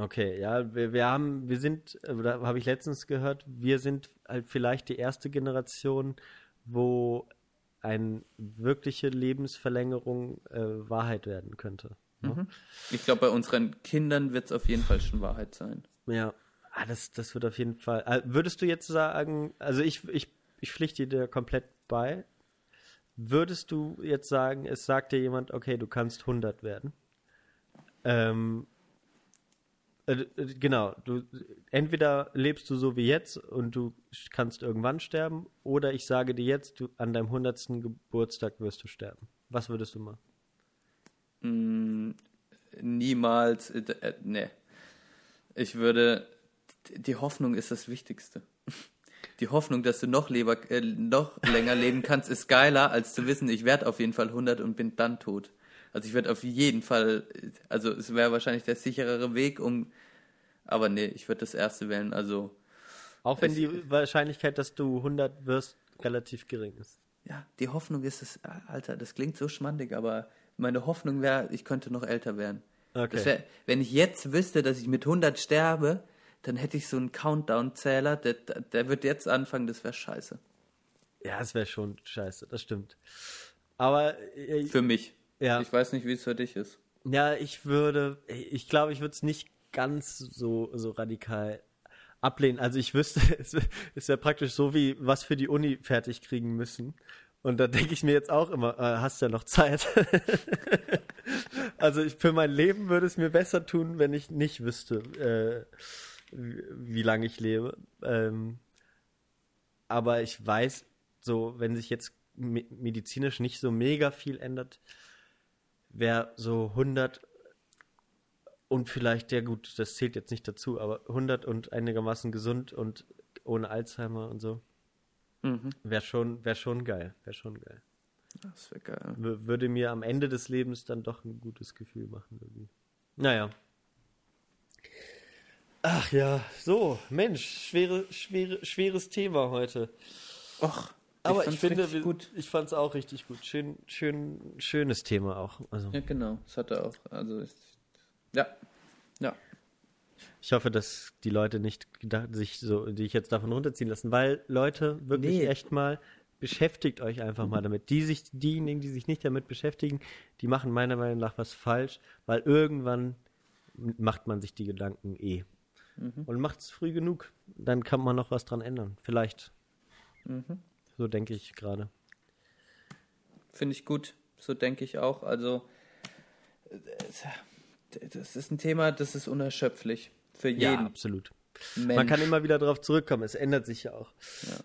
Okay, ja, wir, wir haben, wir sind, oder habe ich letztens gehört, wir sind halt vielleicht die erste Generation, wo eine wirkliche Lebensverlängerung äh, Wahrheit werden könnte. Ne? Mhm. Ich glaube, bei unseren Kindern wird es auf jeden Fall schon Wahrheit sein. Ja, ah, das, das wird auf jeden Fall. Äh, würdest du jetzt sagen, also ich, ich, ich pflichte dir komplett bei. Würdest du jetzt sagen, es sagt dir jemand, okay, du kannst 100 werden? Ähm, äh, äh, genau, du entweder lebst du so wie jetzt und du kannst irgendwann sterben, oder ich sage dir jetzt, du an deinem 100. Geburtstag wirst du sterben. Was würdest du machen? Mm, niemals, äh, äh, ne. Ich würde, die Hoffnung ist das Wichtigste. [LAUGHS] Die Hoffnung, dass du noch, leber, äh, noch länger leben kannst, ist geiler, als zu wissen, ich werde auf jeden Fall 100 und bin dann tot. Also ich würde auf jeden Fall, also es wäre wahrscheinlich der sicherere Weg, um, aber nee, ich würde das erste wählen, also. Auch wenn die Wahrscheinlichkeit, dass du 100 wirst, relativ gering ist. Ja, die Hoffnung ist es, Alter, das klingt so schmandig, aber meine Hoffnung wäre, ich könnte noch älter werden. Okay. Wär, wenn ich jetzt wüsste, dass ich mit 100 sterbe, dann hätte ich so einen Countdown-Zähler, der, der wird jetzt anfangen, das wäre scheiße. Ja, es wäre schon scheiße, das stimmt. Aber. Äh, Für mich. Ja. Ich weiß nicht, wie es für dich ist. Ja, ich würde, ich glaube, ich würde es nicht ganz so, so radikal ablehnen. Also ich wüsste, [LAUGHS] es ist ja praktisch so wie was für die Uni fertig kriegen müssen. Und da denke ich mir jetzt auch immer, äh, hast ja noch Zeit. [LAUGHS] also ich, für mein Leben würde es mir besser tun, wenn ich nicht wüsste, äh, wie, wie lange ich lebe. Ähm, aber ich weiß, so, wenn sich jetzt me medizinisch nicht so mega viel ändert, wäre so 100 und vielleicht, ja gut, das zählt jetzt nicht dazu, aber 100 und einigermaßen gesund und ohne Alzheimer und so, Mhm. wäre schon, wär schon geil, wäre schon geil. Das wäre geil. W würde mir am Ende des Lebens dann doch ein gutes Gefühl machen. Irgendwie. Naja. Ach ja, so, Mensch, schwere, schwere, schweres Thema heute. Och, Aber ich, fand's finde, wir, gut. ich fand es auch richtig gut. Schön, schön, schönes Thema auch. Also, Ja, genau. Das hat er auch. Also, ich, ja. Ja. ich hoffe, dass die Leute nicht gedacht, sich so, die ich jetzt davon runterziehen lassen, weil Leute, wirklich Nee. echt mal, beschäftigt euch einfach mal damit. Die sich, diejenigen, die sich nicht damit beschäftigen, die machen meiner Meinung nach was falsch, weil irgendwann macht man sich die Gedanken eh. Mhm. Und macht es früh genug. Dann kann man noch was dran ändern. Vielleicht. Mhm. So denke ich gerade. Finde ich gut. So denke ich auch. Also, das ist ein Thema, das ist unerschöpflich. Für Ja, jeden absolut. Mensch. Man kann immer wieder darauf zurückkommen. Es ändert sich ja auch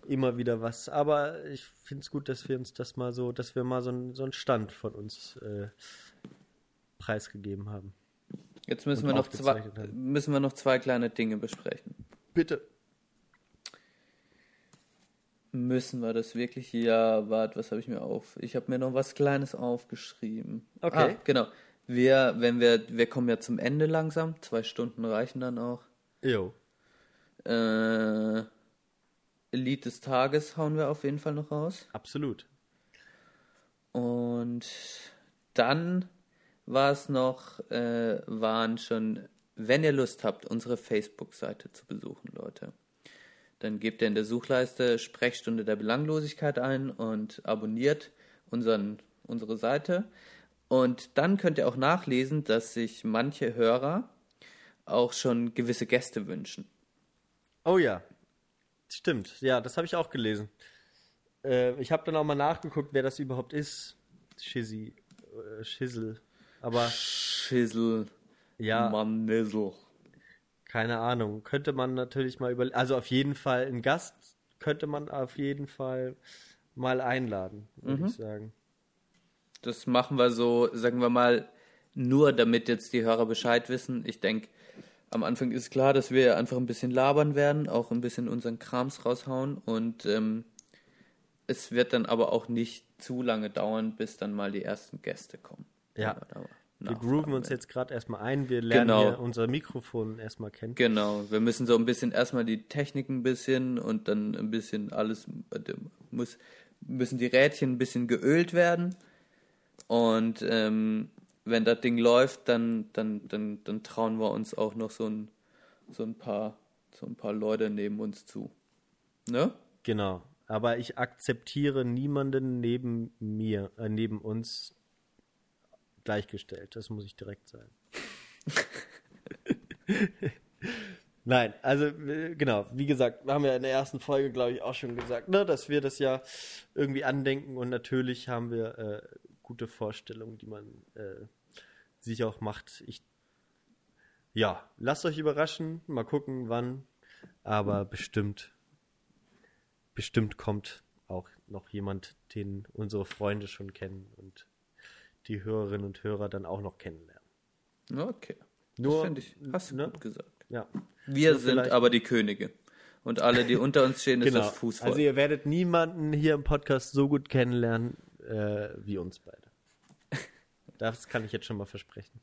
immer wieder was. Aber ich finde es gut, dass wir uns das mal so, dass wir mal so, ein, so einen Stand von uns äh, preisgegeben haben. Jetzt müssen wir, noch zwei, haben. müssen wir noch zwei kleine Dinge besprechen. Bitte. Müssen wir das wirklich? Ja, warte, was habe ich mir auf? Ich habe mir noch was Kleines aufgeschrieben. Okay. Ah, genau. Wir, wenn wir, wir kommen ja zum Ende langsam. Zwei Stunden reichen dann auch. Jo. Äh, Lied des Tages hauen wir auf jeden Fall noch raus. Absolut. Und dann war es noch, äh, waren schon, wenn ihr Lust habt, unsere Facebook-Seite zu besuchen, Leute. Dann gebt ihr in der Suchleiste Sprechstunde der Belanglosigkeit ein und abonniert unseren, unsere Seite. Und dann könnt ihr auch nachlesen, dass sich manche Hörer auch schon gewisse Gäste wünschen. Oh ja. Stimmt. Ja, das habe ich auch gelesen. Äh, ich habe dann auch mal nachgeguckt, wer das überhaupt ist. Shizzy. Äh, Shizzle. Aber Schissel, ja, Mannissel. Keine Ahnung. Könnte man natürlich mal über. Also auf jeden Fall ein Gast könnte man auf jeden Fall mal einladen, würde ich sagen. Das machen wir so, sagen wir mal, nur damit jetzt die Hörer Bescheid wissen. Ich denke, am Anfang ist klar, dass wir einfach ein bisschen labern werden, auch ein bisschen unseren Krams raushauen und ähm, es wird dann aber auch nicht zu lange dauern, bis dann mal die ersten Gäste kommen. Ja. Da Wir grooven uns jetzt gerade erstmal ein. Wir lernen Genau. unser Mikrofon erstmal kennen. Genau, wir müssen so ein bisschen erstmal die Technik ein bisschen und dann ein bisschen alles, äh, muss, müssen die Rädchen ein bisschen geölt werden. Und ähm, wenn das Ding läuft, dann, dann, dann, dann trauen wir uns auch noch so ein, so ein paar, so ein paar Leute neben uns zu. Ne? Genau. Aber ich akzeptiere niemanden neben mir, äh, neben uns gleichgestellt. Das muss ich direkt sagen. [LAUGHS] Nein, also äh, genau, wie gesagt, haben wir in der ersten Folge, glaube ich, auch schon gesagt, ne, dass wir das ja irgendwie andenken und natürlich haben wir äh, gute Vorstellungen, die man äh, sich auch macht. Ich, ja, lasst euch überraschen, mal gucken, wann, aber bestimmt, bestimmt kommt auch noch jemand, den unsere Freunde schon kennen und die Hörerinnen und Hörer dann auch noch kennenlernen. Okay. Nur, das finde ich, hast du ne? gut gesagt. Ja. Wir Nur sind aber die Könige. Und alle, die unter uns stehen, ist Genau. das Fußvolk. Also ihr werdet niemanden hier im Podcast so gut kennenlernen äh, wie uns beide. [LAUGHS] Das kann ich jetzt schon mal versprechen.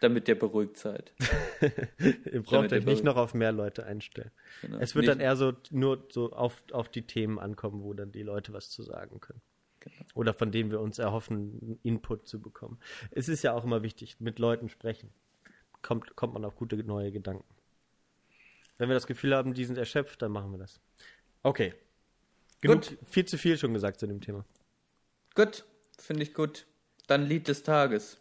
damit ihr beruhigt seid. [LAUGHS] Ihr braucht Damit euch ihr nicht noch auf mehr Leute einstellen. Genau. Es wird Nicht- dann eher so nur so auf, auf die Themen ankommen, wo dann die Leute was zu sagen können. Genau. Oder von denen wir uns erhoffen, Input zu bekommen. Es ist ja auch immer wichtig, mit Leuten sprechen. Kommt, kommt man auf gute neue Gedanken. Wenn wir das Gefühl haben, die sind erschöpft, dann machen wir das. Okay. Genug, Gut. viel zu viel schon gesagt zu dem Thema. Gut, finde ich gut. Dann Lied des Tages.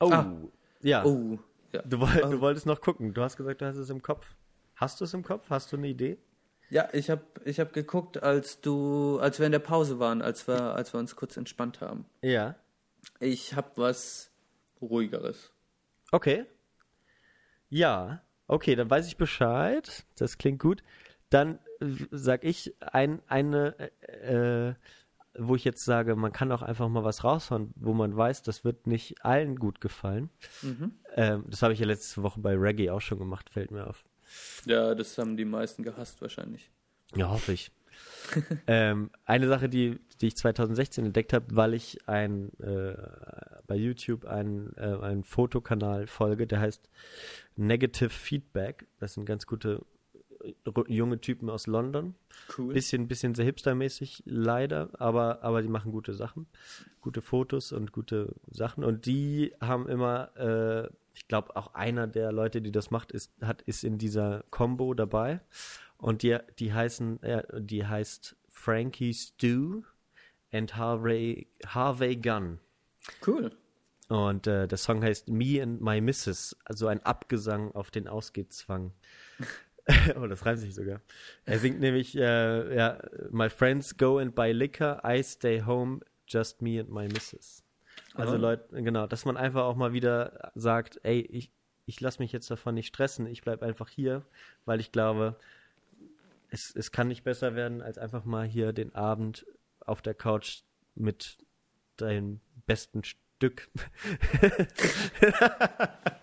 Oh. Ah. Ja. Oh, ja. Du, woll, Oh. du wolltest noch gucken. Du hast gesagt, du hast es im Kopf. Hast du es im Kopf? Hast du eine Idee? Ja, ich habe ich hab geguckt, als du, als wir in der Pause waren, als wir, als wir uns kurz entspannt haben. Ja. Ich habe was ruhigeres. Okay. Ja. Okay, dann weiß ich Bescheid. Das klingt gut. Dann äh, sag ich ein, eine, äh, wo ich jetzt sage, man kann auch einfach mal was raushauen, wo man weiß, das wird nicht allen gut gefallen. Ähm, das habe ich ja letzte Woche bei Reggae auch schon gemacht, fällt mir auf. Ja, das haben die meisten gehasst wahrscheinlich. Ja, hoffe ich. [LAUGHS] ähm, eine Sache, die, die ich 2016 entdeckt habe, weil ich ein, äh, bei YouTube einen, äh, einen Fotokanal folge, der heißt Negative Feedback. Das sind ganz gute äh, junge Typen aus London. Cool. Bisschen, bisschen sehr hipstermäßig, leider, aber, aber die machen gute Sachen. Gute Fotos und gute Sachen. Und die haben immer, äh, ich glaube, auch einer der Leute, die das macht, ist, hat, ist in dieser Combo dabei. Und die, die heißen, äh, die heißt Frankie Stew and Harvey, Harvey Gunn. Cool. Und äh, der Song heißt Me and My Missus, also ein Abgesang auf den Ausgehzwang. [LAUGHS] oh, das reimt sich sogar. Er singt nämlich, äh, ja, My friends go and buy liquor, I stay home, just me and my missus. Also. Leute, genau, dass man einfach auch mal wieder sagt, ey, ich, ich lasse mich jetzt davon nicht stressen, ich bleib einfach hier, weil ich glaube, es, es kann nicht besser werden, als einfach mal hier den Abend auf der Couch mit deinem besten Stück [LAUGHS]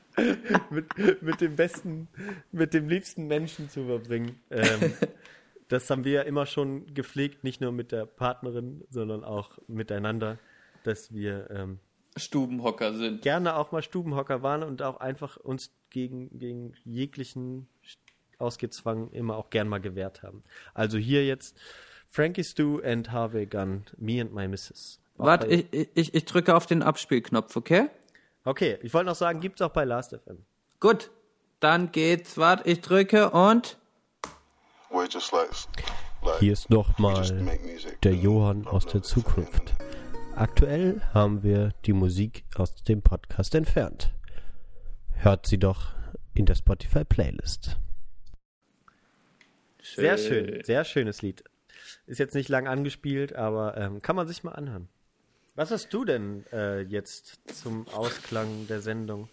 mit, mit dem besten, mit dem liebsten Menschen zu verbringen. Ähm, [LAUGHS] das haben wir ja immer schon gepflegt, nicht nur mit der Partnerin, sondern auch miteinander, dass wir ähm, Stubenhocker sind. gerne auch mal Stubenhocker waren und auch einfach uns gegen, gegen jeglichen Ausgezwang immer auch gern mal gewehrt haben. Also hier jetzt Frankie Stu and Harvey Gunn, Me and My Missus. Warte, ich, ich, ich drücke auf den Abspielknopf, okay? Okay, ich wollte noch sagen, gibt's auch bei Last FM. Gut. Dann geht's. Warte, ich drücke und. Hier ist nochmal der Johann aus der Zukunft. Aktuell haben wir die Musik aus dem Podcast entfernt. Hört sie doch in der Spotify Playlist. Sehr schön, sehr schönes Lied. Ist jetzt nicht lang angespielt, aber ähm, kann man sich mal anhören. Was hast du denn äh, jetzt zum Ausklang der Sendung?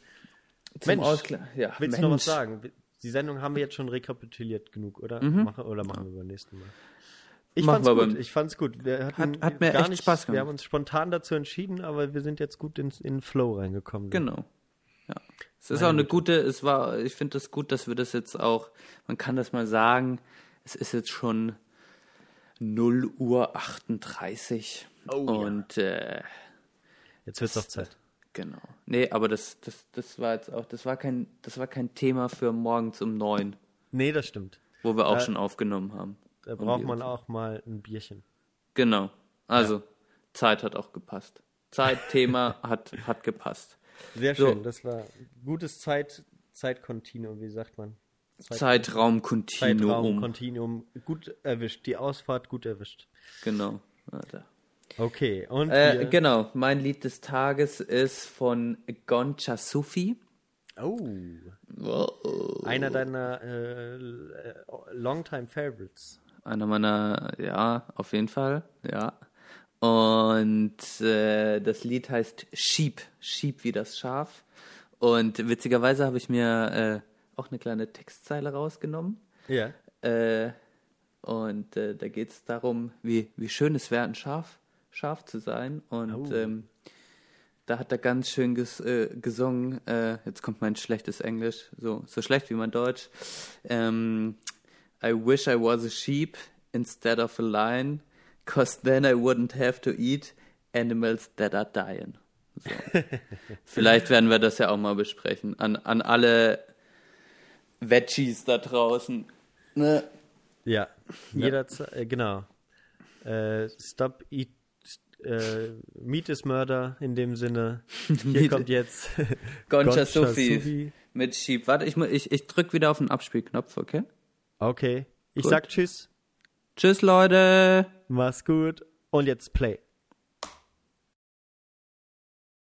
Zum Mensch, Ausklang. Ja, Willst du Mensch. noch was sagen? Die Sendung haben wir jetzt schon rekapituliert genug, oder? Machen, oder machen wir beim nächsten Mal? Ich. Machen fand's wir gut. Ich fand's gut. Wir hatten Hat- hat mir gar echt nicht, Spaß Wir gemacht. haben uns spontan dazu entschieden, aber wir sind jetzt gut in, in den Flow reingekommen. Genau. Ja. Es ist auch eine gute, es war, ich finde es gut, dass wir das jetzt auch, man kann das mal sagen, es ist jetzt schon 0 Uhr 38. Oh ja. und äh, Jetzt wird's auch Zeit. genau. Nee, aber das, das, das war jetzt auch, das war kein, das war kein Thema für morgens um neun, Nee, das stimmt. wo wir auch Äh, schon aufgenommen haben. Da braucht man auch mal ein Bierchen. Genau. Also, Zeit hat auch gepasst. Zeit, Thema [LAUGHS] hat, hat gepasst. Sehr So. schön. Das war gutes Zeit, Zeitkontinuum, wie sagt man? Zeit- Zeitraum Continuum. Zeitraumkontinuum. Gut erwischt. Die Ausfahrt gut erwischt. Genau. Warte. Okay. Und Äh, genau, mein Lied des Tages ist von Goncha Sufi. oh, Wow. einer deiner äh, äh, Longtime Favorites. Einer meiner, ja, auf jeden Fall, ja. Und äh, das Lied heißt Sheep, Sheep wie das Schaf. Und witzigerweise habe ich mir äh, auch eine kleine Textzeile rausgenommen. Ja. Äh, und äh, da geht es darum, wie, wie schön es wäre, ein Schaf, Schaf zu sein. Und Oh. ähm, da hat er ganz schön ges, äh, gesungen, äh, jetzt kommt mein schlechtes Englisch, so, so schlecht wie mein Deutsch. Ähm, I wish I was a sheep instead of a lion, cause then I wouldn't have to eat animals that are dying. So. [LAUGHS] Vielleicht werden wir das ja auch mal besprechen. An, an alle Veggies da draußen. Ne? Ja. Jederzeit, äh, genau. Äh, stop eat. Äh, Meat is Murder in dem Sinne. [LAUGHS] Hier Meat- kommt jetzt Goncha Goncha Sufi Sufi. mit Sheep. Warte, ich, ich, ich drück wieder auf den Abspielknopf, okay? Okay. Ich Gut. sag Tschüss. Tschüss, Leute! Mach's gut. Und jetzt Play.